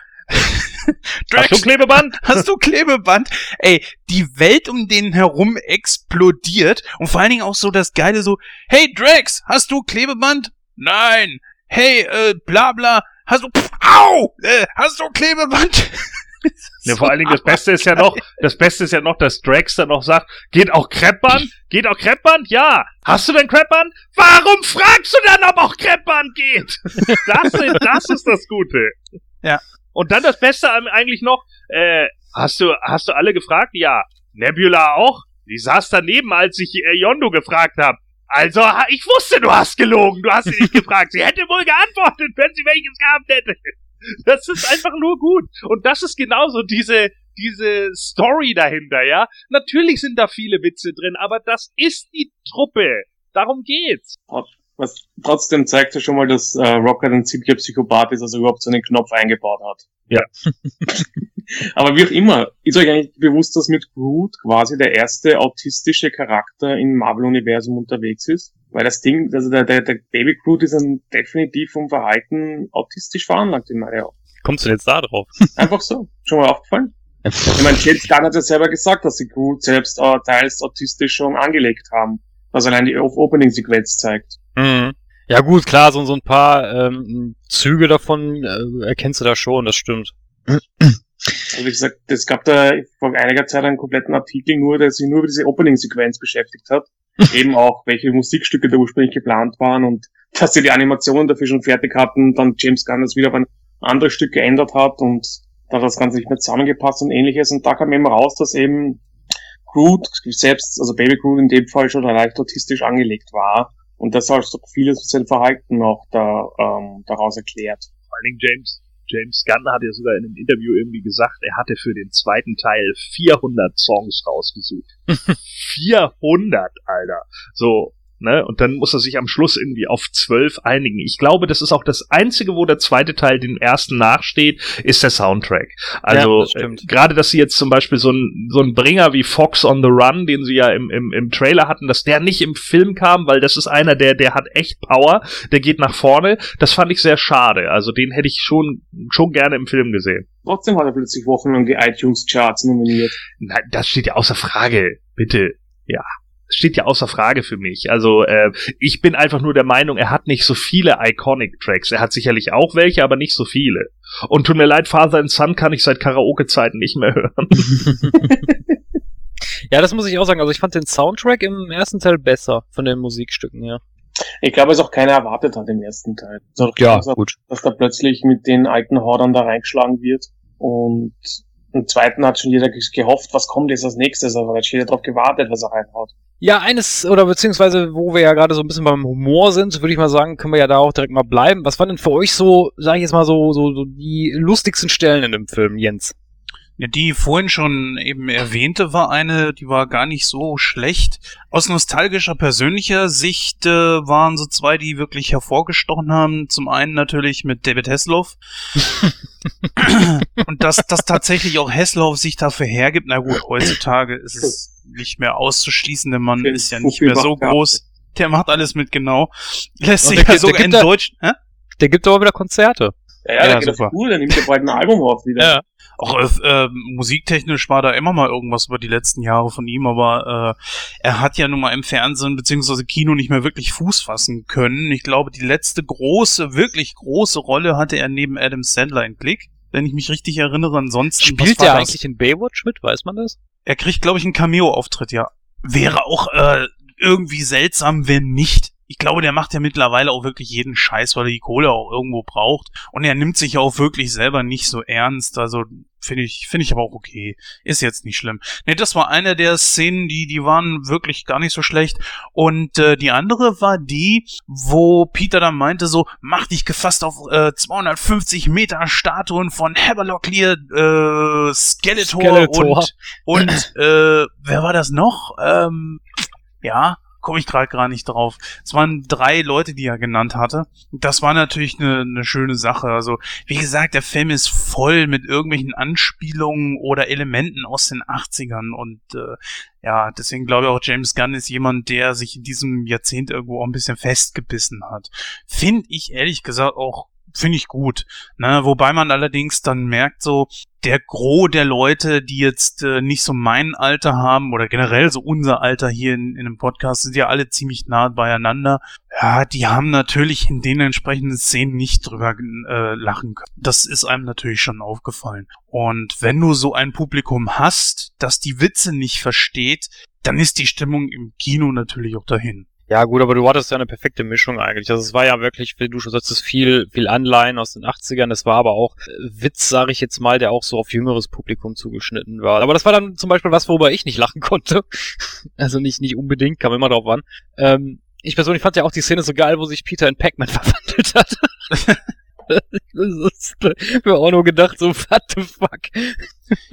F: Hast du Klebeband?
D: Hast du Klebeband? Ey, die Welt um den herum explodiert und vor allen Dingen auch so das Geile so, hey Drax, hast du Klebeband? Nein. hey, äh, bla bla, hast du, pff, au, äh, hast du Klebeband?
F: Ja, vor allen Dingen, das Beste ist ja noch, das Beste ist ja noch, dass Drax dann noch sagt, geht auch Kreppband? Geht auch Kreppband? Ja. Hast du denn Kreppband? Warum fragst du dann, ob auch Kreppband geht? Das, das ist das Gute.
D: Ja.
F: Und dann das Beste eigentlich noch, äh, hast du, hast du alle gefragt? Ja. Nebula auch? Die saß daneben, als ich äh, Yondo gefragt habe. Also, ich wusste, du hast gelogen. Du hast sie nicht gefragt. Sie hätte wohl geantwortet, wenn sie welches gehabt hätte. Das ist einfach nur gut. Und das ist genauso diese, diese Story dahinter, ja. Natürlich sind da viele Witze drin, aber das ist die Truppe. Darum geht's.
E: Was trotzdem zeigt ja schon mal, dass äh, Rocket ein ziemlicher Psychopath ist, also überhaupt so einen Knopf eingebaut hat.
F: Ja.
E: Aber wie auch immer, ist euch eigentlich bewusst, dass mit Groot quasi der erste autistische Charakter im Marvel-Universum unterwegs ist? Weil das Ding, also der, der, der Baby Groot ist ein definitiv vom Verhalten autistisch veranlagt in meiner Augen.
C: Kommst du denn jetzt da drauf?
E: Einfach so. Schon mal aufgefallen? Ich meine, James Gunn hat ja selber gesagt, dass sie Groot selbst äh, teils autistisch schon angelegt haben. Was allein die Opening-Sequenz zeigt.
C: Mhm. Ja gut, klar, so, so ein paar ähm, Züge davon äh, erkennst du da schon, das stimmt.
E: Also wie gesagt, es gab da vor einiger Zeit einen kompletten Artikel nur, der sich nur über diese Opening-Sequenz beschäftigt hat. Eben auch, welche Musikstücke da ursprünglich geplant waren und dass sie die Animationen dafür schon fertig hatten, dann James Gunn das wieder auf ein anderes Stück geändert hat und da hat das Ganze nicht mehr zusammengepasst und ähnliches. Und da kam eben raus, dass eben Groot selbst, also Baby Groot in dem Fall schon leicht autistisch angelegt war. Und das hat so vieles von seinem Verhalten auch da, ähm, daraus erklärt.
F: Vor allen Dingen James, James Gunn hat ja sogar in einem Interview irgendwie gesagt, er hatte für den zweiten Teil 400 Songs rausgesucht. 400, Alter. So, ne? Und dann muss er sich am Schluss irgendwie auf 12 einigen. Ich glaube, das ist auch das einzige, wo der zweite Teil dem ersten nachsteht, ist der Soundtrack. Also,
C: Ja, das
F: äh, gerade, dass sie jetzt zum Beispiel so ein, so ein Bringer wie Fox on the Run, den sie ja im, im, im Trailer hatten, dass der nicht im Film kam, weil das ist einer, der, der hat echt Power, der geht nach vorne. Das fand ich sehr schade. Also, den hätte ich schon, schon gerne im Film gesehen.
E: Trotzdem hat er plötzlich wochenlang die iTunes-Charts nominiert.
F: Na, das steht ja außer Frage. Bitte. Ja. Steht ja außer Frage für mich. Also, äh, ich bin einfach nur der Meinung, er hat nicht so viele Iconic Tracks. Er hat sicherlich auch welche, aber nicht so viele. Und tut mir leid, Father and Son kann ich seit Karaoke-Zeiten nicht mehr hören.
C: Ja, das muss ich auch sagen. Also ich fand den Soundtrack im ersten Teil besser von den Musikstücken, ja.
E: Ich glaube, es auch keiner erwartet hat im ersten Teil. So, dass,
C: gut.
E: dass da plötzlich mit den alten Hordern da reingeschlagen wird. Und im zweiten hat schon jeder ge- gehofft, was kommt jetzt als nächstes, aber da hat jeder drauf gewartet, was er reinhaut.
C: Ja, eines, oder beziehungsweise, wo wir ja gerade so ein bisschen beim Humor sind, würde ich mal sagen, können wir ja da auch direkt mal bleiben. Was waren denn für euch so, sage ich jetzt mal so, so, so die lustigsten Stellen in dem Film, Jens?
D: Ja, die vorhin schon eben erwähnte war eine, die war gar nicht so schlecht. Aus nostalgischer, persönlicher Sicht äh, waren so zwei, die wirklich hervorgestochen haben. Zum einen natürlich mit David Hasselhoff. Und dass, dass tatsächlich auch Hasselhoff sich dafür hergibt. Na gut, heutzutage ist es nicht mehr auszuschließen. Der Mann
E: Den
D: ist ja nicht mehr so groß. Der macht alles mit genau. Lässt sich
C: der
D: ja sogar
C: der
D: in
C: gibt da-
D: Deutsch... Hä?
C: Der gibt aber wieder Konzerte.
E: Ja,
D: Ja,
E: ja, der geht
D: super.
E: cool, der nimmt ja bald ein Album auf wieder.
C: Ja.
D: Auch äh, äh, musiktechnisch war da immer mal irgendwas über die letzten Jahre von ihm, aber äh, er hat ja nun mal im Fernsehen beziehungsweise Kino nicht mehr wirklich Fuß fassen können. Ich glaube, die letzte große, wirklich große Rolle hatte er neben Adam Sandler in Klick, wenn ich mich richtig erinnere. Ansonsten
C: Spielt
D: war
C: der
D: das?
C: eigentlich in Baywatch mit, weiß man das?
D: Er kriegt, glaube ich, einen Cameo-Auftritt, ja. Wäre auch äh, irgendwie seltsam, wenn nicht. Ich glaube, der macht ja mittlerweile auch wirklich jeden Scheiß, weil er die Kohle auch irgendwo braucht. Und er nimmt sich ja auch wirklich selber nicht so ernst. Also finde ich, finde ich aber auch okay. Ist jetzt nicht schlimm. Ne, das war eine der Szenen, die, die waren wirklich gar nicht so schlecht. Und äh, die andere war die, wo Peter dann meinte so, mach dich gefasst auf äh, 250 Meter Statuen von Haberlock Lear, äh, Skeletor,
C: Skeletor.
D: und und äh, wer war das noch? Ähm, ja, komme ich gerade gar nicht drauf. Es waren drei Leute, die er genannt hatte. Das war natürlich eine, eine schöne Sache. Also, wie gesagt, der Film ist voll mit irgendwelchen Anspielungen oder Elementen aus den 80ern. Und äh, ja, deswegen glaube ich auch, James Gunn ist jemand, der sich in diesem Jahrzehnt irgendwo auch ein bisschen festgebissen hat. Finde ich ehrlich gesagt auch finde ich gut. Ne? Wobei man allerdings dann merkt, so der Gros der Leute, die jetzt äh, nicht so mein Alter haben oder generell so unser Alter hier in, in einem Podcast, sind ja alle ziemlich nah beieinander. Ja, die haben natürlich in den entsprechenden Szenen nicht drüber äh, lachen können. Das ist einem natürlich schon aufgefallen. Und wenn du so ein Publikum hast, das die Witze nicht versteht, dann ist die Stimmung im Kino natürlich auch dahin.
C: Ja, gut, aber du hattest ja eine perfekte Mischung eigentlich. Also es war ja wirklich, wie du schon sagst, viel, viel Anleihen aus den 80ern. Das war aber auch Witz, sage ich jetzt mal, der auch so auf jüngeres Publikum zugeschnitten war. Aber das war dann zum Beispiel was, worüber ich nicht lachen konnte. also nicht, nicht unbedingt, kam immer drauf an. Ähm, ich persönlich fand ja auch die Szene so geil, wo sich Peter in Pac-Man verwandelt hat. Das ist mir auch nur gedacht, so, what the fuck.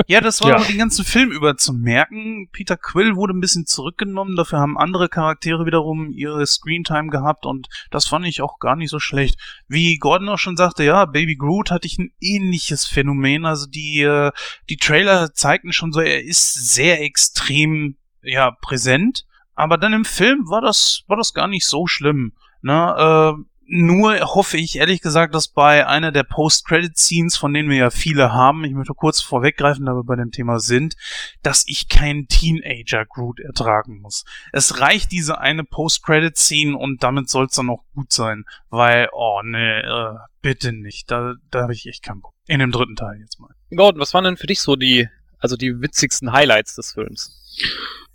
D: Ja, das war
F: Ja.
D: den ganzen Film über zu merken. Peter Quill wurde ein bisschen zurückgenommen, dafür haben andere Charaktere wiederum ihre Screentime gehabt und das fand ich auch gar nicht so schlecht. Wie Gordon auch schon sagte, ja, Baby Groot hatte ich ein ähnliches Phänomen. Also die, äh, die Trailer zeigten schon so, er ist sehr extrem, ja, präsent. Aber dann im Film war das, war das gar nicht so schlimm. Ne, äh, nur hoffe ich ehrlich gesagt, dass bei einer der Post-Credit-Scenes, von denen wir ja viele haben, ich möchte kurz vorweggreifen, da wir bei dem Thema sind, dass ich keinen Teenager Groot ertragen muss. Es reicht diese eine Post-Credit-Scene und damit soll es dann auch gut sein, weil, oh ne, äh, bitte nicht, da, da habe ich echt keinen Bock. In dem dritten Teil jetzt mal.
C: Gordon, was waren denn für dich so die, also die witzigsten Highlights des Films?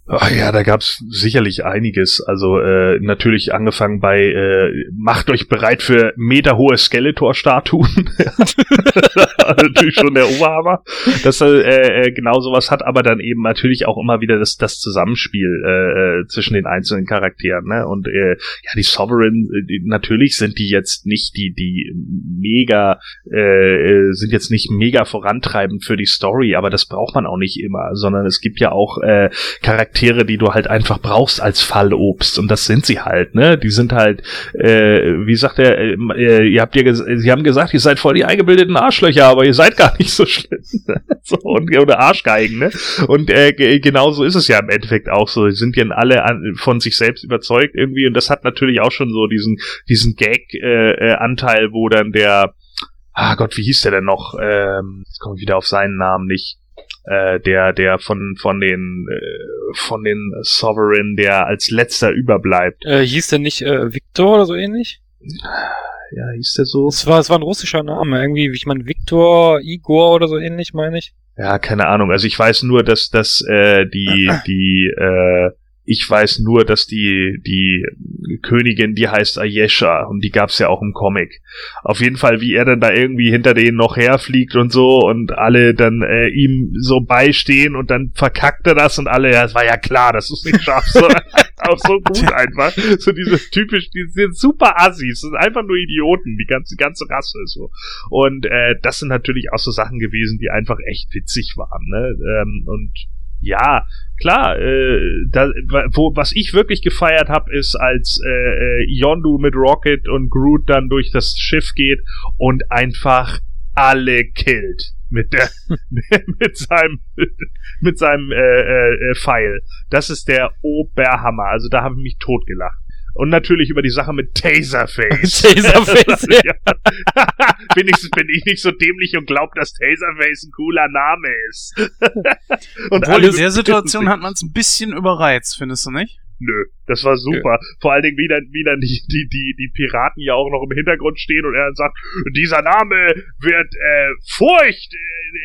F: Ach ja, da gab's sicherlich einiges. Also äh, natürlich angefangen bei äh, macht euch bereit für meterhohe Skeletor-Statuen. natürlich schon der Oberhammer, dass er äh, äh, genau sowas hat, aber dann eben natürlich auch immer wieder das, das Zusammenspiel äh, äh, zwischen den einzelnen Charakteren. Ne? Und äh, ja, die Sovereign, äh, natürlich sind die jetzt nicht die, die mega, äh, äh, sind jetzt nicht mega vorantreibend für die Story, aber das braucht man auch nicht immer, sondern es gibt ja auch äh, Charaktere, die du halt einfach brauchst als Fallobst und das sind sie halt, ne? Die sind halt, äh, wie sagt er, äh, äh, ihr habt ja, sie haben gesagt, ihr seid voll die eingebildeten Arschlöcher, aber ihr seid gar nicht so schlimm, so und oder Arschgeigen, ne? Und äh, ge- genau so ist es ja im Endeffekt auch so. Sie sind ja alle an, von sich selbst überzeugt irgendwie und das hat natürlich auch schon so diesen diesen Gag-Anteil, äh, Anteil, wo dann der Ah Gott, wie hieß der denn noch? Ähm, jetzt komme ich wieder auf seinen Namen nicht äh, der der von von den äh, von den Sovereign der als letzter überbleibt
C: Äh, hieß der nicht äh, Victor oder so ähnlich?
F: ja hieß der so
C: Es war, es war ein russischer Name, irgendwie, ich meine Victor, Igor oder so ähnlich, meine ich.
F: ja keine Ahnung also ich weiß nur dass dass äh, die die äh, ich weiß nur, dass die die Königin, die heißt Ayesha und die gab's ja auch im Comic. Auf jeden Fall, wie er dann da irgendwie hinter denen noch herfliegt und so und alle dann äh, ihm so beistehen und dann verkackt er das und alle, ja, es war ja klar, dass du es nicht schaffst. So, auch so gut einfach. So diese typisch, die sind super Assis, sind einfach nur Idioten, die ganze, die ganze Rasse so. Und äh, das sind natürlich auch so Sachen gewesen, die einfach echt witzig waren, ne? Ähm, und ja, klar, äh, da, wo, was ich wirklich gefeiert habe, ist, als äh, äh, Yondu mit Rocket und Groot dann durch das Schiff geht und einfach alle killt mit der mit seinem mit seinem äh, äh, äh, Pfeil. Das ist der Oberhammer. Also da habe ich mich totgelacht. Und natürlich über die Sache mit Taserface.
C: Taserface,
F: ja. Wenigstens bin ich nicht so dämlich und glaub, dass Taserface ein cooler Name ist. und
D: Obwohl
F: alle
D: in der Situation
F: sich-
D: hat man es ein bisschen überreizt, findest du nicht?
F: Nö, das war super. Vor allen Dingen, wie dann, wie dann die, die, die, die Piraten ja auch noch im Hintergrund stehen und er dann sagt, dieser Name wird äh, Furcht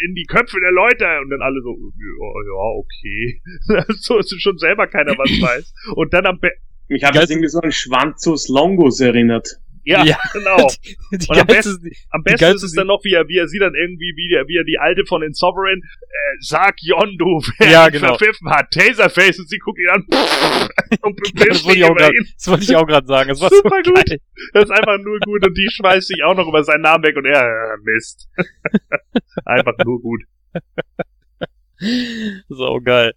F: in die Köpfe der Leute. Und dann alle so, ja, ja okay. so ist schon selber keiner was weiß. Und dann am
E: Mich hat das irgendwie so an Schwanzus Longus erinnert.
F: ja,
C: Ja.
F: genau.
C: Die
F: Und am
C: geilste-
F: Am
C: Die
F: besten
C: geilste
F: ist es dann noch, wie er, wie er sie dann irgendwie, wie er, wie er die alte von den Sovereign, äh, sag Yondu, wer
C: Ja, genau.
F: verpfiffen hat, Taserface, und sie guckt ihn an, und
C: das
F: bepisst
C: wollte
F: sich
C: ich auch
F: über
C: grad-
F: ihn.
C: das wollte ich auch gerade sagen. Das war
F: Super
C: so
F: gut.
C: geil.
F: Das ist einfach nur gut und die schmeißt sich auch noch über seinen Namen weg und er, äh, Mist. einfach nur gut.
C: So geil.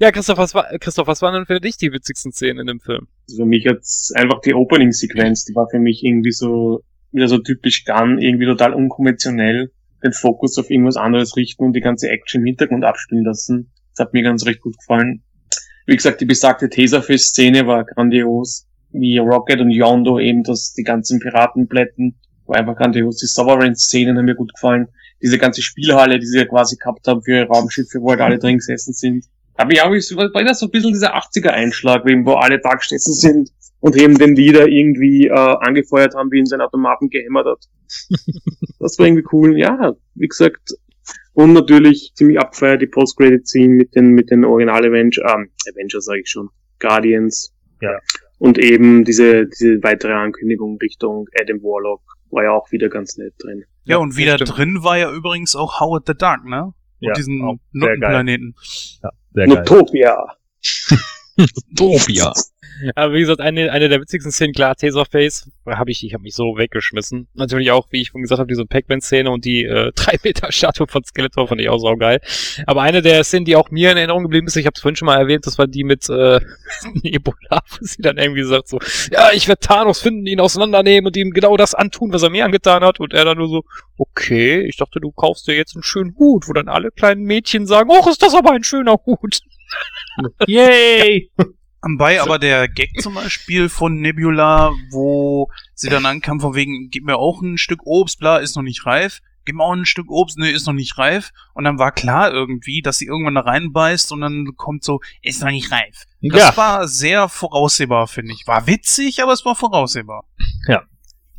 C: Ja, Christoph, was war, Christoph, was waren denn für dich die witzigsten Szenen in dem Film?
E: Also für mich jetzt einfach die Opening-Sequenz, die war für mich irgendwie so, wieder so typisch Gun, irgendwie total unkonventionell, den Fokus auf irgendwas anderes richten und die ganze Action im Hintergrund abspielen lassen. Das hat mir ganz recht gut gefallen. Wie gesagt, die besagte Tesafest-Szene war grandios, wie Rocket und Yondo eben das, die ganzen Piratenplätten war einfach grandios. Die Sovereign-Szenen haben mir gut gefallen. Diese ganze Spielhalle, die sie ja quasi gehabt haben für ihre Raumschiffe, wo halt alle drin gesessen sind. Da hab ich auch, war das so ein bisschen dieser 80er-Einschlag, wo alle da gesessen sind und eben den Lieder irgendwie äh, angefeuert haben, wie in seinen Automaten gehämmert hat. das war irgendwie cool. Ja, wie gesagt, und natürlich ziemlich abgefeiert die Post-Credit-Scene mit den, mit den Original-Avengers, ähm, Avengers sage ich schon, Guardians.
F: Ja.
E: Und eben diese, diese weitere Ankündigung Richtung Adam Warlock war ja auch wieder ganz nett drin.
D: Ja, und wieder
C: stimmt.
D: drin war ja übrigens auch Howard the Dark, ne?
F: Ja,
D: und diesen
F: auch sehr geil.
D: Nuttenplaneten.
C: Utopia. Aber wie gesagt, eine, eine der witzigsten Szenen, klar, Taserface, habe ich, ich habe mich so weggeschmissen. Natürlich auch, wie ich vorhin gesagt habe, diese Pac-Man-Szene und die äh, 3 Meter Statue von Skeletor fand ich auch saugeil. Aber eine der Szenen, die auch mir in Erinnerung geblieben ist, ich habe es vorhin schon mal erwähnt, das war die mit äh, Ebola, wo sie dann irgendwie sagt so, ja, ich werde Thanos finden, ihn auseinandernehmen und ihm genau das antun, was er mir angetan hat. Und er dann nur so, okay, ich dachte, du kaufst dir jetzt einen schönen Hut, wo dann alle kleinen Mädchen sagen, oh, ist das aber ein schöner Hut.
F: Yay!
D: Anbei aber der Gag zum Beispiel von Nebula, wo sie dann ankam von wegen, gib mir auch ein Stück Obst, bla, ist noch nicht reif. Gib mir auch ein Stück Obst, ne, ist noch nicht reif. Und dann war klar irgendwie, dass sie irgendwann da reinbeißt und dann kommt so, ist noch nicht reif. Das
F: Ja.
D: war sehr voraussehbar, finde ich. War witzig, aber es war voraussehbar.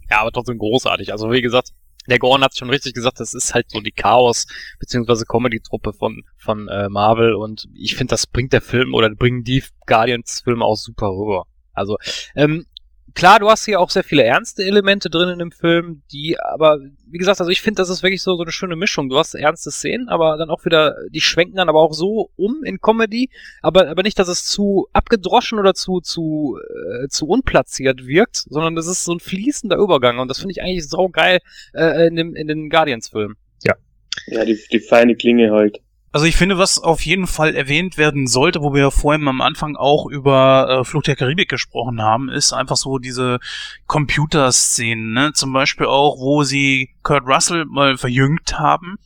C: Ja, aber trotzdem großartig. Also wie gesagt, der Gorn hat schon richtig gesagt, das ist halt so die Chaos- bzw. Comedy-Truppe von, von äh, Marvel und ich finde, das bringt der Film oder bringen die Guardians-Filme auch super rüber. Also, ähm, klar, du hast hier auch sehr viele ernste Elemente drin in dem Film, die aber, wie gesagt, also ich finde, das ist wirklich so, so eine schöne Mischung. Du hast ernste Szenen, aber dann auch wieder, die schwenken dann aber auch so um in Comedy, aber, aber nicht, dass es zu abgedroschen oder zu, zu, äh, zu unplatziert wirkt, sondern das ist so ein fließender Übergang und das finde ich eigentlich saugeil äh, in, dem, in den Guardians-Filmen.
E: Ja, die, die feine Klinge halt.
D: Also ich finde, was auf jeden Fall erwähnt werden sollte, wo wir ja vorhin am Anfang auch über äh, Flucht der Karibik gesprochen haben, ist einfach so diese Computerszenen, ne? Zum Beispiel auch, wo sie Kurt Russell mal verjüngt haben.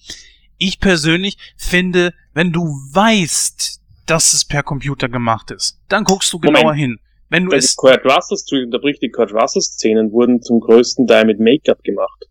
D: Ich persönlich finde, wenn du weißt, dass es per Computer gemacht ist, dann guckst du genauer
E: Moment.
D: hin. Wenn du
E: Weil
D: es
E: die Kurt Russell, unterbricht, die Kurt Russell-Szenen wurden zum größten Teil mit Make-up gemacht.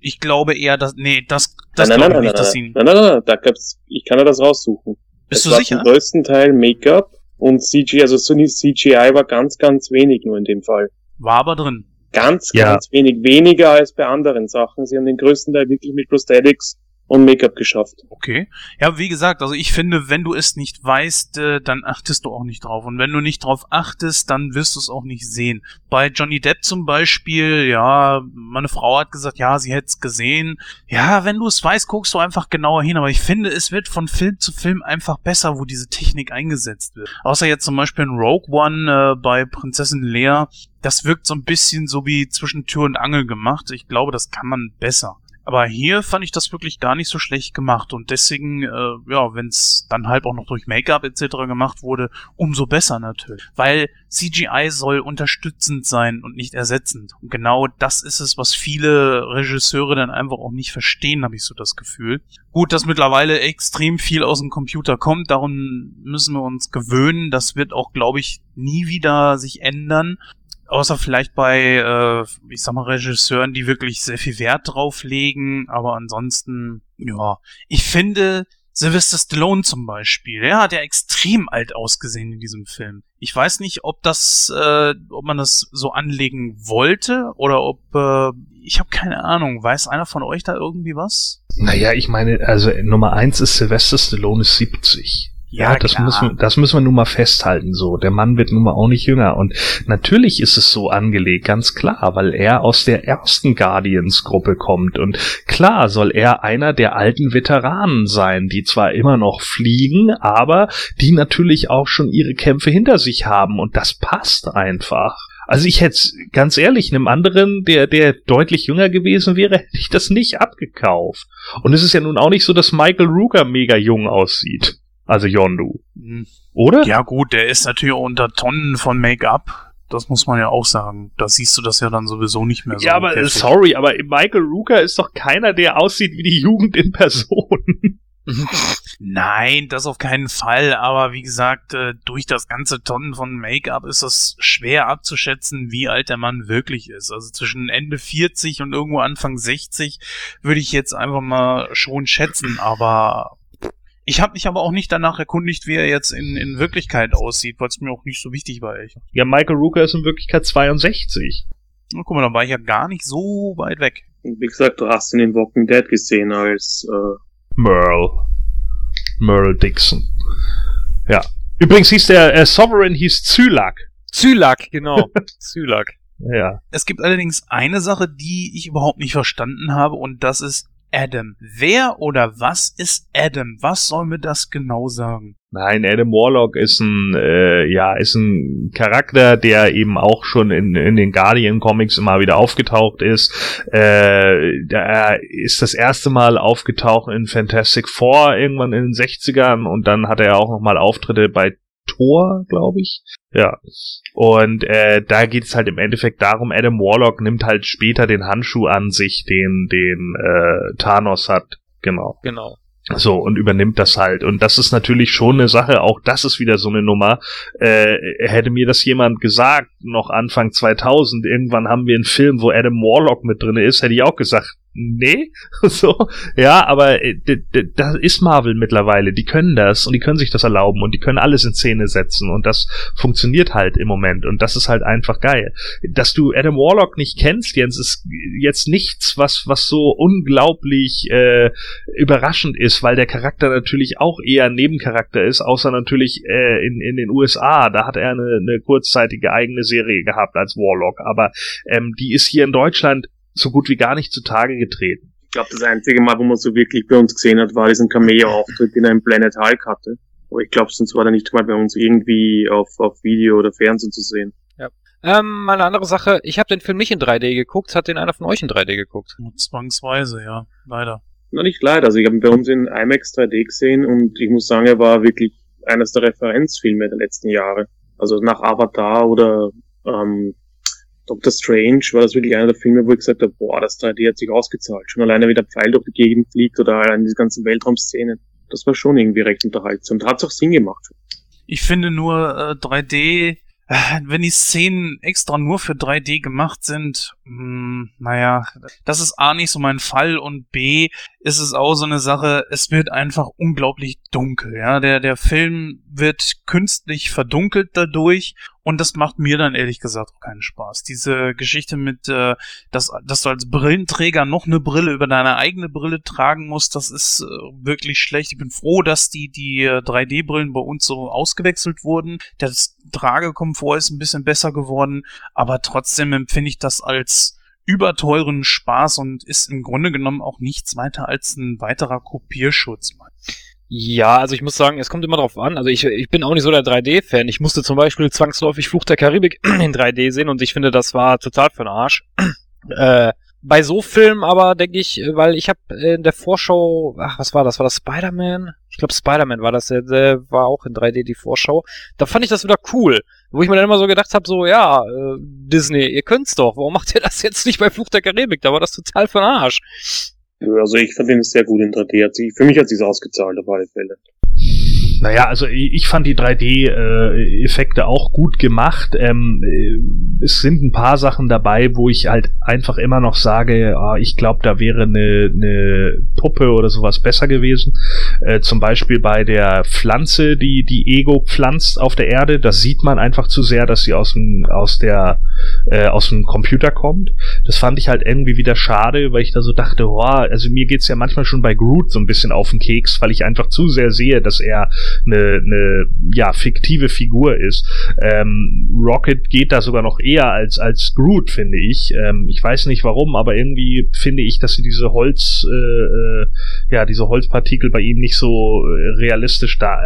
D: Ich glaube eher, dass. Nee, das, das
E: nein, nein,
D: ich
E: nein,
D: nicht, dass
E: nein,
D: sie.
E: nein, nein, nein, nein, da gab's, ich kann ja das raussuchen.
D: Bist
E: es
D: du
E: war
D: sicher?
E: Zum größten Teil Make-up und CGI, also CGI war ganz, ganz wenig nur in dem Fall.
D: War aber drin.
E: Ganz,
F: Ja.
E: ganz wenig. Weniger als bei anderen Sachen. Sie haben den größten Teil wirklich mit Prosthetics und Make-up geschafft.
D: Okay. Ja, wie gesagt, also ich finde, wenn du es nicht weißt, äh, dann achtest du auch nicht drauf. Und wenn du nicht drauf achtest, dann wirst du es auch nicht sehen. Bei Johnny Depp zum Beispiel, ja, meine Frau hat gesagt, ja, sie hätte es gesehen. Ja, wenn du es weißt, guckst du einfach genauer hin. Aber ich finde, es wird von Film zu Film einfach besser, wo diese Technik eingesetzt wird. Außer jetzt zum Beispiel in Rogue One äh, bei Prinzessin Leia. Das wirkt so ein bisschen so wie zwischen Tür und Angel gemacht. Ich glaube, das kann man besser. Aber hier fand ich das wirklich gar nicht so schlecht gemacht und deswegen, äh, ja, wenn es dann halt auch noch durch Make-up etc. gemacht wurde, umso besser natürlich. Weil CGI soll unterstützend sein und nicht ersetzend. Und genau das ist es, was viele Regisseure dann einfach auch nicht verstehen, habe ich so das Gefühl. Gut, dass mittlerweile extrem viel aus dem Computer kommt, darum müssen wir uns gewöhnen. Das wird auch, glaube ich, nie wieder sich ändern. Außer vielleicht bei, äh, ich sag mal, Regisseuren, die wirklich sehr viel Wert drauf legen. Aber ansonsten, ja. Ich finde, Sylvester Stallone zum Beispiel, der hat ja extrem alt ausgesehen in diesem Film. Ich weiß nicht, ob das, äh, ob man das so anlegen wollte oder ob, äh, ich habe keine Ahnung. Weiß einer von euch da irgendwie was?
F: Naja, ich meine, also Nummer eins ist Sylvester Stallone ist 70. Ja, das
D: klar.
F: müssen, wir- das müssen wir nun mal festhalten, so. Der Mann wird nun mal auch nicht jünger. Und natürlich ist es so angelegt, ganz klar, weil er aus der ersten Guardians-Gruppe kommt. Und klar soll er einer der alten Veteranen sein, die zwar immer noch fliegen, aber die natürlich auch schon ihre Kämpfe hinter sich haben. Und das passt einfach. Also ich hätte ganz ehrlich, einem anderen, der, der deutlich jünger gewesen wäre, hätte ich das nicht abgekauft. Und es ist ja nun auch nicht so, dass Michael Rooker mega jung aussieht. Also Yondu.
D: Hm.
F: Oder?
D: Ja gut, der ist natürlich auch unter Tonnen von Make-up. Das muss man ja auch sagen. Da siehst du das ja dann sowieso nicht mehr so.
F: Ja, aber äh,
D: heftig.
F: sorry, aber Michael Rooker ist doch keiner, der aussieht wie die Jugend in Person.
D: Nein, das auf keinen Fall. Aber wie gesagt, äh, durch das ganze Tonnen von Make-up ist es schwer abzuschätzen, wie alt der Mann wirklich ist. Also zwischen Ende 40 und irgendwo Anfang 60 würde ich jetzt einfach mal schon schätzen. Aber ich habe mich aber auch nicht danach erkundigt, wie er jetzt in, in Wirklichkeit aussieht, weil es mir auch nicht so wichtig war. Ich.
F: Ja, Michael Rooker ist in Wirklichkeit 62.
D: Na, guck mal, da war ich ja gar nicht so weit weg.
E: Und wie gesagt, du hast ihn in Walking Dead gesehen als äh,
F: Merle. Merle Dixon. Ja. Übrigens hieß der äh, Sovereign hieß Zylak.
C: Zylak, genau. Zylak.
F: Ja.
D: Es gibt allerdings eine Sache, die ich überhaupt nicht verstanden habe, und das ist Adam. Wer oder was ist Adam? Was soll mir das genau sagen?
F: Nein, Adam Warlock ist ein, äh, ja, ist ein Charakter, der eben auch schon in, in den Guardian Comics immer wieder aufgetaucht ist. Äh, der ist das erste Mal aufgetaucht in Fantastic Four irgendwann in den 60ern und dann hat er auch nochmal Auftritte bei Thor, glaube ich. Ja. Und äh, da geht es halt im Endeffekt darum, Adam Warlock nimmt halt später den Handschuh an sich, den, den äh, Thanos hat. Genau.
C: Genau.
F: So, und übernimmt das halt. Und das ist natürlich schon eine Sache, auch das ist wieder so eine Nummer. Äh, hätte mir das jemand gesagt, noch Anfang 2000, irgendwann haben wir einen Film, wo Adam Warlock mit drin ist, hätte ich auch gesagt, nee, so, ja, aber äh, das ist Marvel mittlerweile, die können das und die können sich das erlauben und die können alles in Szene setzen und das funktioniert halt im Moment und das ist halt einfach geil. Dass du Adam Warlock nicht kennst, Jens, ist jetzt nichts, was, was so unglaublich äh, überraschend ist, weil der Charakter natürlich auch eher ein Nebencharakter ist, außer natürlich äh, in, in den USA, da hat er eine, eine kurzzeitige eigene Serie gehabt als Warlock, aber ähm, die ist hier in Deutschland so gut wie gar nicht zutage getreten.
E: Ich glaube, das einzige Mal, wo man so wirklich bei uns gesehen hat, war diesen Cameo-Auftritt, den er im Planet Hulk hatte. Aber ich glaube, sonst war er nicht mal bei uns irgendwie auf, auf Video oder Fernsehen zu sehen.
C: Ja. Ähm, mal eine andere Sache. Ich habe den Film nicht in 3D geguckt. Hat den einer von euch in 3D geguckt?
D: Zwangsweise, ja. Leider.
E: Na, nicht leider. Also ich habe ihn bei uns in IMAX 3D gesehen und ich muss sagen, er war wirklich eines der Referenzfilme der letzten Jahre. Also nach Avatar oder ähm, Doctor Strange war das wirklich einer der Filme, wo ich gesagt habe, boah, das 3D hat sich ausgezahlt. Schon alleine wie der Pfeil durch die Gegend fliegt oder allein diese ganzen Weltraumszenen. Das war schon irgendwie recht unterhaltsam. Da hat es auch Sinn gemacht.
D: Ich finde nur äh, 3D, äh, wenn die Szenen extra nur für 3D gemacht sind, mh, hm, naja, das ist A nicht so mein Fall und B ist es auch so eine Sache, es wird einfach unglaublich dunkel, ja. Der, der Film wird künstlich verdunkelt dadurch und das macht mir dann ehrlich gesagt auch keinen Spaß. Diese Geschichte mit, äh, dass, dass du als Brillenträger noch eine Brille über deine eigene Brille tragen musst, das ist äh, wirklich schlecht. Ich bin froh, dass die, die 3D-Brillen äh, bei uns so ausgewechselt wurden. Der Tragekomfort ist ein bisschen besser geworden, aber trotzdem empfinde ich das als überteuren Spaß und ist im Grunde genommen auch nichts weiter als ein weiterer Kopierschutz.
C: Ja, also ich muss sagen, es kommt immer drauf an. Also ich, ich bin auch nicht so der 3D-Fan. Ich musste zum Beispiel zwangsläufig Fluch der Karibik in 3D sehen und ich finde, das war total für den Arsch. äh, bei so Filmen aber denke ich, weil ich habe in der Vorschau, ach, was war das? War das Spider-Man? Ich glaube Spider-Man war das, der, der war auch in 3D die Vorschau. Da fand ich das wieder cool. Wo ich mir dann immer so gedacht habe, so, ja, äh, Disney, ihr könnt's doch. Warum macht ihr das jetzt nicht bei Fluch der Karibik? Da war das total für Arsch.
E: Also ich fand den sehr gut in 3D. Für mich hat sich's ausgezahlt auf alle Fälle.
F: Naja, also ich fand die 3D-Effekte äh, auch gut gemacht. Ähm, äh, es sind ein paar Sachen dabei, wo ich halt einfach immer noch sage, oh, ich glaube, da wäre eine, eine Puppe oder sowas besser gewesen. Äh, zum Beispiel bei der Pflanze, die die Ego pflanzt auf der Erde, das sieht man einfach zu sehr, dass sie aus dem aus der äh, aus dem Computer kommt. Das fand ich halt irgendwie wieder schade, weil ich da so dachte, oh, also mir geht's ja manchmal schon bei Groot so ein bisschen auf den Keks, weil ich einfach zu sehr sehe, dass er eine, eine ja, fiktive Figur ist. Ähm, Rocket geht da sogar noch eher als, als Groot, finde ich. Ähm, ich weiß nicht warum, aber irgendwie finde ich, dass sie diese Holz, äh, äh, ja, diese Holzpartikel bei ihm nicht so äh, realistisch da,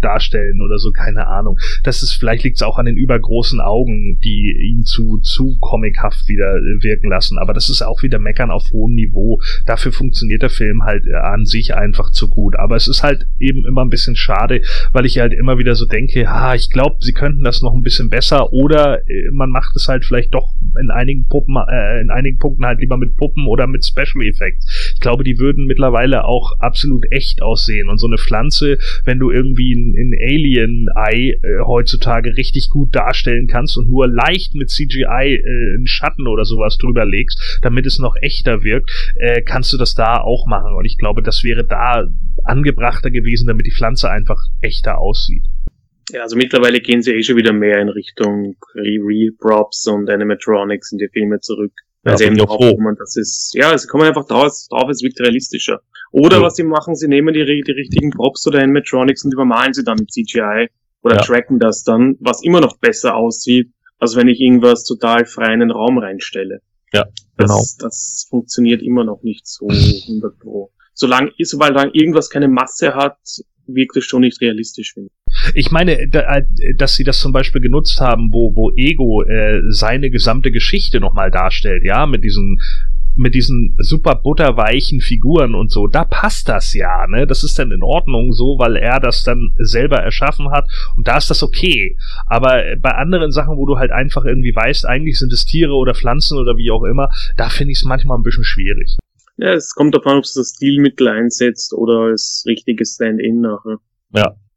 F: darstellen oder so, keine Ahnung. Das ist, vielleicht liegt es auch an den übergroßen Augen, die ihn zu, zu comichaft wieder wirken lassen. Aber das ist auch wieder Meckern auf hohem Niveau. Dafür funktioniert der Film halt äh, an sich einfach zu gut. Aber es ist halt eben immer ein bisschen schade, schade, weil ich halt immer wieder so denke, ha, ich glaube, sie könnten das noch ein bisschen besser oder äh, man macht es halt vielleicht doch in einigen Puppen, äh, in einigen Punkten halt lieber mit Puppen oder mit Special Effects. Ich glaube, die würden mittlerweile auch absolut echt aussehen. Und so eine Pflanze, wenn du irgendwie ein, ein Alien-Ei äh, heutzutage richtig gut darstellen kannst und nur leicht mit CGI äh, einen Schatten oder sowas drüber legst, damit es noch echter wirkt, äh, kannst du das da auch machen. Und ich glaube, das wäre da angebrachter gewesen, damit die Pflanze einfach echter aussieht.
E: Ja, also mittlerweile gehen sie eh schon wieder mehr in Richtung Real Props und Animatronics in die Filme zurück. Weil
F: Ja,
E: sie eben drauf kommen, das ist, ja, sie kommen einfach drauf, drauf, es wirkt realistischer. Oder
F: Ja.
E: was sie machen, sie nehmen die, die richtigen Props oder Animatronics und übermalen sie dann mit CGI oder
F: Ja.
E: tracken das dann, was immer noch besser aussieht, als wenn ich irgendwas total frei in den Raum reinstelle.
F: Ja,
E: Das,
F: genau.
E: das funktioniert immer noch nicht so 100 pro. Solange, sobald irgendwas keine Masse hat, wirkt es schon nicht realistisch, finde ich.
F: Meine, da, äh, dass sie das zum Beispiel genutzt haben, wo, wo Ego äh, seine gesamte Geschichte nochmal darstellt, ja, mit diesen mit diesen super butterweichen Figuren und so, da passt das ja, ne? Das ist dann in Ordnung so, weil er das dann selber erschaffen hat und da ist das okay. Aber bei anderen Sachen, wo du halt einfach irgendwie weißt, eigentlich sind es Tiere oder Pflanzen oder wie auch immer, da finde ich es manchmal ein bisschen schwierig.
E: Ja, es kommt davon, ob es das Stilmittel einsetzt oder als richtiges Stand-in nachher.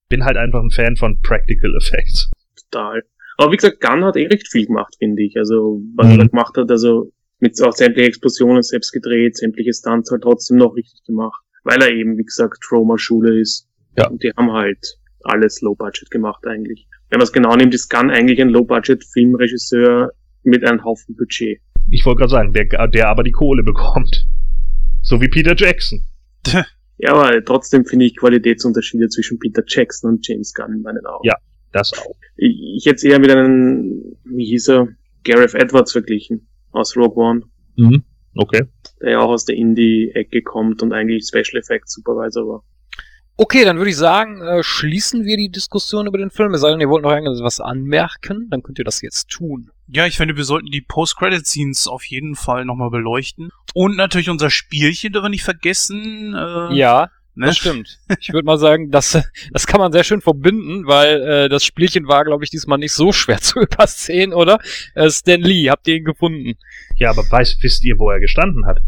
F: Bin halt einfach ein Fan von Practical Effects.
E: Total. Aber wie gesagt, Gunn hat eh recht viel gemacht, finde ich. Also, was
F: Mhm.
E: er da gemacht hat, also mit auch sämtliche Explosionen selbst gedreht, sämtliche Stunts halt trotzdem noch richtig gemacht. Weil er eben, wie gesagt, Troma-Schule ist.
F: Ja.
E: Und die haben halt alles Low-Budget gemacht eigentlich. Wenn man es genau nimmt, ist Gunn eigentlich ein Low-Budget-Filmregisseur mit einem Haufen Budget.
F: Ich wollte gerade sagen, der, der aber die Kohle bekommt. So wie Peter Jackson.
E: Ja, aber trotzdem finde ich Qualitätsunterschiede zwischen Peter Jackson und James Gunn in meinen Augen.
F: Ja. Das auch.
E: Ich, ich hätte es eher mit einem, wie hieß er, Gareth Edwards verglichen aus Rogue One,
F: Mhm. Okay.
E: der ja auch aus der Indie-Ecke kommt und eigentlich Special Effects Supervisor war.
C: Okay, dann würde ich sagen, äh, schließen wir die Diskussion über den Film. Es sei denn, ihr wollt noch irgendwas anmerken, dann könnt ihr das jetzt tun.
D: Ja, ich finde, wir sollten die Post-Credit-Scenes auf jeden Fall nochmal beleuchten. Und natürlich unser Spielchen dürfen wir nicht vergessen. Äh,
C: Ja,
D: ne?
C: das stimmt. Ich würde mal sagen, das, das kann man sehr schön verbinden, weil äh, das Spielchen war, glaube ich, diesmal nicht so schwer zu übersehen, oder? Äh, Stan Lee, habt ihr ihn gefunden?
F: Ja, aber weiß, wisst ihr, wo er gestanden hat?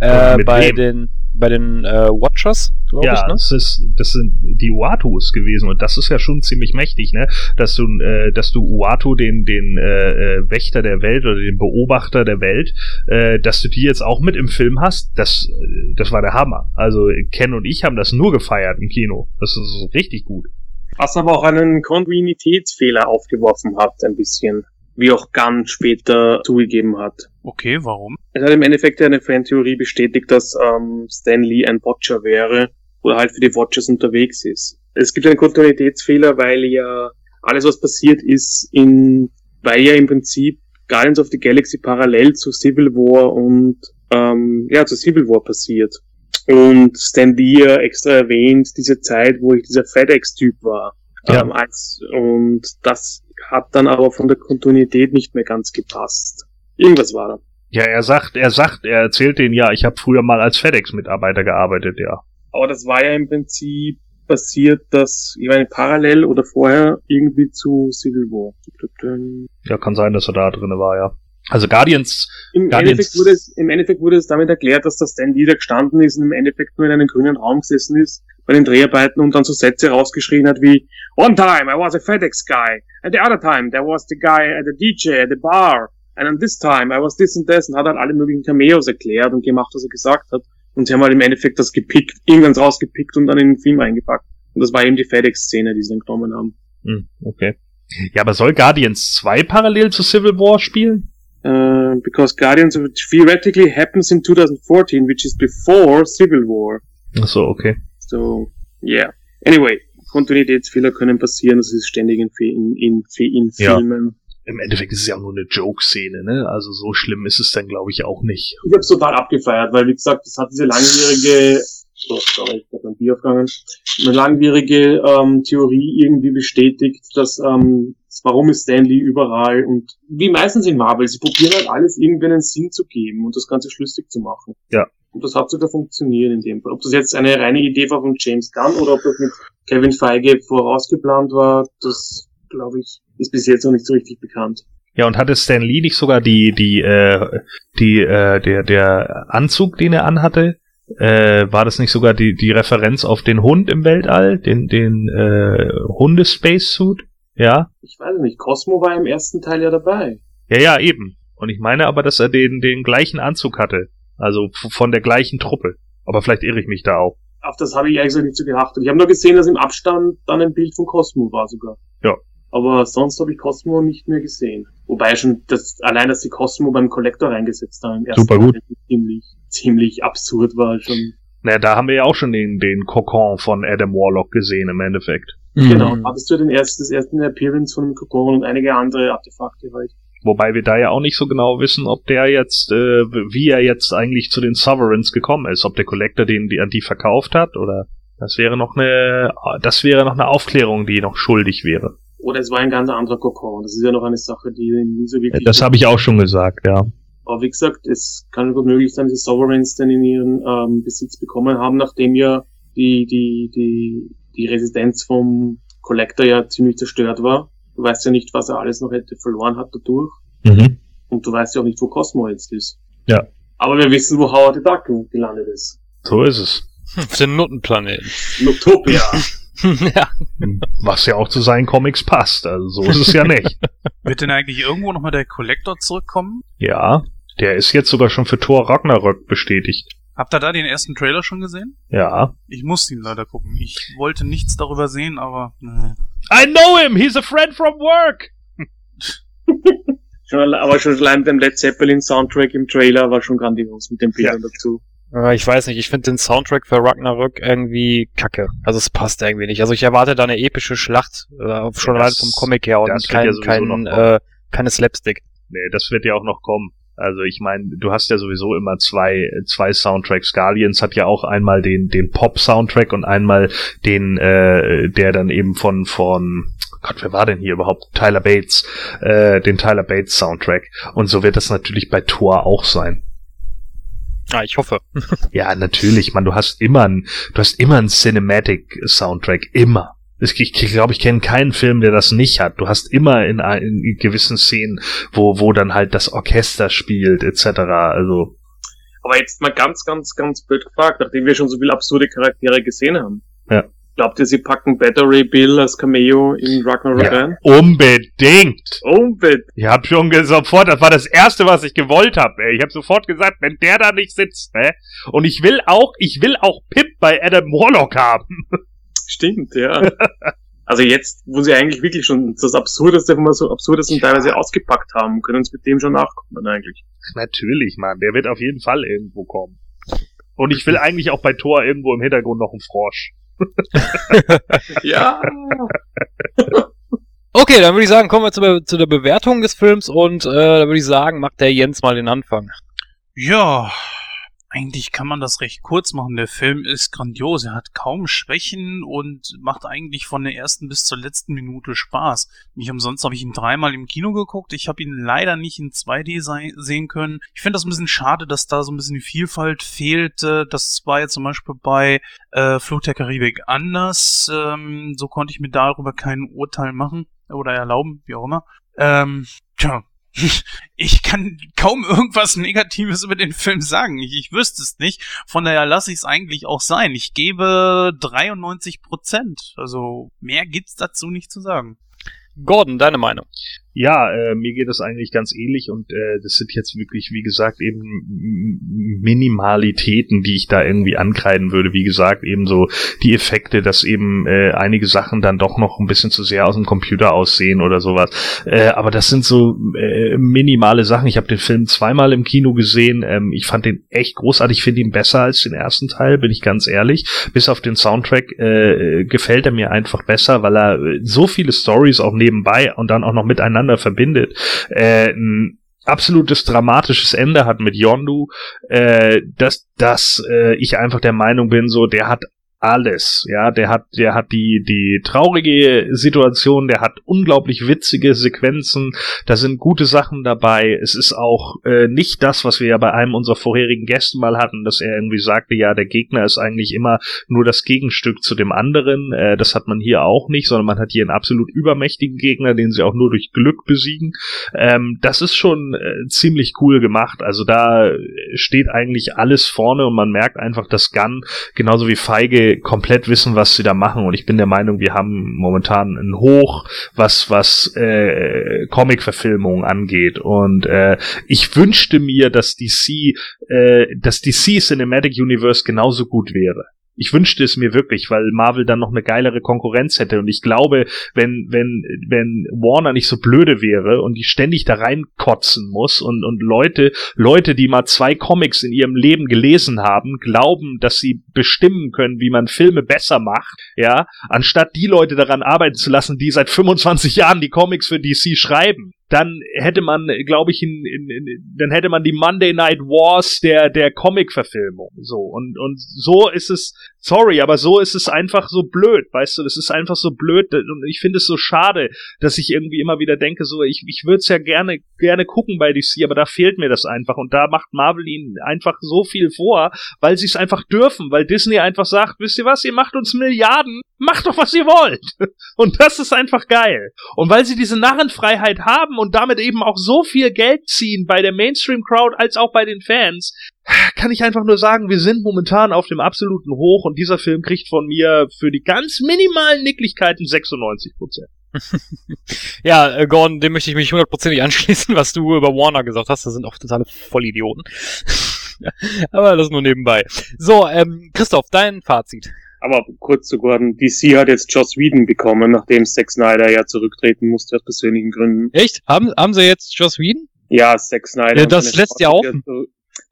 C: Äh, bei
F: wem?
C: den bei den äh, Watchers, glaube
F: ja,
C: ich, ne?
F: das ist, das sind die Uatus gewesen und das ist ja schon ziemlich mächtig, ne? Dass du, äh, dass du Uatu, den, den äh, äh, Wächter der Welt oder den Beobachter der Welt, äh, dass du die jetzt auch mit im Film hast, das, äh, das war der Hammer. Also Ken und ich haben das nur gefeiert im Kino. Das ist richtig gut.
E: Was aber auch einen Kontinuitätsfehler aufgeworfen hat, ein bisschen. Wie auch Gunn später zugegeben hat.
D: Okay, warum?
E: Es hat im Endeffekt eine Fantheorie bestätigt, dass ähm, Stan Lee ein Watcher wäre oder halt für die Watchers unterwegs ist. Es gibt einen Kontinuitätsfehler, weil ja alles, was passiert ist, in, weil ja im Prinzip Guardians of the Galaxy parallel zu Civil War und ähm, ja, zu Civil War passiert. Und Stan Lee ja extra erwähnt, diese Zeit, wo ich dieser FedEx-Typ war.
F: Ja.
E: Ähm, als, und das hat dann aber von der Kontinuität nicht mehr ganz gepasst. Irgendwas war da.
F: Ja, er sagt, er sagt, er erzählt denen, ja, ich habe früher mal als FedEx-Mitarbeiter gearbeitet, ja.
E: Aber das war ja im Prinzip passiert, dass, ich meine, parallel oder vorher irgendwie zu Civil War.
F: Ja, kann sein, dass er da drinne war, ja. Also Guardians,
E: Im
F: Guardians-
E: Endeffekt, wurde es, Im Endeffekt wurde es damit erklärt, dass das Stan Lee da gestanden ist und im Endeffekt nur in einem grünen Raum gesessen ist bei den Dreharbeiten und dann so Sätze rausgeschrien hat wie One time I was a FedEx guy and the other time there was the guy at the DJ at the bar and then this time I was this and this und hat halt alle möglichen Cameos erklärt und gemacht, was er gesagt hat und sie haben halt im Endeffekt das gepickt, irgendwann rausgepickt und dann in den Film eingepackt. Und das war eben die FedEx-Szene, die sie dann genommen haben.
F: hm, okay. Ja, aber soll Guardians 2 parallel zu Civil War spielen?
E: Uh, because Guardians theoretically happens in 2014, which is before Civil War.
F: Ach so, okay.
E: So, yeah. Anyway, Kontinuitätsfehler können passieren, das ist ständig in, in, in, in
F: Ja. Im Endeffekt ist es ja auch nur eine Joke-Szene, ne? Also so schlimm ist es dann, glaube ich, auch nicht.
E: Ich hab's total abgefeiert, weil wie gesagt, das hat diese langwierige, oh, sorry, ich hab ein Bier aufgegangen, eine langwierige ähm, Theorie irgendwie bestätigt, dass ähm, warum ist Stanley überall und wie meistens in Marvel, sie probieren halt alles irgendwie einen Sinn zu geben und das Ganze schlüssig zu machen.
F: Ja.
E: Und das hat sogar funktioniert in dem Fall. Ob das jetzt eine reine Idee war von James Gunn oder ob das mit Kevin Feige vorausgeplant war, das glaube ich, ist bis jetzt noch nicht so richtig bekannt.
F: Ja, und hatte Stan Lee nicht sogar die, die, äh, die, äh, der, der Anzug, den er anhatte, Äh, war das nicht sogar die, die Referenz auf den Hund im Weltall? Den, den äh, Hundespacesuit? Ja?
E: Ich weiß nicht, Cosmo war im ersten Teil ja dabei.
F: Ja, ja, eben. Und ich meine aber, dass er den, den gleichen Anzug hatte. Also von der gleichen Truppe. Aber vielleicht irre ich mich da auch.
E: Auf das habe ich eigentlich so nicht so geachtet. Ich habe nur gesehen, dass im Abstand dann ein Bild von Cosmo war sogar.
F: Ja.
E: Aber sonst habe ich Cosmo nicht mehr gesehen. Wobei schon das, allein, dass die Cosmo beim Collector reingesetzt haben im ersten
F: Super gut.
E: Teil, ziemlich, ziemlich absurd war schon.
F: Naja, da haben wir ja auch schon den, den Kokon von Adam Warlock gesehen im Endeffekt.
E: Genau. Hattest du den ersten, das erste Appearance von dem Kokon und einige andere Artefakte halt.
F: Wobei wir da ja auch nicht so genau wissen, ob der jetzt, äh, wie er jetzt eigentlich zu den Sovereigns gekommen ist, ob der Collector den die, an die verkauft hat oder das wäre noch eine, das wäre noch eine Aufklärung, die noch schuldig wäre.
E: Oder es war ein ganz anderer Kokon. Das ist ja noch eine Sache, die nie so wirklich.
F: Das habe ich auch schon gesagt, ja.
E: Aber wie gesagt, es kann gut möglich sein, dass die Sovereigns dann in ihren ähm, Besitz bekommen haben, nachdem ja die, die, die, die Residenz vom Collector ja ziemlich zerstört war. Du weißt ja nicht, was er alles noch hätte verloren hat dadurch.
F: Mhm.
E: Und du weißt ja auch nicht, wo Cosmo jetzt ist.
F: Ja.
E: Aber wir wissen, wo Howard the Duck gelandet ist.
F: So ist es.
C: Auf den Nuttenplaneten.
E: Notopia.
C: ja.
F: Was ja auch zu seinen Comics passt. Also so ist es ja nicht.
D: Wird denn eigentlich irgendwo nochmal der Collector zurückkommen?
F: Ja, der ist jetzt sogar schon für Thor Ragnarök bestätigt.
D: Habt ihr da den ersten Trailer schon gesehen?
F: Ja.
D: Ich muss ihn leider gucken. Ich wollte nichts darüber sehen, aber nee.
F: I know him, he's a friend from work.
E: schon, aber schon allein mit dem Led Zeppelin Soundtrack im Trailer war schon grandios mit den Bildern dazu.
C: Äh, Ich weiß nicht, ich finde den Soundtrack für Ragnarök irgendwie kacke. Also es passt irgendwie nicht. Also ich erwarte da eine epische Schlacht, äh, schon
F: Ja,
C: allein vom Comic her und kein,
F: ja
C: kein, äh, keine Slapstick.
F: Nee, das wird ja auch noch kommen. Also ich meine, du hast ja sowieso immer zwei, zwei Soundtracks. Guardians hat ja auch einmal den, den Pop-Soundtrack und einmal den, äh, der dann eben von, von, Gott, wer war denn hier überhaupt? Tyler Bates, äh, den Tyler Bates Soundtrack. Und so wird das natürlich bei Thor auch sein.
C: Ah, ich hoffe.
F: Ja, natürlich, man, du hast immer ein, du hast immer einen Cinematic Soundtrack, immer. Ich, glaube, ich kenne keinen Film, der das nicht hat. Du hast immer in, in gewissen Szenen, wo, wo dann halt das Orchester spielt, etc. Also,
E: Aber jetzt mal ganz, ganz, ganz blöd gefragt, nachdem wir schon so viele absurde Charaktere gesehen haben.
F: Ja.
E: Glaubt ihr, sie packen Battery Bill als Cameo in Ragnarok
F: Ja.
E: rein?
F: unbedingt!
E: Unbedingt.
F: Ich habe schon sofort, das war das erste, was ich gewollt habe. Ich habe sofort gesagt, wenn der da nicht sitzt, ne? Und ich will auch, ich will auch Pip bei Adam Warlock haben.
E: Stimmt, ja. also jetzt, wo sie eigentlich wirklich schon das Absurdeste von so Absurdesten teilweise ausgepackt haben, können uns mit dem schon nachkommen eigentlich.
F: Natürlich, Mann, der wird auf jeden Fall irgendwo kommen. Und ich will eigentlich auch bei Thor irgendwo im Hintergrund noch einen Frosch.
E: Ja.
C: Okay, dann würde ich sagen, kommen wir zu, be- zu der Bewertung des Films und äh, da würde ich sagen, macht der Jens mal den Anfang.
D: Ja, eigentlich kann man das recht kurz machen. Der Film ist grandios. Er hat kaum Schwächen und macht eigentlich von der ersten bis zur letzten Minute Spaß. Nicht umsonst habe ich ihn dreimal im Kino geguckt. Ich habe ihn leider nicht in 2D sei- sehen können. Ich finde das ein bisschen schade, dass da so ein bisschen die Vielfalt fehlt. Das war ja zum Beispiel bei äh, Fluch der Karibik anders. Ähm, so konnte ich mir darüber kein Urteil machen oder erlauben, wie auch immer. Ähm, tja, ich kann kaum irgendwas Negatives über den Film sagen. Ich, ich wüsste es nicht. Von daher lasse ich es eigentlich auch sein. Ich gebe 93 Prozent. Also mehr gibt's dazu nicht zu sagen.
C: Gordon, deine Meinung?
F: Ja, äh, mir geht es eigentlich ganz ähnlich und äh, das sind jetzt wirklich, wie gesagt, eben Minimalitäten, die ich da irgendwie ankreiden würde. Wie gesagt, eben so die Effekte, dass eben äh, einige Sachen dann doch noch ein bisschen zu sehr aus dem Computer aussehen oder sowas. Äh, aber das sind so äh, minimale Sachen. Ich habe den Film zweimal im Kino gesehen. Ähm, ich fand den echt großartig. Ich finde ihn besser als den ersten Teil, bin ich ganz ehrlich. Bis auf den Soundtrack äh, gefällt er mir einfach besser, weil er äh, so viele Stories auch nebenbei und dann auch noch miteinander verbindet. Äh, ein absolutes dramatisches Ende hat mit Yondu, äh, dass, dass äh, ich einfach der Meinung bin, so der hat alles. Ja, der hat, der hat die, die traurige Situation, der hat unglaublich witzige Sequenzen, da sind gute Sachen dabei. Es ist auch äh, nicht das, was wir ja bei einem unserer vorherigen Gäste mal hatten, dass er irgendwie sagte, ja, der Gegner ist eigentlich immer nur das Gegenstück zu dem anderen. Äh, das hat man hier auch nicht, sondern man hat hier einen absolut übermächtigen Gegner, den sie auch nur durch Glück besiegen. Ähm, das ist schon äh, ziemlich cool gemacht. Also da steht eigentlich alles vorne und man merkt einfach, dass Gunn genauso wie Feige komplett wissen, was sie da machen. Und ich bin der Meinung, wir haben momentan ein Hoch, was was äh, Comic-Verfilmungen angeht. Und äh, ich wünschte mir, dass DC, äh, dass DC Cinematic Universe genauso gut wäre ich wünschte es mir wirklich, weil Marvel dann noch eine geilere Konkurrenz hätte. Und ich glaube, wenn, wenn, wenn Warner nicht so blöde wäre und die ständig da reinkotzen muss und, und Leute, Leute, die mal zwei Comics in ihrem Leben gelesen haben, glauben, dass sie bestimmen können, wie man Filme besser macht, ja, anstatt die Leute daran arbeiten zu lassen, die seit 25 Jahren die Comics für DC schreiben dann hätte man, glaube ich, in, in, in, dann hätte man die Monday Night Wars der der Comic-Verfilmung. So und und so ist es. Sorry, aber so ist es einfach so blöd, weißt du? Das ist einfach so blöd und ich finde es so schade, dass ich irgendwie immer wieder denke, so ich ich würde es ja gerne gerne gucken bei DC, aber da fehlt mir das einfach. Und da macht Marvel ihnen einfach so viel vor, weil sie es einfach dürfen, weil Disney einfach sagt, wisst ihr was, ihr macht uns Milliarden, macht doch was ihr wollt. Und das ist einfach geil. Und weil sie diese Narrenfreiheit haben und damit eben auch so viel Geld ziehen bei der Mainstream-Crowd als auch bei den Fans, kann ich einfach nur sagen, wir sind momentan auf dem absoluten Hoch und dieser Film kriegt von mir für die ganz minimalen Nicklichkeiten 96%
C: ja, äh, Gordon, dem möchte ich mich hundertprozentig anschließen, was du über Warner gesagt hast. Das sind auch totale Vollidioten. Aber das nur nebenbei. So, ähm, Christoph, dein Fazit.
E: Aber kurz zu Gordon, DC hat jetzt Joss Whedon bekommen, nachdem Zack Snyder ja zurücktreten musste aus persönlichen Gründen.
C: Echt? Haben, haben sie jetzt Joss Whedon?
E: Ja, Zack Snyder.
C: Ja, das lässt ja auch.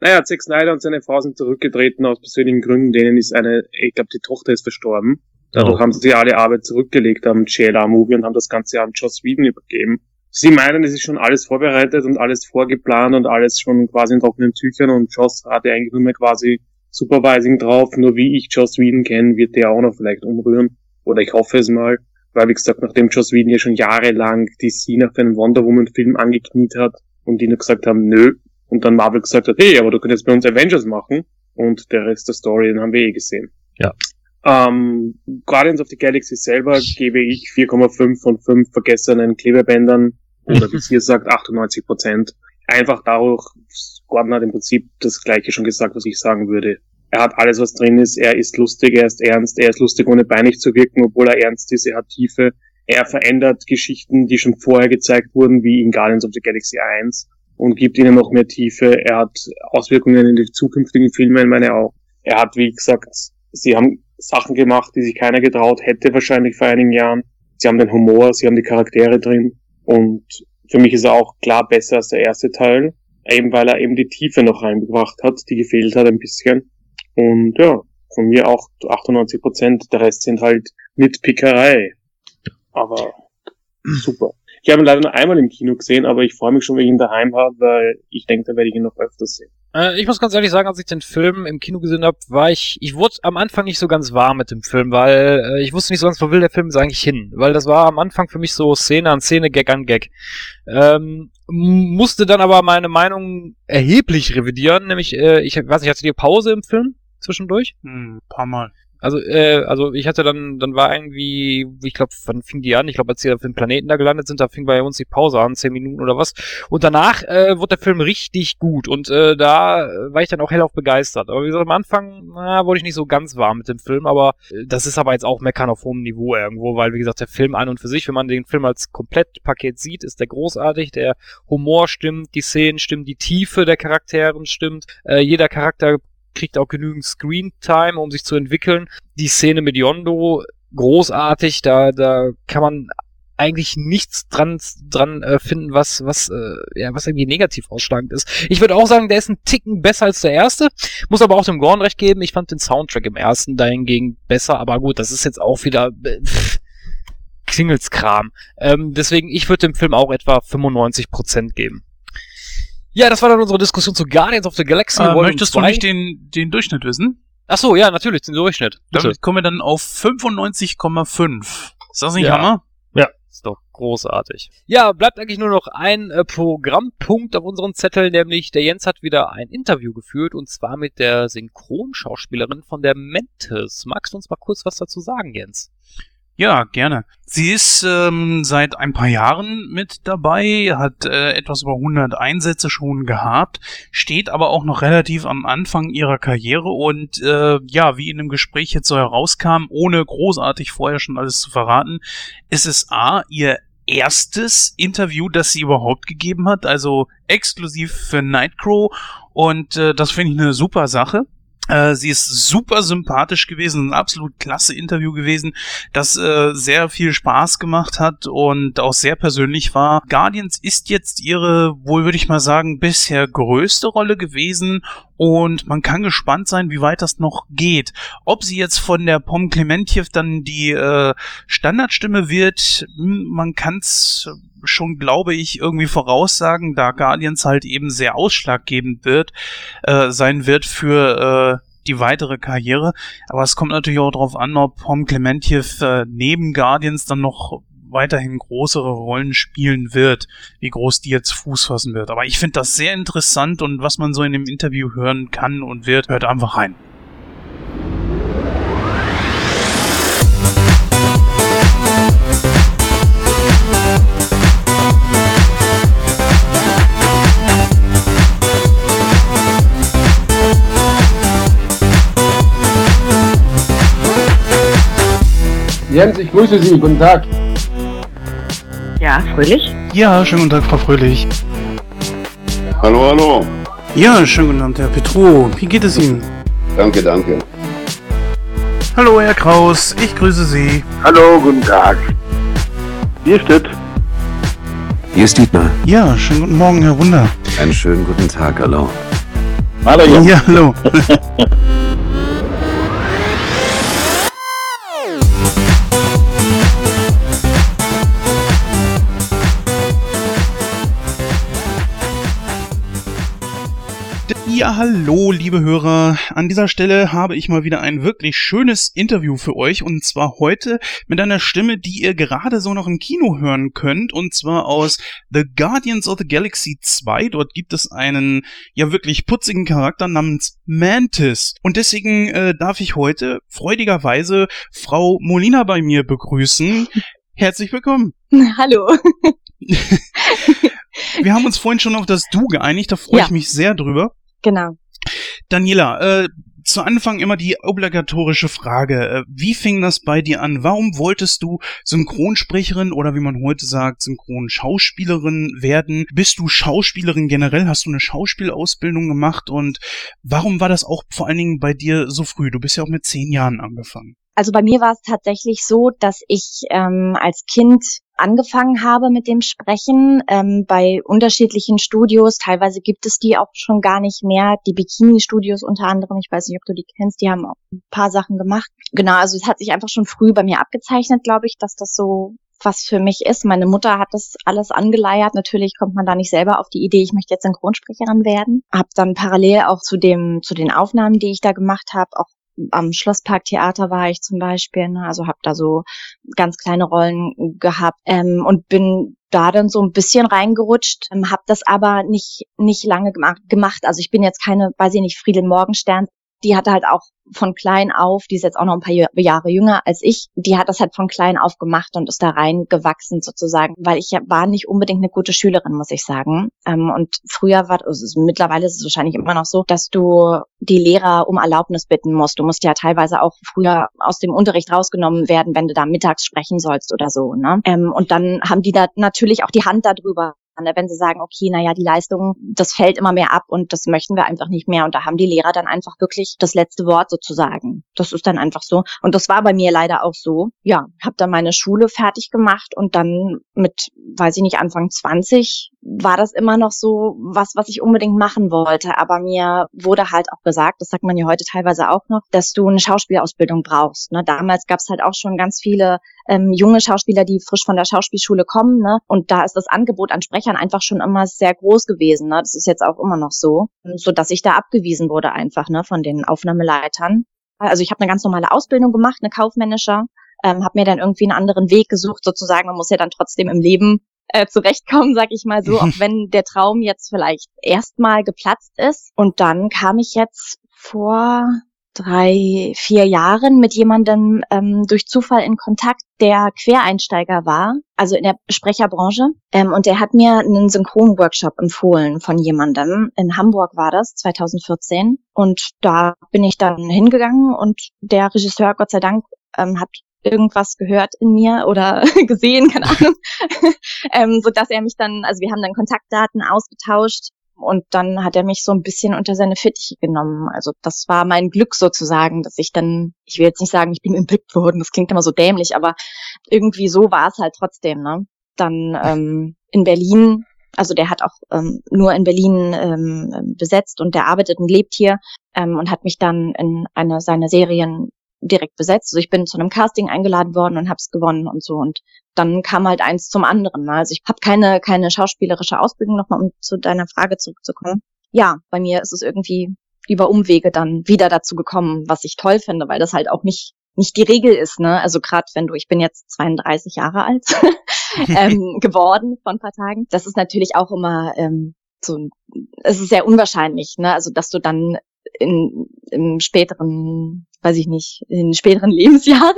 E: Naja, Zack Snyder und seine Frau sind zurückgetreten aus persönlichen Gründen. Denen ist eine, ich glaube, die Tochter ist verstorben. Dadurch oh. haben sie alle Arbeit zurückgelegt am JLR-Movie und haben das Ganze an Joss Whedon übergeben. Sie meinen, es ist schon alles vorbereitet und alles vorgeplant und alles schon quasi in trockenen Tüchern und Joss hatte eigentlich nur mehr quasi Supervising drauf, nur wie ich Joss Whedon kenne, wird der auch noch vielleicht umrühren. Oder ich hoffe es mal. Weil, wie gesagt, nachdem Joss Whedon ja schon jahrelang DC nach einem Wonder Woman Film angekniet hat und die nur gesagt haben, nö. Und dann Marvel gesagt hat, hey, aber du könntest bei uns Avengers machen. Und der Rest der Story, den haben wir eh gesehen.
C: Ja.
E: Ähm, Guardians of the Galaxy selber gebe ich 4,5 von 5 vergessenen Klebebändern. Oder wie es hier sagt, 98 Prozent. Einfach dadurch, Gordon hat im Prinzip das gleiche schon gesagt, was ich sagen würde. Er hat alles, was drin ist. Er ist lustig, er ist ernst, er ist lustig, ohne beinig zu wirken, obwohl er ernst ist. Er hat Tiefe. Er verändert Geschichten, die schon vorher gezeigt wurden, wie in Guardians of the Galaxy 1 und gibt ihnen noch mehr Tiefe. Er hat Auswirkungen in die zukünftigen Filme, in meine auch. Er hat, wie gesagt, sie haben Sachen gemacht, die sich keiner getraut hätte wahrscheinlich vor einigen Jahren. Sie haben den Humor, sie haben die Charaktere drin und für mich ist er auch klar besser als der erste Teil, eben weil er eben die Tiefe noch reingebracht hat, die gefehlt hat ein bisschen. Und ja, von mir auch 98 Prozent, der Rest sind halt mit Pickerei. Aber super. Ich habe ihn leider nur einmal im Kino gesehen, aber ich freue mich schon, wenn ich ihn daheim habe, weil ich denke, da werde ich ihn noch öfters sehen.
C: Äh, ich muss ganz ehrlich sagen, als ich den Film im Kino gesehen habe, war ich, ich wurde am Anfang nicht so ganz warm mit dem Film, weil äh, ich wusste nicht so ganz, wo will der Film eigentlich hin. Weil das war am Anfang für mich so Szene an Szene, Gag an Gag. Ähm, musste dann aber meine Meinung erheblich revidieren, nämlich, äh, ich weiß nicht, hatte die Pause im Film zwischendurch?
D: Hm, paar Mal.
C: Also, äh, also ich hatte dann, dann war irgendwie, ich glaube, wann fing die an? Ich glaube, als sie auf dem Planeten da gelandet sind, da fing bei uns die Pause an, zehn Minuten oder was. Und danach äh, wurde der Film richtig gut und äh, da war ich dann auch hellauf begeistert. Aber wie gesagt, am Anfang na, wurde ich nicht so ganz warm mit dem Film, aber äh, das ist aber jetzt auch Meckern auf hohem Niveau irgendwo, weil wie gesagt, der Film an und für sich, wenn man den Film als Komplettpaket sieht, ist der großartig, der Humor stimmt, die Szenen stimmen, die Tiefe der Charakteren stimmt, äh, jeder Charakter kriegt auch genügend Screen-Time, um sich zu entwickeln. Die Szene mit Yondo, großartig, da, da kann man eigentlich nichts dran dran äh, finden, was was äh, ja was irgendwie negativ ausschlagend ist. Ich würde auch sagen, der ist ein Ticken besser als der erste. Muss aber auch dem Gorn recht geben. Ich fand den Soundtrack im ersten dahingegen besser, aber gut, das ist jetzt auch wieder äh, pff, Klingelskram. Ähm, deswegen ich würde dem Film auch etwa 95% geben. Ja, das war dann unsere Diskussion zu Guardians of the Galaxy.
D: Äh, möchtest 2. du nicht den, den Durchschnitt wissen?
C: Ach so, ja, natürlich, den Durchschnitt. Bitte.
D: Damit kommen wir dann auf 95,5. Ist das nicht
C: Ja.
D: Hammer?
C: Ist doch großartig. Ja, bleibt eigentlich nur noch ein äh, Programmpunkt auf unseren Zettel, nämlich der Jens hat wieder ein Interview geführt und zwar mit der Synchronschauspielerin von der Mentes. Magst du uns mal kurz was dazu sagen, Jens?
D: Ja, gerne. Sie ist ähm, seit ein paar Jahren mit dabei, hat äh, etwas über 100 Einsätze schon gehabt, steht aber auch noch relativ am Anfang ihrer Karriere und äh, ja, wie in dem Gespräch jetzt so herauskam, ohne großartig vorher schon alles zu verraten, ist es A, ihr erstes Interview, das sie überhaupt gegeben hat, also exklusiv für Nightcrow und äh, das finde ich eine super Sache. Äh, sie ist super sympathisch gewesen, ein absolut klasse Interview gewesen, das äh, sehr viel Spaß gemacht hat und auch sehr persönlich war. Guardians ist jetzt ihre, wohl würde ich mal sagen, bisher größte Rolle gewesen und man kann gespannt sein, wie weit das noch geht. Ob sie jetzt von der Pom Clementiev dann die äh, Standardstimme wird, hm, man kann es schon, glaube ich, irgendwie voraussagen, da Guardians halt eben sehr ausschlaggebend wird, äh, sein wird für äh, die weitere Karriere. Aber es kommt natürlich auch darauf an, ob Pom Clementiev äh, neben Guardians dann noch weiterhin größere Rollen spielen wird, wie groß die jetzt Fuß fassen wird. Aber ich finde das sehr interessant und was man so in dem Interview hören kann und wird, hört einfach rein.
H: Jens, ich grüße Sie. Guten Tag.
I: Ja, fröhlich.
D: Ja, schönen guten Tag, Frau Fröhlich.
J: Hallo, hallo.
D: Ja, schönen guten Abend, Herr Petro. Wie geht es Ihnen?
J: Danke, danke.
D: Hallo, Herr Kraus. Ich grüße Sie.
H: Hallo, guten Tag. Hier steht.
K: Hier ist Dietmar.
D: Ja, schönen guten Morgen, Herr Wunder.
K: Einen schönen guten Tag, hallo.
H: Hallo, Jens.
D: Ja, hallo. Ja, hallo, liebe Hörer. An dieser Stelle habe ich mal wieder ein wirklich schönes Interview für euch und zwar heute mit einer Stimme, die ihr gerade so noch im Kino hören könnt und zwar aus The Guardians of the Galaxy 2. Dort gibt es einen ja wirklich putzigen Charakter namens Mantis und deswegen äh, darf ich heute freudigerweise Frau Molina bei mir begrüßen. Herzlich willkommen.
I: Hallo.
D: Wir haben uns vorhin schon auf das Du geeinigt, da freue
I: Ja.
D: ich mich sehr drüber.
I: Genau.
D: Daniela, äh, zu Anfang immer die obligatorische Frage. Äh, wie fing das bei dir an? Warum wolltest du Synchronsprecherin oder wie man heute sagt, Synchronschauspielerin werden? Bist du Schauspielerin generell? Hast du eine Schauspielausbildung gemacht? Und warum war das auch vor allen Dingen bei dir so früh? Du bist ja auch mit zehn Jahren angefangen.
I: Also bei mir war es tatsächlich so, dass ich ähm, als Kind angefangen habe mit dem Sprechen ähm, bei unterschiedlichen Studios. Teilweise gibt es die auch schon gar nicht mehr. Die Bikini-Studios unter anderem, ich weiß nicht, ob du die kennst, die haben auch ein paar Sachen gemacht. Genau, also es hat sich einfach schon früh bei mir abgezeichnet, glaube ich, dass das so was für mich ist. Meine Mutter hat das alles angeleiert. Natürlich kommt man da nicht selber auf die Idee, ich möchte jetzt Synchronsprecherin werden. Hab dann parallel auch zu dem zu den Aufnahmen, die ich da gemacht habe, auch am Schlossparktheater war ich zum Beispiel, ne? also habe da so ganz kleine Rollen gehabt ähm, und bin da dann so ein bisschen reingerutscht, ähm, habe das aber nicht nicht lange gemacht. Also ich bin jetzt keine, weiß ich nicht, Friedel Morgenstern. Die hatte halt auch von klein auf, die ist jetzt auch noch ein paar Jahr- Jahre jünger als ich, die hat das halt von klein auf gemacht und ist da reingewachsen sozusagen, weil ich war nicht unbedingt eine gute Schülerin, muss ich sagen. Ähm, und früher war, also mittlerweile ist es wahrscheinlich immer noch so, dass du die Lehrer um Erlaubnis bitten musst. Du musst ja teilweise auch früher aus dem Unterricht rausgenommen werden, wenn du da mittags sprechen sollst oder so. Ne? Ähm, und dann haben die da natürlich auch die Hand darüber. Wenn sie sagen, okay, naja, die Leistung, das fällt immer mehr ab und das möchten wir einfach nicht mehr. Und da haben die Lehrer dann einfach wirklich das letzte Wort sozusagen. Das ist dann einfach so. Und das war bei mir leider auch so. Ja, habe dann meine Schule fertig gemacht und dann mit, weiß ich nicht, Anfang 20 war das immer noch so was, was ich unbedingt machen wollte. Aber mir wurde halt auch gesagt, das sagt man ja heute teilweise auch noch, dass du eine Schauspielausbildung brauchst. Ne? Damals gab es halt auch schon ganz viele ähm, junge Schauspieler, die frisch von der Schauspielschule kommen. Ne? Und da ist das Angebot an Sprechern einfach schon immer sehr groß gewesen. Ne? Das ist jetzt auch immer noch so, so dass ich da abgewiesen wurde einfach ne, von den Aufnahmeleitern. also ich habe eine ganz normale Ausbildung gemacht, eine kaufmännische, ähm, habe mir dann irgendwie einen anderen Weg gesucht, sozusagen. Man muss ja dann trotzdem im Leben äh, zurechtkommen, sag ich mal so, auch wenn der Traum jetzt vielleicht erstmal geplatzt ist. Und dann kam ich jetzt vor drei, vier Jahren mit jemandem ähm, durch Zufall in Kontakt, der Quereinsteiger war, also in der Sprecherbranche. Ähm, und der hat mir einen Synchronworkshop empfohlen von jemandem. In Hamburg war das, 2014. Und da bin ich dann hingegangen und der Regisseur, Gott sei Dank, ähm, hat irgendwas gehört in mir oder gesehen, keine Ahnung, ähm, so dass er mich dann, also wir haben dann Kontaktdaten ausgetauscht und dann hat er mich so ein bisschen unter seine Fittiche genommen. Also das war mein Glück sozusagen, dass ich dann, ich will jetzt nicht sagen, ich bin entdeckt worden, das klingt immer so dämlich, aber irgendwie so war es halt trotzdem. Ne? Dann ähm, in Berlin, also der hat auch ähm, nur in Berlin ähm, besetzt und der arbeitet und lebt hier ähm, und hat mich dann in eine seiner Serien direkt besetzt. Also ich bin zu einem Casting eingeladen worden und hab's gewonnen und so. Und dann kam halt eins zum anderen. Ne? Also ich habe keine, keine schauspielerische Ausbildung, nochmal um zu deiner Frage zurückzukommen. Ja, bei mir ist es irgendwie über Umwege dann wieder dazu gekommen, was ich toll finde, weil das halt auch nicht nicht die Regel ist, ne? Also gerade wenn du, ich bin jetzt 32 Jahre alt ähm, geworden von ein paar Tagen. Das ist natürlich auch immer ähm, so, es ist sehr unwahrscheinlich, ne? Also dass du dann in, im späteren, weiß ich nicht, in späteren Lebensjahren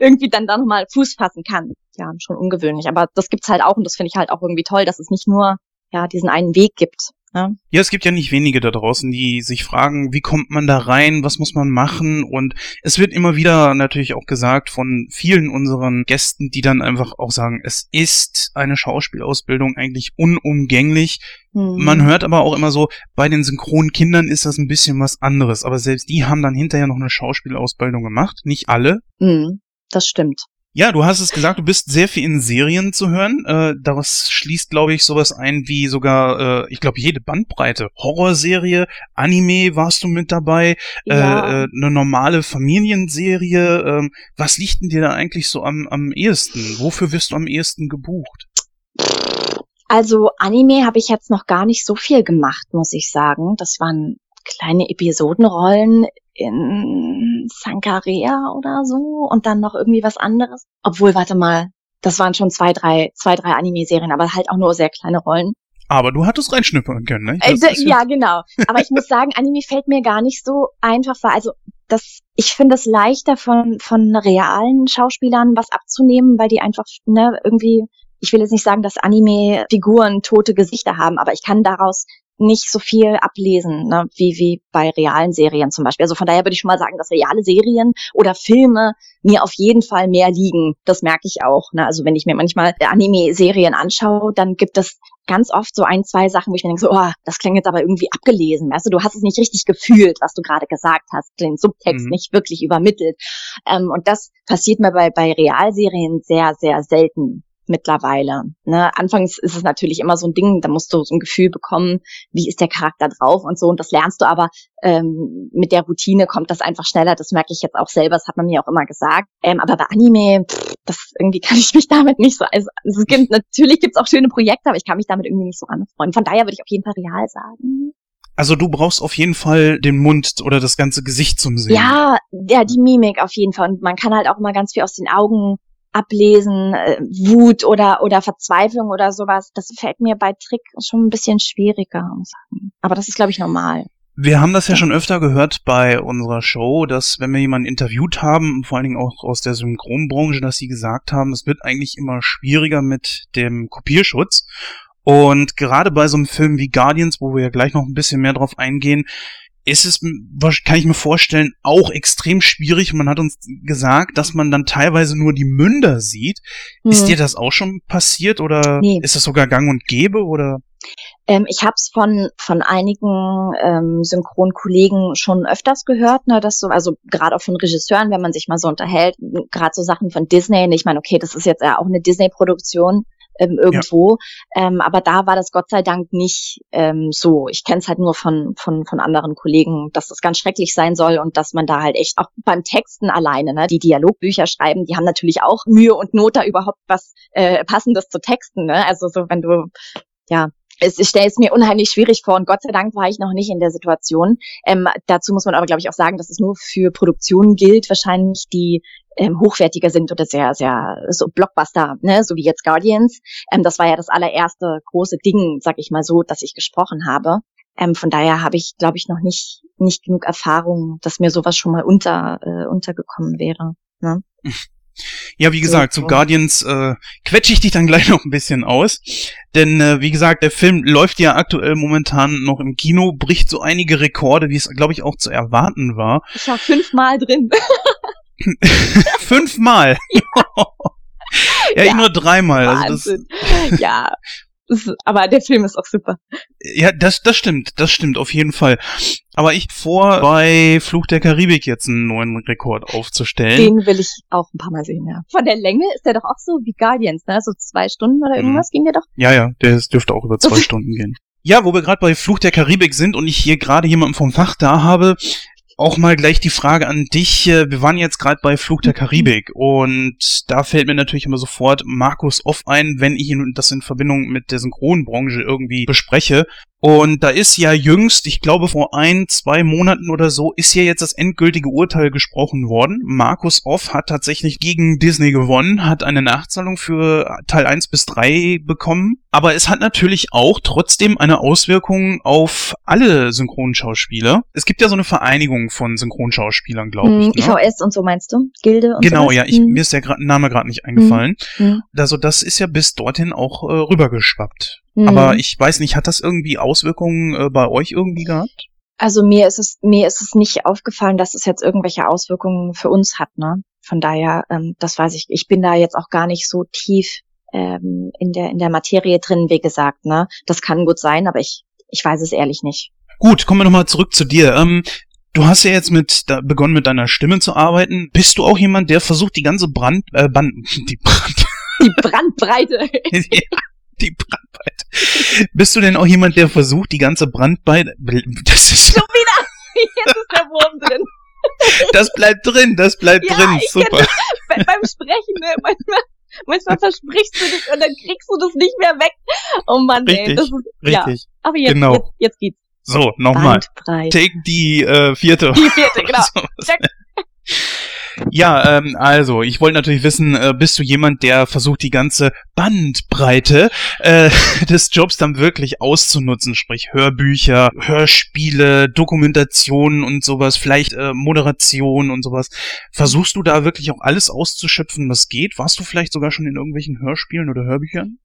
I: irgendwie dann da nochmal Fuß fassen kann. Ja, schon ungewöhnlich. Aber das gibt's halt auch und das finde ich halt auch irgendwie toll, dass es nicht nur ja diesen einen Weg gibt. Ja.
D: ja, es gibt ja nicht wenige da draußen, die sich fragen, wie kommt man da rein, was muss man machen und es wird immer wieder natürlich auch gesagt von vielen unseren Gästen, die dann einfach auch sagen, es ist eine Schauspielausbildung eigentlich unumgänglich. Mhm. Man hört aber auch immer so, bei den synchronen Kindern ist das ein bisschen was anderes, aber selbst die haben dann hinterher noch eine Schauspielausbildung gemacht, nicht alle.
I: Mhm, das stimmt.
D: Ja, du hast es gesagt, du bist sehr viel in Serien zu hören. Äh, daraus schließt, glaube ich, sowas ein wie sogar, äh, ich glaube, jede Bandbreite. Horrorserie, Anime warst du mit dabei, äh, ja. äh, eine normale Familienserie. Äh, was liegt denn dir da eigentlich so am, am ehesten? Wofür wirst du am ehesten gebucht?
I: Also Anime habe ich jetzt noch gar nicht so viel gemacht, muss ich sagen. Das waren kleine Episodenrollen in Sankarea oder so und dann noch irgendwie was anderes. Obwohl, warte mal, das waren schon zwei, drei, zwei, drei Anime-Serien, aber halt auch nur sehr kleine Rollen.
D: Aber du hattest reinschnippern können, ne?
I: Äh, ja, genau. Aber ich muss sagen, Anime fällt mir gar nicht so einfach vor. Also das, ich finde es leichter von von realen Schauspielern was abzunehmen, weil die einfach ne irgendwie. Ich will jetzt nicht sagen, dass Anime-Figuren tote Gesichter haben, aber ich kann daraus nicht so viel ablesen, ne, wie, wie bei realen Serien zum Beispiel. Also von daher würde ich schon mal sagen, dass reale Serien oder Filme mir auf jeden Fall mehr liegen. Das merke ich auch. Ne? Also wenn ich mir manchmal Anime-Serien anschaue, dann gibt es ganz oft so ein, zwei Sachen, wo ich mir denke, so, oh, das klingt jetzt aber irgendwie abgelesen. Weißt du, du hast es nicht richtig gefühlt, was du gerade gesagt hast, den Subtext mhm. nicht wirklich übermittelt. Ähm, und das passiert mir bei, bei Realserien sehr, sehr selten mittlerweile. Ne? Anfangs ist es natürlich immer so ein Ding, da musst du so ein Gefühl bekommen, wie ist der Charakter drauf und so. Und das lernst du aber ähm, mit der Routine kommt das einfach schneller. Das merke ich jetzt auch selber, das hat man mir auch immer gesagt. Ähm, aber bei Anime, pff, das irgendwie kann ich mich damit nicht so. Also, es gibt, natürlich gibt es auch schöne Projekte, aber ich kann mich damit irgendwie nicht so anfreunden. Von daher würde ich auf jeden Fall real sagen.
D: Also du brauchst auf jeden Fall den Mund oder das ganze Gesicht zum Sehen.
I: Ja, ja, die Mimik auf jeden Fall. Und man kann halt auch immer ganz viel aus den Augen ablesen, äh, Wut oder, oder Verzweiflung oder sowas, das fällt mir bei Trick schon ein bisschen schwieriger. Aber das ist, glaube ich, normal.
D: Wir haben das ja schon öfter gehört bei unserer Show, dass wenn wir jemanden interviewt haben, vor allen Dingen auch aus der Synchronbranche, dass sie gesagt haben, es wird eigentlich immer schwieriger mit dem Kopierschutz. Und gerade bei so einem Film wie Guardians, wo wir ja gleich noch ein bisschen mehr drauf eingehen, ist es, kann ich mir vorstellen, auch extrem schwierig. Man hat uns gesagt, dass man dann teilweise nur die Münder sieht. Hm. Ist dir das auch schon passiert oder nee. ist das sogar gang und gäbe oder?
I: Ähm, ich habe es von von einigen ähm, Synchronkollegen schon öfters gehört, ne, dass so, also gerade auch von Regisseuren, wenn man sich mal so unterhält, gerade so Sachen von Disney. Und ich meine, okay, das ist jetzt ja auch eine Disney-Produktion ähm, irgendwo. Ja. Ähm, aber da war das Gott sei Dank nicht ähm, so. Ich kenne es halt nur von, von, von anderen Kollegen, dass das ganz schrecklich sein soll und dass man da halt echt auch beim Texten alleine, ne, die Dialogbücher schreiben, die haben natürlich auch Mühe und Not, da überhaupt was äh, Passendes zu texten. Ne? Also so, wenn du ja es, ich stelle es mir unheimlich schwierig vor und Gott sei Dank war ich noch nicht in der Situation. Ähm, dazu muss man aber, glaube ich, auch sagen, dass es nur für Produktionen gilt, wahrscheinlich die ähm, hochwertiger sind oder sehr, sehr so Blockbuster, ne, so wie jetzt Guardians. Ähm, das war ja das allererste große Ding, sag ich mal so, dass ich gesprochen habe. Ähm, von daher habe ich, glaube ich, noch nicht nicht genug Erfahrung, dass mir sowas schon mal unter äh, untergekommen wäre. Ne?
D: Ja, wie gesagt, zu Guardians äh, quetsche ich dich dann gleich noch ein bisschen aus. Denn, äh, wie gesagt, der Film läuft ja aktuell momentan noch im Kino, bricht so einige Rekorde, wie es, glaube ich, auch zu erwarten war.
I: Ich war fünfmal drin.
D: fünfmal? ja, ja, ich nur dreimal.
I: Wahnsinn. Also das ja, aber der Film ist auch super.
D: Ja, das, das stimmt, das stimmt auf jeden Fall. Aber ich vor, bei Fluch der Karibik jetzt einen neuen Rekord aufzustellen.
I: Den will ich auch ein paar Mal sehen, ja. Von der Länge ist der doch auch so wie Guardians, ne? So zwei Stunden oder irgendwas mhm. ging der doch?
D: Ja, ja, der dürfte auch über zwei Stunden gehen. Ja, wo wir gerade bei Fluch der Karibik sind und ich hier gerade jemanden vom Fach da habe, auch mal gleich die Frage an dich. Äh, wir waren jetzt gerade bei Flug der mhm. Karibik und da fällt mir natürlich immer sofort Markus Off ein, wenn ich ihn das in Verbindung mit der Synchronbranche irgendwie bespreche. Und da ist ja jüngst, ich glaube vor ein, zwei Monaten oder so, ist ja jetzt das endgültige Urteil gesprochen worden. Markus Off hat tatsächlich gegen Disney gewonnen, hat eine Nachzahlung für Teil 1 bis 3 bekommen. Aber es hat natürlich auch trotzdem eine Auswirkung auf alle Synchronschauspieler. Es gibt ja so eine Vereinigung von Synchronschauspielern, glaube hm,
I: ich. Ne? IVS und so meinst du? Gilde und
D: Genau, sowas? ja, ich, hm. mir ist der Name gerade nicht eingefallen. Hm. Also das ist ja bis dorthin auch äh, rübergeschwappt. Mhm. Aber ich weiß nicht, hat das irgendwie Auswirkungen äh, bei euch irgendwie gehabt?
I: Also mir ist es mir ist es nicht aufgefallen, dass es jetzt irgendwelche Auswirkungen für uns hat, ne? Von daher, ähm, das weiß ich. Ich bin da jetzt auch gar nicht so tief ähm, in der in der Materie drin, wie gesagt, ne? Das kann gut sein, aber ich ich weiß es ehrlich nicht.
D: Gut, kommen wir nochmal zurück zu dir. Ähm, Du hast ja jetzt mit da, begonnen mit deiner Stimme zu arbeiten. Bist du auch jemand, der versucht die ganze Brand äh, Band die Brand
I: die Brandbreite
D: ja, die Brandweite. Bist du denn auch jemand, der versucht, die ganze Brandweite... Das ist
I: Schon wieder! Jetzt ist der Wurm drin.
D: Das bleibt drin, das bleibt ja, drin. Super.
I: Bei, beim Sprechen, ne, manchmal, manchmal versprichst du dich und dann kriegst du das nicht mehr weg. Oh Mann,
D: richtig,
I: ey. Das
D: ist, richtig.
I: Ja. Aber jetzt, genau. jetzt, jetzt geht's.
D: So, nochmal. Take die äh, vierte.
I: Die vierte, genau. Check.
D: Ja, ähm, also, ich wollte natürlich wissen, äh, bist du jemand, der versucht, die ganze Bandbreite äh, des Jobs dann wirklich auszunutzen, sprich Hörbücher, Hörspiele, Dokumentationen und sowas, vielleicht äh, Moderation und sowas. Versuchst du da wirklich auch alles auszuschöpfen, was geht? Warst du vielleicht sogar schon in irgendwelchen Hörspielen oder Hörbüchern?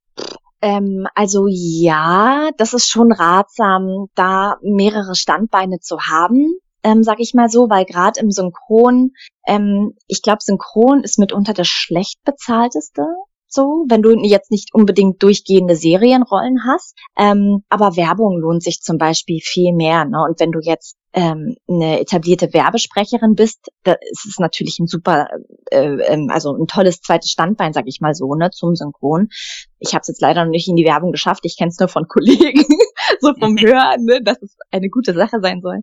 I: Ähm, also ja, das ist schon ratsam, da mehrere Standbeine zu haben ähm, sag ich mal so, weil gerade im Synchron, ähm, ich glaube, Synchron ist mitunter das schlecht bezahlteste so, wenn du jetzt nicht unbedingt durchgehende Serienrollen hast. Ähm, aber Werbung lohnt sich zum Beispiel viel mehr. Ne? Und wenn du jetzt ähm, eine etablierte Werbesprecherin bist, da ist es natürlich ein super, äh, äh, also ein tolles zweites Standbein, sag ich mal so, ne, zum Synchron. Ich habe es jetzt leider noch nicht in die Werbung geschafft. Ich kenne es nur von Kollegen, so vom Hören, ne, dass es eine gute Sache sein soll.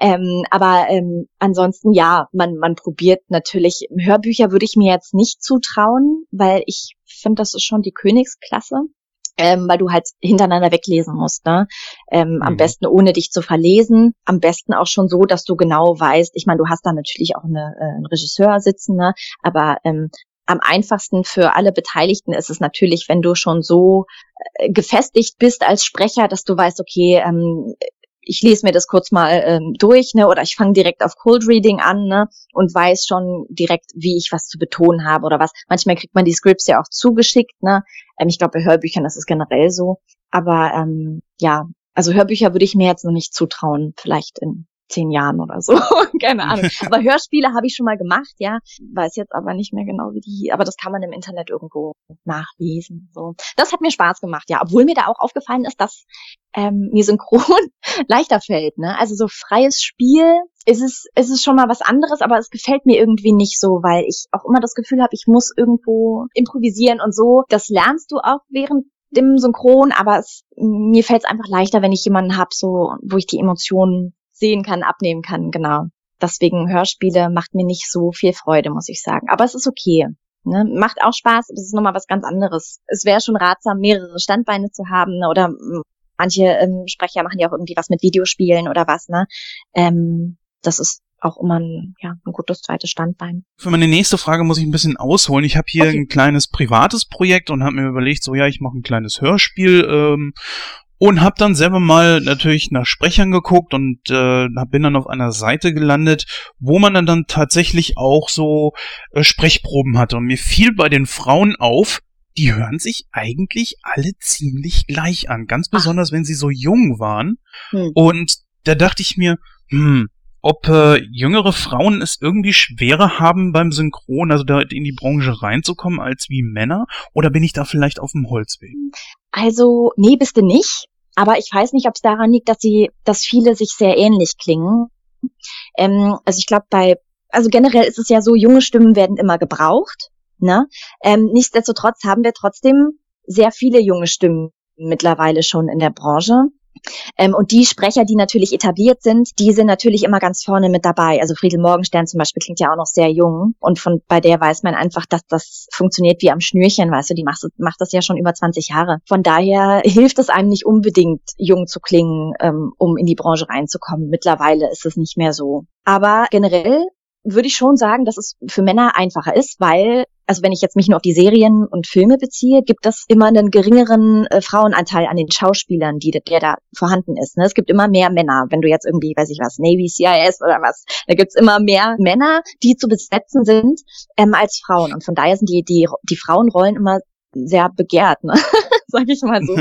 I: Ähm, aber ähm, ansonsten ja, man man probiert natürlich. Hörbücher würde ich mir jetzt nicht zutrauen, weil ich finde, das ist schon die Königsklasse ähm, weil du halt hintereinander weglesen musst. Ne? Ähm, mhm. Am besten ohne dich zu verlesen. Am besten auch schon so, dass du genau weißt. Ich meine, du hast da natürlich auch eine, äh, einen Regisseur sitzen, ne? aber ähm, am einfachsten für alle Beteiligten ist es natürlich, wenn du schon so äh, gefestigt bist als Sprecher, dass du weißt, okay, ähm, ich lese mir das kurz mal ähm, durch, ne, oder ich fange direkt auf Cold Reading an, ne, und weiß schon direkt, wie ich was zu betonen habe oder was. Manchmal kriegt man die Scripts ja auch zugeschickt, ne. Ähm, ich glaube, bei Hörbüchern das ist generell so. Aber ähm, ja, also Hörbücher würde ich mir jetzt noch nicht zutrauen, vielleicht in zehn Jahren oder so. Keine Ahnung. Aber Hörspiele habe ich schon mal gemacht, ja. Weiß jetzt aber nicht mehr genau, wie die, aber das kann man im Internet irgendwo nachlesen. So. Das hat mir Spaß gemacht, ja. Obwohl mir da auch aufgefallen ist, dass ähm, mir synchron leichter fällt. Ne? Also so freies Spiel ist es, ist es schon mal was anderes, aber es gefällt mir irgendwie nicht so, weil ich auch immer das Gefühl habe, ich muss irgendwo improvisieren und so. Das lernst du auch während dem Synchron, aber es, mir fällt es einfach leichter, wenn ich jemanden habe, so, wo ich die Emotionen sehen kann, abnehmen kann, genau. Deswegen Hörspiele macht mir nicht so viel Freude, muss ich sagen. Aber es ist okay. Ne? Macht auch Spaß, das ist nochmal was ganz anderes. Es wäre schon ratsam, mehrere Standbeine zu haben ne? oder manche ähm, Sprecher machen ja auch irgendwie was mit Videospielen oder was, ne? Ähm, das ist auch immer ein, ja, ein gutes zweites Standbein.
D: Für meine nächste Frage muss ich ein bisschen ausholen. Ich habe hier okay. ein kleines privates Projekt und habe mir überlegt, so ja, ich mache ein kleines Hörspiel ähm, und habe dann selber mal natürlich nach Sprechern geguckt und äh, bin dann auf einer Seite gelandet, wo man dann, dann tatsächlich auch so äh, Sprechproben hatte. Und mir fiel bei den Frauen auf, die hören sich eigentlich alle ziemlich gleich an. Ganz besonders, Ach. wenn sie so jung waren. Hm. Und da dachte ich mir, hm, ob äh, jüngere Frauen es irgendwie schwerer haben beim Synchron, also da in die Branche reinzukommen, als wie Männer? Oder bin ich da vielleicht auf dem Holzweg?
I: Also, nee, bist du nicht. Aber ich weiß nicht, ob es daran liegt, dass sie, dass viele sich sehr ähnlich klingen. Ähm, also ich glaube, bei, also generell ist es ja so, junge Stimmen werden immer gebraucht. Ne? Ähm, nichtsdestotrotz haben wir trotzdem sehr viele junge Stimmen mittlerweile schon in der Branche. Ähm, und die Sprecher, die natürlich etabliert sind, die sind natürlich immer ganz vorne mit dabei. Also Friedel Morgenstern zum Beispiel klingt ja auch noch sehr jung und von bei der weiß man einfach, dass das funktioniert wie am Schnürchen, weißt du, die macht, macht das ja schon über 20 Jahre. Von daher hilft es einem nicht unbedingt, jung zu klingen, ähm, um in die Branche reinzukommen. Mittlerweile ist es nicht mehr so. Aber generell würde ich schon sagen, dass es für Männer einfacher ist, weil, also wenn ich jetzt mich nur auf die Serien und Filme beziehe, gibt es immer einen geringeren äh, Frauenanteil an den Schauspielern, die, der da vorhanden ist. Ne? Es gibt immer mehr Männer, wenn du jetzt irgendwie, weiß ich was, Navy, CIS oder was, da gibt's immer mehr Männer, die zu besetzen sind, ähm, als Frauen. Und von daher sind die, die, die Frauenrollen immer sehr begehrt, ne? sag ich mal so.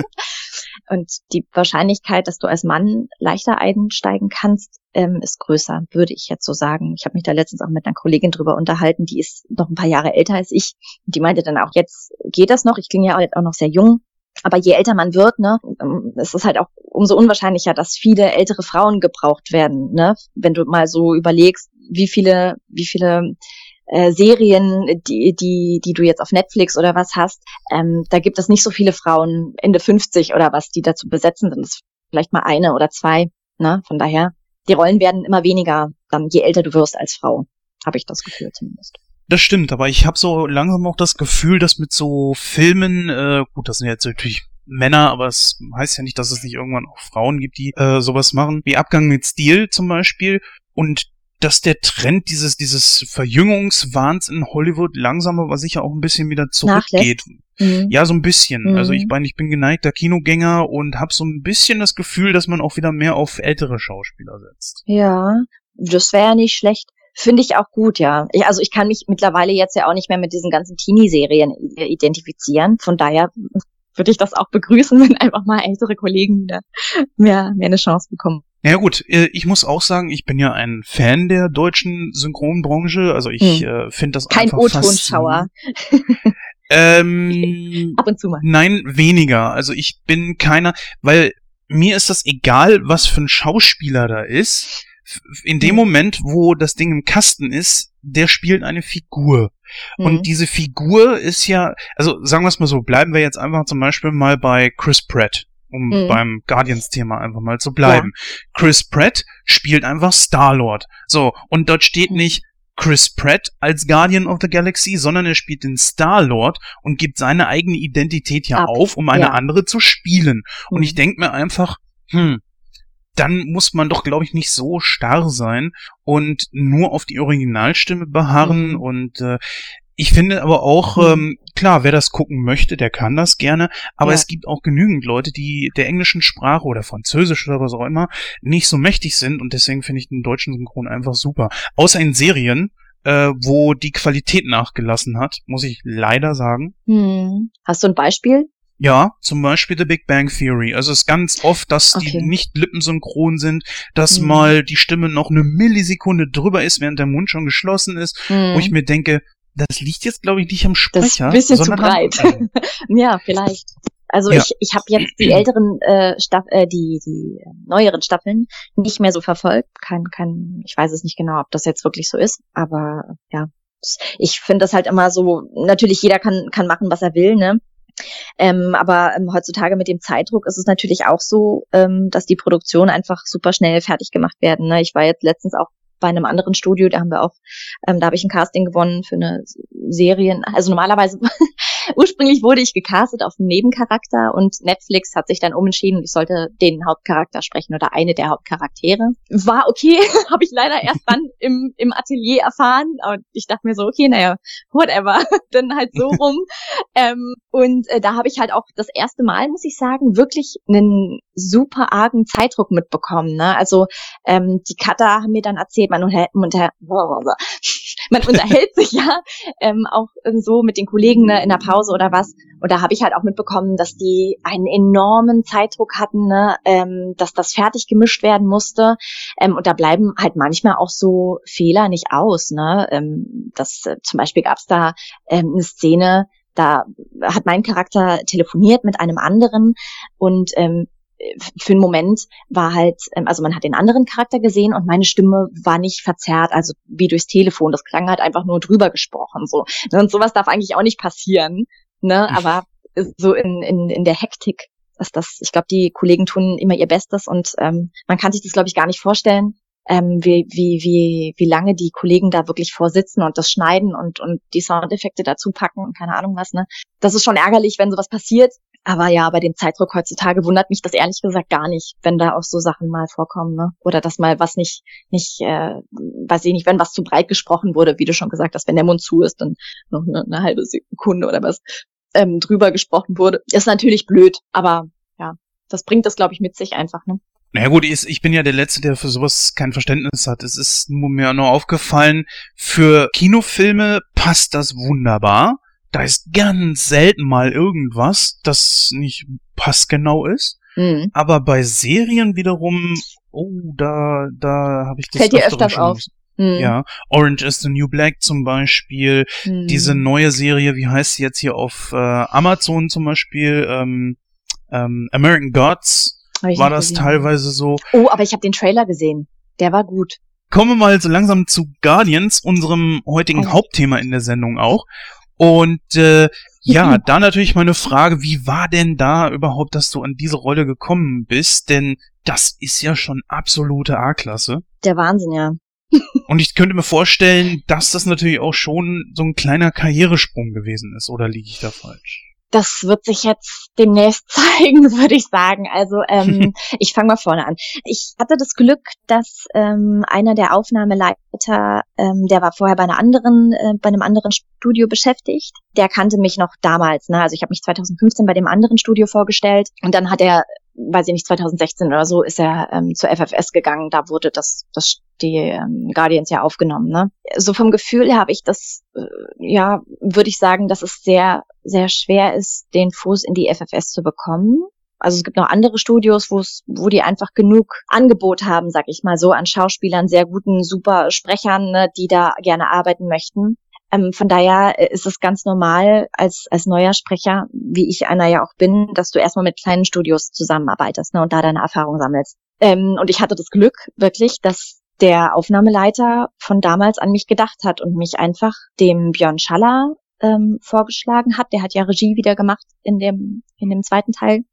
I: Und die Wahrscheinlichkeit, dass du als Mann leichter einsteigen kannst, ähm, ist größer, würde ich jetzt so sagen. Ich habe mich da letztens auch mit einer Kollegin drüber unterhalten, die ist noch ein paar Jahre älter als ich. Die meinte dann auch, jetzt geht das noch. Ich klinge ja auch noch sehr jung. Aber je älter man wird, ne, ähm, es ist halt auch umso unwahrscheinlicher, dass viele ältere Frauen gebraucht werden, ne? Wenn du mal so überlegst, wie viele, wie viele äh, Serien, die, die, die du jetzt auf Netflix oder was hast, ähm, da gibt es nicht so viele Frauen Ende 50 oder was, die dazu besetzen sind. Das ist vielleicht mal eine oder zwei. Ne? Von daher, die Rollen werden immer weniger, dann je älter du wirst als Frau, habe ich das Gefühl zumindest.
D: Das stimmt, aber ich habe so langsam auch das Gefühl, dass mit so Filmen, äh, gut, das sind jetzt natürlich Männer, aber es heißt ja nicht, dass es nicht irgendwann auch Frauen gibt, die äh, sowas machen, wie Abgang mit Stil zum Beispiel. Und dass der Trend dieses, dieses Verjüngungswahns in Hollywood langsam aber sicher auch ein bisschen wieder zurückgeht. Mhm. Ja, so ein bisschen. Mhm. Also ich meine, ich bin geneigter Kinogänger und habe so ein bisschen das Gefühl, dass man auch wieder mehr auf ältere Schauspieler setzt.
I: Ja, das wäre ja nicht schlecht. Finde ich auch gut, ja. Ich, also ich kann mich mittlerweile jetzt ja auch nicht mehr mit diesen ganzen Teenie-Serien identifizieren. Von daher würde ich das auch begrüßen, wenn einfach mal ältere Kollegen mehr, mehr eine Chance bekommen.
D: Ja gut, äh, ich muss auch sagen, ich bin ja ein Fan der deutschen Synchronbranche. Also ich hm. äh, finde das
I: Kein
D: einfach
I: O-Tonschauer.
D: ähm,
I: Ab und zu mal.
D: Nein, weniger. Also ich bin keiner, weil mir ist das egal, was für ein Schauspieler da ist. In dem hm. Moment, wo das Ding im Kasten ist, der spielt eine Figur. Mhm. Und diese Figur ist ja, also sagen wir es mal so, bleiben wir jetzt einfach zum Beispiel mal bei Chris Pratt um mhm. beim Guardians-Thema einfach mal zu bleiben. Ja. Chris Pratt spielt einfach Star-Lord. So, und dort steht mhm. nicht Chris Pratt als Guardian of the Galaxy, sondern er spielt den Star-Lord und gibt seine eigene Identität ja Ab. auf, um eine ja. andere zu spielen. Mhm. Und ich denke mir einfach, hm, dann muss man doch, glaube ich, nicht so starr sein und nur auf die Originalstimme beharren. Mhm. Und äh, ich finde aber auch, mhm. ähm, klar, wer das gucken möchte, der kann das gerne, aber ja. es gibt auch genügend Leute, die der englischen Sprache oder Französisch oder was auch immer nicht so mächtig sind und deswegen finde ich den deutschen Synchron einfach super. Außer in Serien, äh, wo die Qualität nachgelassen hat, muss ich leider sagen.
I: Hm. Hast du ein Beispiel?
D: Ja, zum Beispiel The Big Bang Theory. Also es ist ganz oft, dass okay. die nicht lippensynchron sind, dass mhm. mal die Stimme noch eine Millisekunde drüber ist, während der Mund schon geschlossen ist, mhm. wo ich mir denke, das liegt jetzt, glaube ich, nicht am Sprecher.
I: Das ist ein bisschen zu breit. ja, vielleicht. Also ja. ich, ich habe jetzt die älteren äh, Staff äh, die die neueren Staffeln nicht mehr so verfolgt. Kein, kein, ich weiß es nicht genau, ob das jetzt wirklich so ist, aber ja, ich finde das halt immer so. Natürlich jeder kann kann machen, was er will, ne? Ähm, aber ähm, heutzutage mit dem Zeitdruck ist es natürlich auch so, ähm, dass die Produktionen einfach super schnell fertig gemacht werden. Ne? Ich war jetzt letztens auch bei einem anderen Studio, da haben wir auch, ähm, da habe ich ein Casting gewonnen für eine Serie. Also normalerweise Ursprünglich wurde ich gecastet auf einen Nebencharakter und Netflix hat sich dann umentschieden, ich sollte den Hauptcharakter sprechen oder eine der Hauptcharaktere. War okay, habe ich leider erst dann im, im Atelier erfahren. Und ich dachte mir so, okay, naja, whatever. dann halt so rum. ähm, und äh, da habe ich halt auch das erste Mal, muss ich sagen, wirklich einen super argen Zeitdruck mitbekommen. Ne? Also ähm, die Cutter haben mir dann erzählt, man, unter, unter, man unterhält sich ja ähm, auch so mit den Kollegen ne, in der Pause oder was. Und da habe ich halt auch mitbekommen, dass die einen enormen Zeitdruck hatten, ne, ähm, dass das fertig gemischt werden musste. Ähm, und da bleiben halt manchmal auch so Fehler nicht aus. Ne? Ähm, das, äh, zum Beispiel gab es da ähm, eine Szene, da hat mein Charakter telefoniert mit einem anderen und ähm, für einen Moment war halt, ähm, also man hat den anderen Charakter gesehen und meine Stimme war nicht verzerrt, also wie durchs Telefon. Das klang halt einfach nur drüber gesprochen. So. Und sowas darf eigentlich auch nicht passieren. Ne? Aber so in, in, in der Hektik dass das, ich glaube, die Kollegen tun immer ihr Bestes und ähm, man kann sich das, glaube ich, gar nicht vorstellen, ähm, wie, wie, wie, wie lange die Kollegen da wirklich vorsitzen und das schneiden und, und die Soundeffekte dazu packen und keine Ahnung was, ne? Das ist schon ärgerlich, wenn sowas passiert. Aber ja, bei dem Zeitdruck heutzutage wundert mich das ehrlich gesagt gar nicht, wenn da auch so Sachen mal vorkommen, ne? Oder dass mal was nicht, nicht, äh, weiß ich nicht, wenn was zu breit gesprochen wurde, wie du schon gesagt hast, wenn der Mund zu ist, dann noch eine, eine halbe Sekunde oder was ähm, drüber gesprochen wurde. Ist natürlich blöd, aber ja, das bringt das, glaube ich, mit sich einfach, ne?
D: Naja gut, ich bin ja der Letzte, der für sowas kein Verständnis hat. Es ist mir nur aufgefallen, für Kinofilme passt das wunderbar da ist ganz selten mal irgendwas, das nicht passgenau ist. Mhm. Aber bei Serien wiederum, oh, da, da habe ich das
I: Fällt dir öfters auf.
D: Mhm. Ja, Orange is the New Black zum Beispiel. Mhm. Diese neue Serie, wie heißt sie jetzt hier auf äh, Amazon zum Beispiel? Ähm, ähm, American Gods war das gesehen. teilweise so.
I: Oh, aber ich habe den Trailer gesehen. Der war gut.
D: Kommen wir mal so langsam zu Guardians, unserem heutigen oh. Hauptthema in der Sendung auch. Und äh, ja, da natürlich meine Frage, wie war denn da überhaupt, dass du an diese Rolle gekommen bist? Denn das ist ja schon absolute A-Klasse.
I: Der Wahnsinn, ja.
D: Und ich könnte mir vorstellen, dass das natürlich auch schon so ein kleiner Karrieresprung gewesen ist, oder liege ich da falsch?
I: Das wird sich jetzt demnächst zeigen, würde ich sagen. Also ähm, ich fange mal vorne an. Ich hatte das Glück, dass ähm, einer der Aufnahmeleiter, ähm, der war vorher bei einer anderen, äh, bei einem anderen Studio beschäftigt. Der kannte mich noch damals. Ne? Also ich habe mich 2015 bei dem anderen Studio vorgestellt und dann hat er weiß ich nicht, 2016 oder so ist er ähm, zur FFS gegangen. Da wurde das, das die ähm, Guardians ja aufgenommen. Ne? So vom Gefühl habe ich das, äh, ja, würde ich sagen, dass es sehr, sehr schwer ist, den Fuß in die FFS zu bekommen. Also es gibt noch andere Studios, wo es, wo die einfach genug Angebot haben, sag ich mal so, an Schauspielern, sehr guten, super Sprechern, ne, die da gerne arbeiten möchten. Ähm, von daher äh, ist es ganz normal als, als neuer Sprecher, wie ich einer ja auch bin, dass du erstmal mit kleinen Studios zusammenarbeitest ne, und da deine Erfahrung sammelst. Ähm, und ich hatte das Glück wirklich, dass der Aufnahmeleiter von damals an mich gedacht hat und mich einfach dem Björn Schaller ähm, vorgeschlagen hat. Der hat ja Regie wieder gemacht in dem, in dem zweiten Teil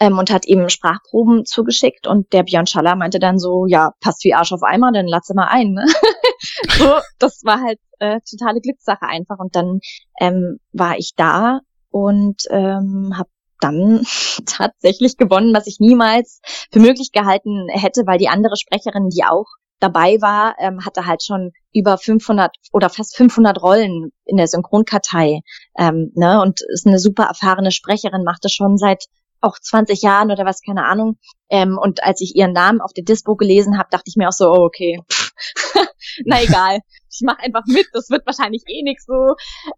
I: ähm, und hat ihm Sprachproben zugeschickt und der Björn Schaller meinte dann so, ja, passt wie Arsch auf Eimer, dann lass mal ein. Ne? so, das war halt äh, totale Glückssache einfach und dann ähm, war ich da und ähm, habe dann tatsächlich gewonnen, was ich niemals für möglich gehalten hätte, weil die andere Sprecherin, die auch dabei war, ähm, hatte halt schon über 500 oder fast 500 Rollen in der Synchronkartei ähm, ne, und ist eine super erfahrene Sprecherin, machte schon seit auch 20 Jahren oder was, keine Ahnung. Ähm, und als ich ihren Namen auf der Dispo gelesen habe, dachte ich mir auch so, oh, okay, na egal, ich mache einfach mit, das wird wahrscheinlich eh nix so.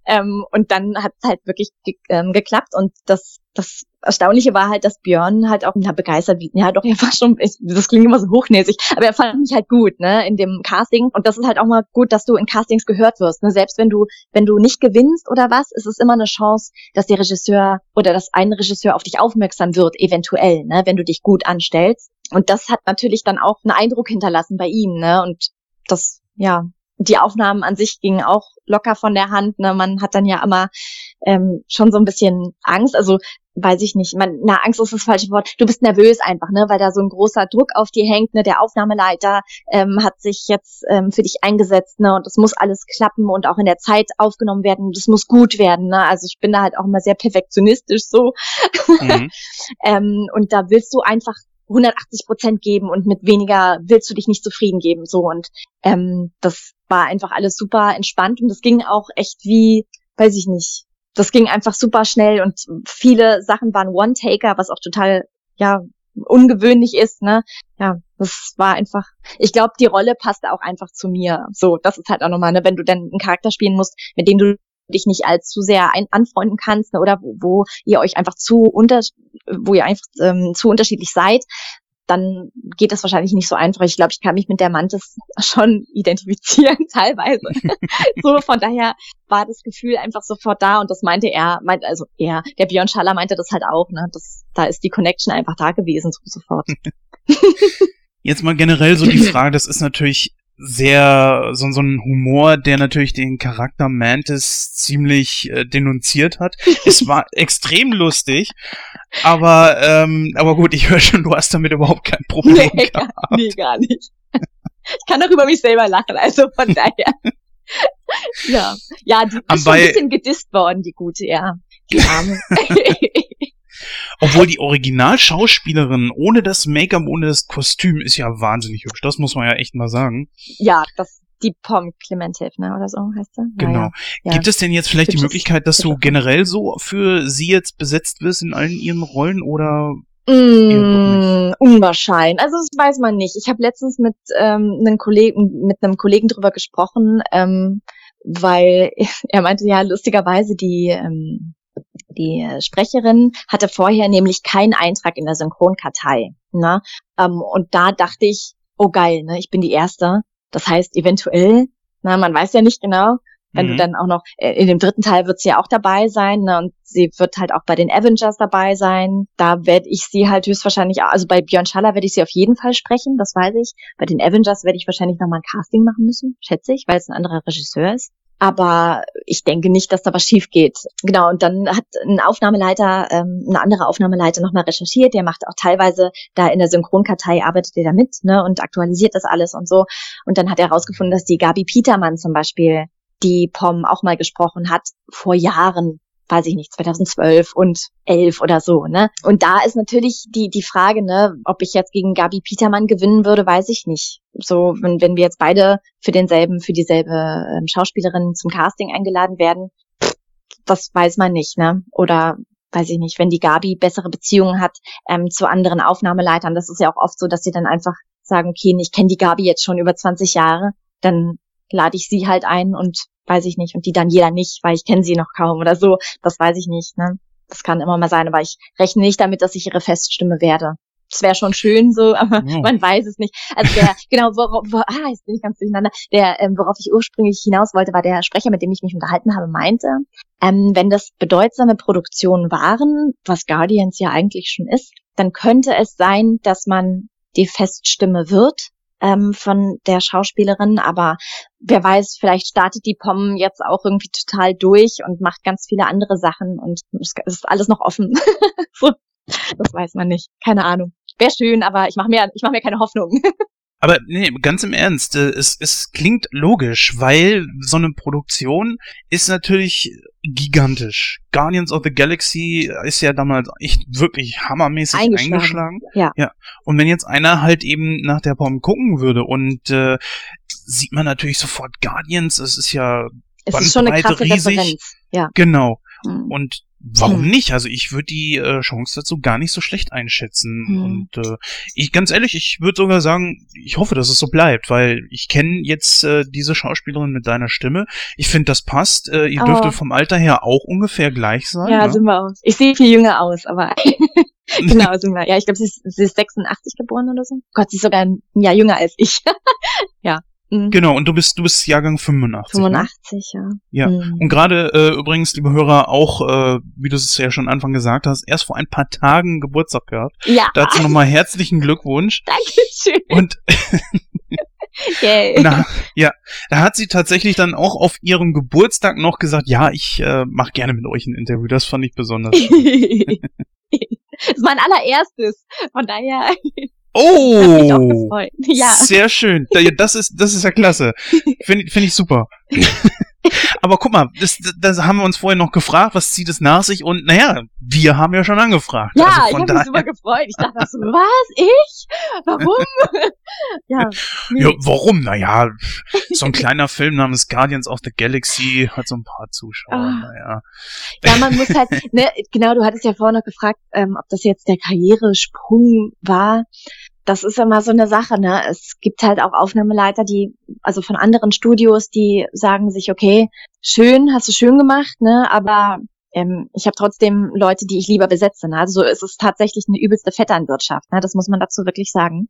I: Ähm, und dann hat es halt wirklich ge ähm, geklappt und das, das Erstaunliche war halt, dass Björn halt auch na, begeistert, ja doch, er war schon, ich, das klingt immer so hochnäsig, aber er fand mich halt gut, ne, in dem Casting. Und das ist halt auch mal gut, dass du in Castings gehört wirst, ne, selbst wenn du, wenn du nicht gewinnst oder was, ist es immer eine Chance, dass der Regisseur oder dass ein Regisseur auf dich aufmerksam wird, eventuell, ne, wenn du dich gut anstellst. Und das hat natürlich dann auch einen Eindruck hinterlassen bei ihm, ne, und das, ja, die Aufnahmen an sich gingen auch locker von der Hand. Ne? Man hat dann ja immer ähm, schon so ein bisschen Angst. Also weiß ich nicht, man, na, Angst ist das falsche Wort. Du bist nervös einfach, ne, weil da so ein großer Druck auf dir hängt, ne, der Aufnahmeleiter ähm, hat sich jetzt ähm, für dich eingesetzt, ne, und das muss alles klappen und auch in der Zeit aufgenommen werden, das muss gut werden, ne, also ich bin da halt auch immer sehr perfektionistisch so, mhm. ähm, und da willst du einfach 180 Prozent geben und mit weniger willst du dich nicht zufrieden geben, so, und ähm, das war einfach alles super entspannt und das ging auch echt wie, weiß ich nicht, das ging einfach super schnell und viele Sachen waren One-Taker, was auch total, ja, ungewöhnlich ist, ne? Ja, das war einfach, ich glaube, die Rolle passte auch einfach zu mir. So, das ist halt auch nochmal, ne, wenn du dann einen Charakter spielen musst, mit dem du dich nicht allzu sehr ein anfreunden kannst, ne, oder wo, wo ihr euch einfach zu unter, wo ihr einfach ähm, zu unterschiedlich seid, dann geht das wahrscheinlich nicht so einfach. Ich glaube, ich kann mich mit der Mantis schon identifizieren, teilweise. so, von daher war das Gefühl einfach sofort da und das meinte er, meint, also er, der Björn Schaller meinte das halt auch, ne? Das, da ist die Connection einfach da gewesen, so sofort.
D: Jetzt mal generell so die Frage, das ist natürlich sehr so, so ein Humor, der natürlich den Charakter Mantis ziemlich äh, denunziert hat. es war extrem lustig, aber ähm, aber gut, ich höre schon, du hast damit überhaupt kein Problem
I: nee,
D: gehabt.
I: Nee, gar nicht. Ich kann auch über mich selber lachen, also von daher. ja, ja, die ist schon ein bisschen gedisst worden, die gute, ja. Die Arme.
D: Obwohl die Originalschauspielerin ohne das Make-up, ohne das Kostüm ist ja wahnsinnig hübsch. Das muss man ja echt mal sagen.
I: Ja, das die Pom Clementiv, ne, oder so heißt sie.
D: Genau. Ja, Gibt es denn jetzt vielleicht die Möglichkeit, dass du generell so für sie jetzt besetzt wirst in allen ihren Rollen oder
I: Mm, unwahrscheinlich. Also das weiß man nicht. Ich habe letztens mit ähm, einem Kollegen, mit einem Kollegen drüber gesprochen, ähm, weil er meinte ja lustigerweise die ähm, die äh, Sprecherin hatte vorher nämlich keinen Eintrag in der Synchronkartei. Ne? Ähm, und da dachte ich, oh geil, ne, ich bin die Erste. Das heißt, eventuell, na, man weiß ja nicht genau, wenn mhm. du dann auch noch, äh, in dem dritten Teil wird sie ja auch dabei sein, ne, und sie wird halt auch bei den Avengers dabei sein. Da werde ich sie halt höchstwahrscheinlich, also bei Björn Schaller werde ich sie auf jeden Fall sprechen, das weiß ich. Bei den Avengers werde ich wahrscheinlich nochmal ein Casting machen müssen, schätze ich, weil es ein anderer Regisseur ist aber ich denke nicht, dass da was schief geht. Genau, und dann hat ein Aufnahmeleiter, ähm, ein anderer Aufnahmeleiter nochmal recherchiert, der macht auch teilweise da in der Synchronkartei, arbeitet er da mit ne, und aktualisiert das alles und so. Und dann hat er herausgefunden, dass die Gabi Petermann zum Beispiel die POM auch mal gesprochen hat, vor Jahren weiß ich nicht, 2012 und 11 oder so, ne? Und da ist natürlich die, die Frage, ne, ob ich jetzt gegen Gabi Petermann gewinnen würde, weiß ich nicht. So, wenn, wenn wir jetzt beide für denselben, für dieselbe ähm, Schauspielerin zum Casting eingeladen werden, das weiß man nicht, ne? Oder weiß ich nicht, wenn die Gabi bessere Beziehungen hat ähm, zu anderen Aufnahmeleitern, das ist ja auch oft so, dass sie dann einfach sagen, okay, ich kenne die Gabi jetzt schon über 20 Jahre, dann lade ich sie halt ein und weiß ich nicht. Und die dann jeder nicht, weil ich kenne sie noch kaum oder so. Das weiß ich nicht. Ne? Das kann immer mal sein, aber ich rechne nicht damit, dass ich ihre Feststimme werde. Das wäre schon schön so, aber ja. man weiß es nicht. Also der, genau, worauf, wo, ah, jetzt bin ich ganz durcheinander. Der, ähm, worauf ich ursprünglich hinaus wollte, war der Sprecher, mit dem ich mich unterhalten habe, meinte, ähm, wenn das bedeutsame Produktionen waren, was Guardians ja eigentlich schon ist, dann könnte es sein, dass man die Feststimme wird, ähm, von der Schauspielerin, aber wer weiß, vielleicht startet die POM jetzt auch irgendwie total durch und macht ganz viele andere Sachen und es ist alles noch offen. das weiß man nicht. Keine Ahnung. Wäre schön, aber ich mache mir, ich mach mir keine Hoffnung.
D: Aber nee, ganz im Ernst, äh, es, es klingt logisch, weil so eine Produktion ist natürlich gigantisch. Guardians of the Galaxy ist ja damals echt wirklich hammermäßig eingeschlagen. eingeschlagen.
I: Ja.
D: ja. Und wenn jetzt einer halt eben nach der Bombe gucken würde und äh, sieht man natürlich sofort Guardians, es ist ja
I: es ist schon eine krasse riesig. Referenz. Ja.
D: Genau. Mhm. Und warum hm. nicht? Also ich würde die äh, Chance dazu gar nicht so schlecht einschätzen. Hm. Und äh, ich ganz ehrlich, ich würde sogar sagen, ich hoffe, dass es so bleibt, weil ich kenne jetzt äh, diese Schauspielerin mit deiner Stimme. Ich finde, das passt. Äh, ihr oh. dürftet vom Alter her auch ungefähr gleich sein.
I: Ja, ne? sind wir auch. Ich sehe viel jünger aus, aber genau, sind wir. Ja, ich glaube, sie, sie ist 86 geboren oder so. Gott, sie ist sogar ein Jahr jünger als ich. ja.
D: Mhm. Genau, und du bist, du bist Jahrgang 85.
I: 85,
D: ne? ja. Ja. Mhm. Und gerade äh, übrigens, liebe Hörer, auch, äh, wie du es ja schon Anfang gesagt hast, erst vor ein paar Tagen Geburtstag gehabt.
I: Ja.
D: Dazu nochmal herzlichen Glückwunsch.
I: Dankeschön.
D: Und
I: Yay.
D: Na, ja, da hat sie tatsächlich dann auch auf ihrem Geburtstag noch gesagt, ja, ich äh, mache gerne mit euch ein Interview. Das fand ich besonders.
I: das ist mein allererstes. Von daher.
D: Oh,
I: ja.
D: sehr schön. Das ist, das ist ja klasse. Finde find ich super. Aber guck mal, das, das haben wir uns vorher noch gefragt, was zieht es nach sich? Und naja, wir haben ja schon angefragt.
I: Ja, also ich habe mich super gefreut. Ich dachte so, was? Ich? Warum?
D: ja, nee. ja, warum? Naja, so ein kleiner Film namens Guardians of the Galaxy hat so ein paar Zuschauer. Ah. Naja.
I: Ja, man muss halt, ne, genau, du hattest ja vorher noch gefragt, ähm, ob das jetzt der Karrieresprung war das ist immer so eine Sache, ne? Es gibt halt auch Aufnahmeleiter, die, also von anderen Studios, die sagen sich, okay, schön, hast du schön gemacht, ne? Aber ähm, ich habe trotzdem Leute, die ich lieber besetze. Ne? Also es ist tatsächlich eine übelste Vetternwirtschaft, ne? Das muss man dazu wirklich sagen.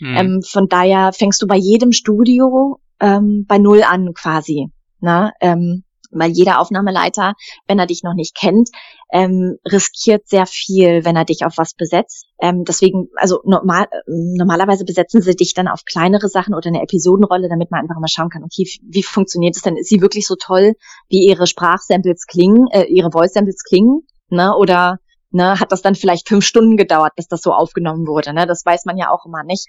I: Mhm. Ähm, von daher fängst du bei jedem Studio ähm, bei null an quasi. Ne? Ähm, weil jeder Aufnahmeleiter, wenn er dich noch nicht kennt, ähm, riskiert sehr viel, wenn er dich auf was besetzt. Ähm, deswegen, also normal, äh, normalerweise besetzen sie dich dann auf kleinere Sachen oder eine Episodenrolle, damit man einfach mal schauen kann, okay, wie funktioniert es denn? Ist sie wirklich so toll, wie ihre Sprachsamples klingen, äh, ihre Voice-Samples klingen? Ne? Oder ne, hat das dann vielleicht fünf Stunden gedauert, bis das so aufgenommen wurde? Ne? Das weiß man ja auch immer nicht.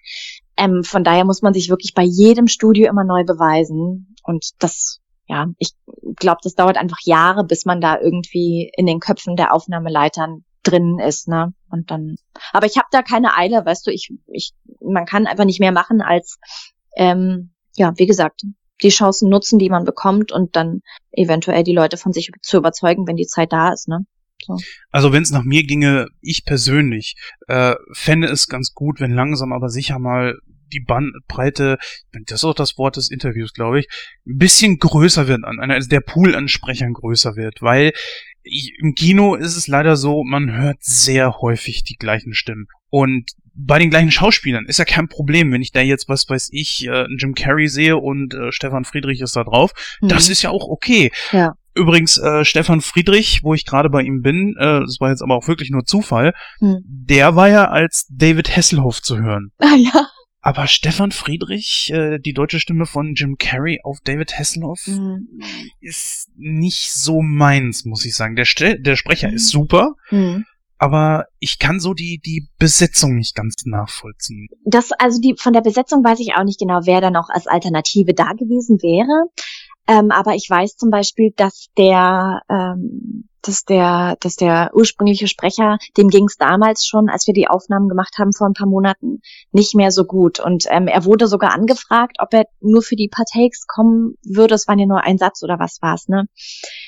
I: Ähm, von daher muss man sich wirklich bei jedem Studio immer neu beweisen. Und das ja, ich glaube, das dauert einfach Jahre, bis man da irgendwie in den Köpfen der Aufnahmeleitern drin ist, ne? Und dann. Aber ich habe da keine Eile, weißt du, ich, ich, man kann einfach nicht mehr machen als ähm, ja, wie gesagt, die Chancen nutzen, die man bekommt und dann eventuell die Leute von sich zu überzeugen, wenn die Zeit da ist, ne? So.
D: Also wenn es nach mir ginge, ich persönlich äh, fände es ganz gut, wenn langsam aber sicher mal die Bandbreite, das ist auch das Wort des Interviews, glaube ich, ein bisschen größer wird, also der Pool an Sprechern größer wird, weil im Kino ist es leider so, man hört sehr häufig die gleichen Stimmen. Und bei den gleichen Schauspielern ist ja kein Problem, wenn ich da jetzt, was weiß ich, äh, Jim Carrey sehe und äh, Stefan Friedrich ist da drauf. Mhm. Das ist ja auch okay.
I: Ja.
D: Übrigens, äh, Stefan Friedrich, wo ich gerade bei ihm bin, äh, das war jetzt aber auch wirklich nur Zufall, mhm. der war ja als David Hasselhoff zu hören.
I: Ah ja.
D: Aber Stefan Friedrich, äh, die deutsche Stimme von Jim Carrey auf David Hasselhoff, mhm. ist nicht so meins, muss ich sagen. Der, Ste der Sprecher mhm. ist super, mhm. aber ich kann so die, die Besetzung nicht ganz nachvollziehen.
I: Das, also die, von der Besetzung weiß ich auch nicht genau, wer da noch als Alternative da gewesen wäre. Ähm, aber ich weiß zum Beispiel, dass der, ähm, dass der, dass der ursprüngliche Sprecher, dem ging es damals schon, als wir die Aufnahmen gemacht haben vor ein paar Monaten, nicht mehr so gut. Und ähm, er wurde sogar angefragt, ob er nur für die paar Takes kommen würde. Es waren ja nur ein Satz oder was war's, ne?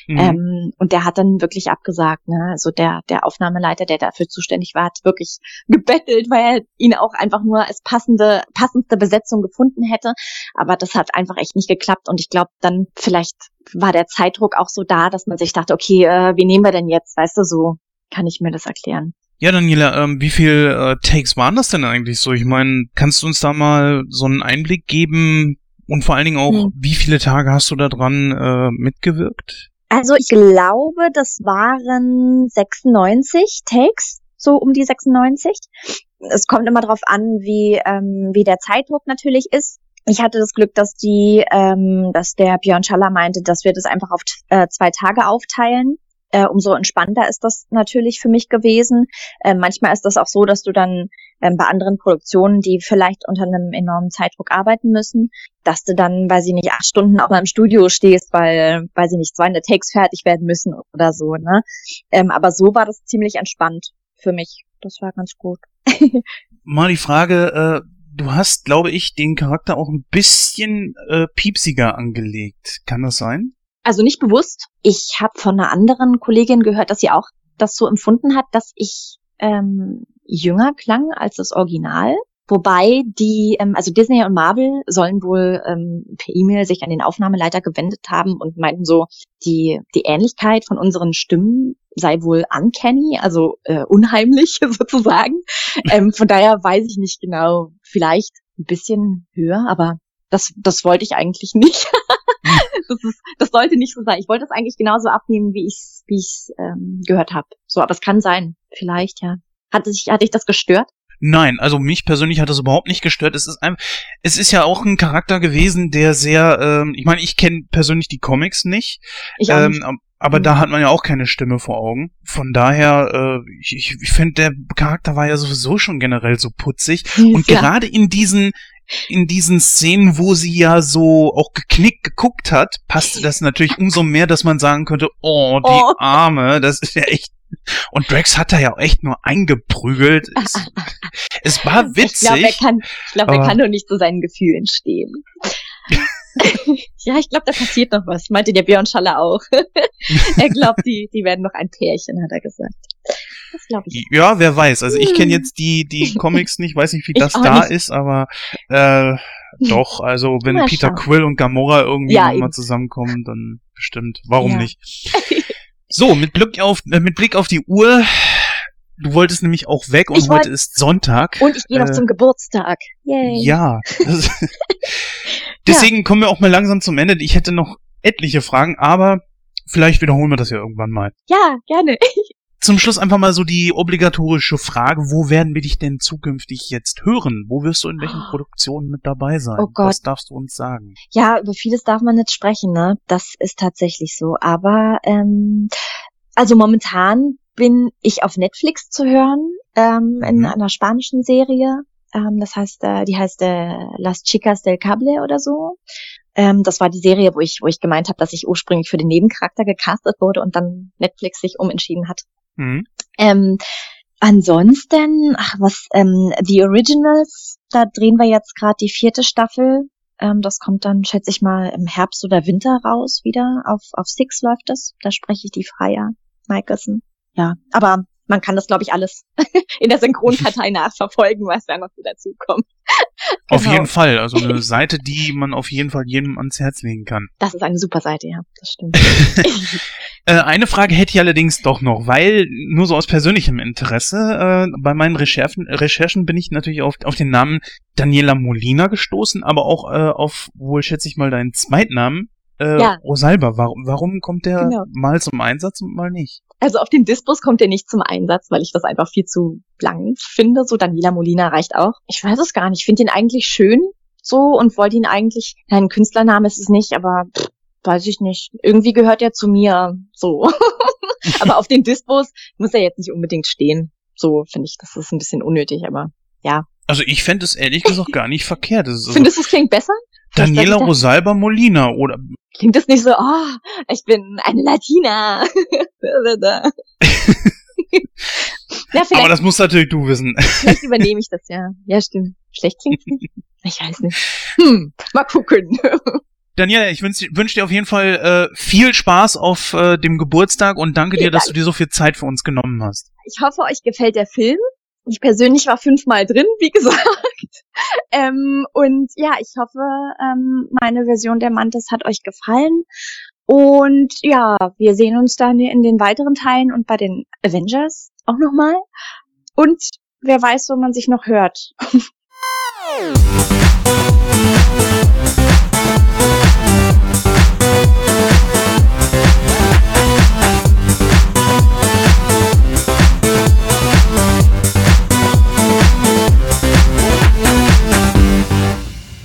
I: Mhm. Ähm, und der hat dann wirklich abgesagt, ne? Also der, der Aufnahmeleiter, der dafür zuständig war, hat wirklich gebettelt, weil er ihn auch einfach nur als passende, passendste Besetzung gefunden hätte. Aber das hat einfach echt nicht geklappt. Und ich glaube, dann vielleicht war der Zeitdruck auch so da, dass man sich dachte, okay, äh, wie nehmen wir denn jetzt? Weißt du, so kann ich mir das erklären.
D: Ja, Daniela, ähm, wie viel äh, Takes waren das denn eigentlich so? Ich meine, kannst du uns da mal so einen Einblick geben und vor allen Dingen auch, hm. wie viele Tage hast du da dran äh, mitgewirkt?
I: Also ich glaube, das waren 96 Takes, so um die 96. Es kommt immer darauf an, wie, ähm, wie der Zeitdruck natürlich ist ich hatte das Glück, dass die, ähm, dass der Björn Schaller meinte, dass wir das einfach auf äh, zwei Tage aufteilen. Äh, umso entspannter ist das natürlich für mich gewesen. Äh, manchmal ist das auch so, dass du dann äh, bei anderen Produktionen, die vielleicht unter einem enormen Zeitdruck arbeiten müssen, dass du dann, weil sie nicht acht Stunden auch mal im Studio stehst, weil, weil sie nicht 200 Takes fertig werden müssen oder so. Ne? Ähm, aber so war das ziemlich entspannt für mich. Das war ganz gut.
D: mal die Frage, äh, du hast, glaube ich, den Charakter auch ein bisschen äh, piepsiger angelegt. Kann das sein?
I: Also nicht bewusst. Ich habe von einer anderen Kollegin gehört, dass sie auch das so empfunden hat, dass ich ähm, jünger klang als das Original. Wobei die, ähm, also Disney und Marvel sollen wohl ähm, per E-Mail sich an den Aufnahmeleiter gewendet haben und meinten so, die, die Ähnlichkeit von unseren Stimmen sei wohl uncanny, also äh, unheimlich sozusagen. Ähm, von daher weiß ich nicht genau, vielleicht ein bisschen höher, aber das, das wollte ich eigentlich nicht. das, ist, das sollte nicht so sein. Ich wollte es eigentlich genauso abnehmen, wie ich es wie ich's, ähm, gehört habe. So, aber es kann sein. Vielleicht, ja. Hatte, sich, hatte ich das gestört?
D: Nein, also mich persönlich hat das überhaupt nicht gestört. Es ist einfach, es ist ja auch ein Charakter gewesen, der sehr, ähm, ich meine, ich kenne persönlich die Comics nicht,
I: Ich auch
D: ähm,
I: nicht.
D: ab- aber
I: Mhm.
D: da hat man ja auch keine Stimme vor Augen. Von daher, äh, ich, ich, ich finde, der Charakter war ja sowieso schon generell so putzig. Und
I: ja.
D: gerade in diesen in diesen Szenen, wo sie ja so auch geknickt geguckt hat, passte das natürlich umso mehr, dass man sagen könnte, oh, die
I: Oh.
D: Arme, das ist ja echt. Und Drax hat da ja auch echt nur eingeprügelt. Es, es war
I: Ich glaube, er
D: witzig.
I: kann, ich glaube, er kann doch nicht zu seinen Gefühlen stehen. ja, ich glaube, da passiert noch was. Meinte der Björn Schaller auch. er glaubt, die, die werden noch ein Pärchen, hat er gesagt. Das glaube ich.
D: Ja, wer weiß. Also ich kenne
I: Hm.
D: jetzt die, die Comics nicht, weiß nicht, wie das da
I: nicht.
D: ist, aber äh, doch, also wenn Peter. Quill und Gamora irgendwie
I: Ja,
D: noch mal
I: eben.
D: zusammenkommen, dann bestimmt. Warum
I: Ja.
D: nicht? So, mit Blick auf, äh, mit Blick auf die Uhr, du wolltest nämlich auch weg und
I: Ich wollt-
D: heute ist Sonntag.
I: Und ich gehe noch
D: Äh,
I: zum Geburtstag. Yay.
D: Ja. Das, deswegen kommen wir auch mal langsam zum Ende. Ich hätte noch etliche Fragen, aber vielleicht wiederholen wir das ja irgendwann mal.
I: Ja, gerne.
D: Zum Schluss einfach mal so die obligatorische Frage, wo werden wir dich denn zukünftig jetzt hören? Wo wirst du in welchen Produktionen mit dabei sein?
I: Oh Gott.
D: Was darfst du uns sagen?
I: Ja, über vieles darf man nicht sprechen, ne? Das ist tatsächlich so. Aber ähm, also momentan bin ich auf Netflix zu hören ähm, in
D: Mhm.
I: einer spanischen Serie. Ähm, das heißt, äh, die heißt äh, Las Chicas del Cable oder so. Ähm, das war die Serie, wo ich, wo ich gemeint habe, dass ich ursprünglich für den Nebencharakter gecastet wurde und dann Netflix sich umentschieden hat.
D: Mhm.
I: Ähm, ansonsten, ach was, ähm, The Originals, da drehen wir jetzt gerade die vierte Staffel. Ähm, das kommt dann, schätze ich mal, im Herbst oder Winter raus wieder. Auf, auf Six läuft das. Da spreche ich die Freier Michelson. Ja, aber man kann das, glaube ich, alles in der Synchronkartei nachverfolgen, was da noch so dazu kommt.
D: Auf
I: Genau.
D: jeden Fall. Also eine Seite, die man auf jeden Fall jedem ans Herz legen kann.
I: Das ist eine super Seite, ja, das stimmt.
D: Äh, eine Frage hätte ich allerdings doch noch, weil nur so aus persönlichem Interesse, äh, bei meinen Recherchen, Recherchen bin ich natürlich auf, auf den Namen Daniela Molina gestoßen, aber auch äh, auf wohl schätze ich mal deinen Zweitnamen, äh,
I: Ja.
D: Rosalba. Warum, warum kommt der
I: Genau.
D: mal zum Einsatz und mal nicht?
I: Also auf den Dispos kommt er nicht zum Einsatz, weil ich das einfach viel zu lang finde. So Daniela Molina reicht auch. Ich weiß es gar nicht. Ich finde ihn eigentlich schön so und wollte ihn eigentlich, nein, Künstlername ist es nicht, aber pff, weiß ich nicht. Irgendwie gehört er zu mir so. aber auf den Dispos muss er jetzt nicht unbedingt stehen. So finde ich, das ist ein bisschen unnötig, aber ja.
D: Also ich fände es ehrlich gesagt gar nicht verkehrt. Das ist also
I: Findest du, es klingt besser?
D: Daniela Rosalba Molina oder
I: Klingt es nicht so, oh, ich bin eine Latina. ja,
D: aber das musst natürlich du wissen.
I: Vielleicht übernehme ich das, ja. Ja, stimmt. Schlecht klingt's nicht. Ich weiß nicht. Hm, mal gucken.
D: Daniela, ich wünsche wünsch dir auf jeden Fall äh, viel Spaß auf äh, dem Geburtstag und danke dir,
I: Vielen
D: dass
I: Dank.
D: du dir so viel Zeit für uns genommen hast.
I: Ich hoffe, euch gefällt der Film. Ich persönlich war fünfmal drin, wie gesagt. ähm, und ja, ich hoffe, ähm, meine Version der Mantis hat euch gefallen. Und ja, wir sehen uns dann in den weiteren Teilen und bei den Avengers auch nochmal. Und wer weiß, wo man sich noch hört.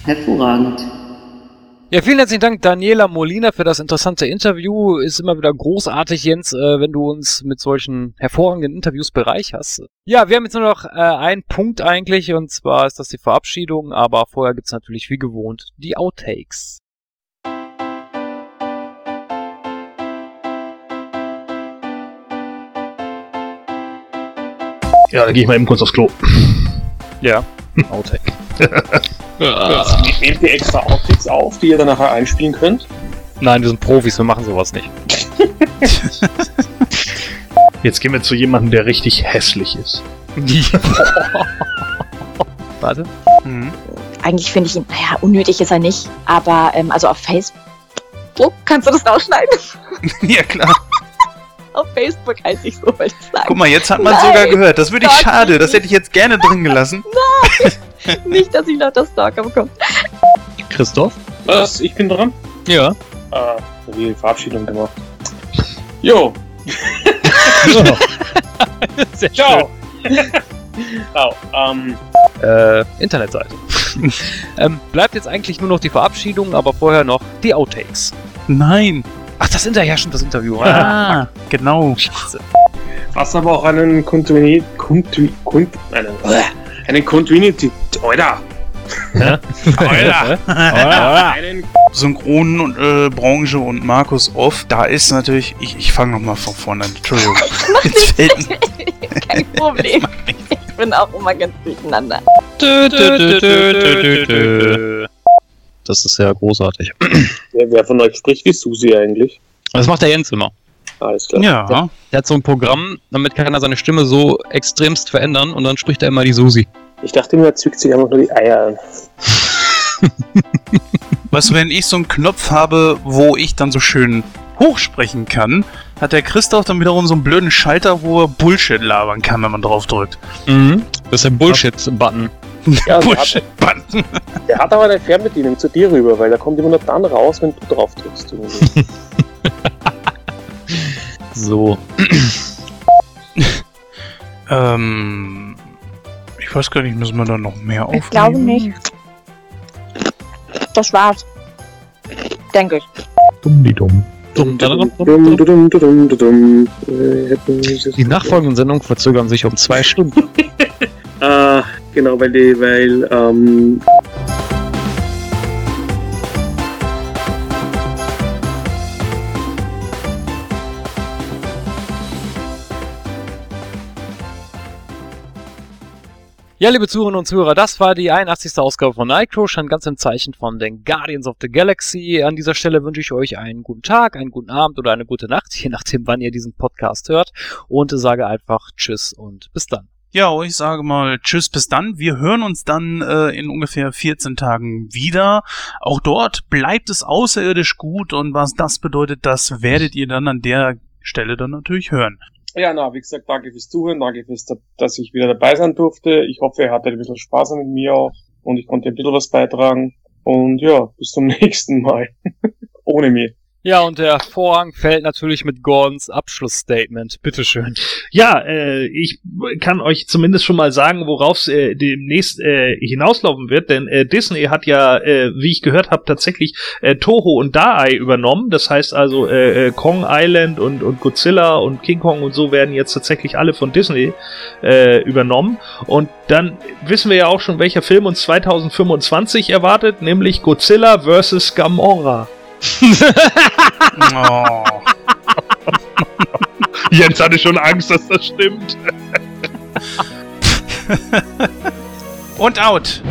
L: Hervorragend.
C: Ja, vielen herzlichen Dank, Daniela Molina, für das interessante Interview. Ist immer wieder großartig, Jens, äh, wenn du uns mit solchen hervorragenden Interviews bereicherst. Ja, wir haben jetzt nur noch äh, einen Punkt eigentlich, und zwar ist das die Verabschiedung, aber vorher gibt's natürlich wie gewohnt die Outtakes.
F: Ja, dann gehe ich mal eben kurz aufs Klo.
C: Ja, Outtake.
E: Nehmt ihr extra Outtakes auf, die ihr dann nachher einspielen könnt?
C: Nein, wir sind Profis, wir machen sowas nicht.
F: Jetzt gehen wir zu jemandem, der richtig hässlich ist.
C: Warte.
D: Mhm.
I: Eigentlich finde ich ihn, naja, unnötig ist er nicht, aber ähm, also auf Facebook. Kannst du das rausschneiden?
D: ja, klar.
I: Auf Facebook heiße ich so, wollte ich sagen.
D: Guck mal, jetzt hat man
I: Nein,
D: sogar gehört. Das würde ich schade. Das hätte ich jetzt gerne drin gelassen.
I: Nicht, dass ich noch das Stalker bekomme.
C: Christoph?
E: Was? Ich bin dran?
C: Ja.
E: Ah, wie Verabschiedung gemacht. Jo,
C: Sehr
E: ciao. Genau, ähm,
C: äh, Internetseite. ähm, bleibt jetzt eigentlich nur noch die Verabschiedung, aber vorher noch die Outtakes.
D: Nein.
C: Ach, das Hinterher schon das Interview.
D: Ah, genau.
C: Scheiße.
E: was aber auch einen Continuity, Continu, Cont, einen, einen Continuity, Alter,
D: Alter.
E: einen
D: Synchron und äh, Branche und Markus Off, da ist natürlich, ich, ich fange nochmal von vorne an, Entschuldigung. Jetzt fällt
I: Kein Problem. Ich bin auch immer ganz durcheinander.
C: Dö, dö, dö, dö, dö, dö, dö. Das ist ja großartig.
E: wer, wer von euch spricht wie Susi eigentlich?
C: Das macht der Jens immer.
E: Alles klar.
D: ja,
C: Der hat so ein Programm, damit kann er seine Stimme so extremst verändern und dann spricht er immer die Susi.
E: Ich dachte mir, er zwickt sich einfach nur die Eier an.
D: du, wenn ich so einen Knopf habe, wo ich dann so schön hochsprechen kann, hat der Christoph dann wiederum so einen blöden Schalter, wo er Bullshit labern kann, wenn man drauf drückt.
C: Mhm. Das ist der Bullshit-Button.
E: Ja, der, hat,
D: Bullshit-Button.
E: der hat aber eine Fernbedienung zu dir rüber, weil da kommt immer nur dann raus, wenn du drauf drückst.
C: So.
D: Ähm, ich weiß gar nicht, müssen wir da noch mehr aufnehmen?
I: Ich glaube nicht. Das war's. Denke ich.
F: Dumm die dumm.
E: Dum, dum, dum, dum, dum, dum. Äh, hätten wir das-
C: Die nachfolgenden Sendungen verzögern sich um zwei Stunden.
E: Ah, genau, weil die, weil, ähm,
C: Ja, liebe Zuhörerinnen und Zuhörer, das war die 81. Ausgabe von Nightcrow, schon ganz im Zeichen von den Guardians of the Galaxy. An dieser Stelle wünsche ich euch einen guten Tag, einen guten Abend oder eine gute Nacht, je nachdem, wann ihr diesen Podcast hört. Und sage einfach Tschüss und bis dann.
D: Ja, ich sage mal Tschüss, bis dann. Wir hören uns dann äh, in ungefähr 14 Tagen wieder. Auch dort bleibt es außerirdisch gut und was das bedeutet, das werdet ihr dann an der Stelle dann natürlich hören.
E: ja, na, wie gesagt, danke fürs Zuhören, danke fürs, dass ich wieder dabei sein durfte. Ich hoffe, ihr hattet ein bisschen Spaß mit mir auch und ich konnte ein bisschen was beitragen. Und ja, bis zum nächsten Mal. Ohne mich.
C: Ja, und der Vorhang fällt natürlich mit Gordons Abschlussstatement. Bitteschön.
F: Ja, äh, ich kann euch zumindest schon mal sagen, worauf es äh, demnächst äh, hinauslaufen wird, denn äh, Disney hat ja, äh, wie ich gehört habe, tatsächlich äh, Toho und Daai übernommen. Das heißt also, äh, äh, Kong Island und, und Godzilla und King Kong und so werden jetzt tatsächlich alle von Disney äh, übernommen. Und dann wissen wir ja auch schon, welcher Film uns 2025 erwartet, nämlich Godzilla vs. Gamora
D: oh.
F: Jens hatte schon Angst, dass das stimmt.
D: Und out.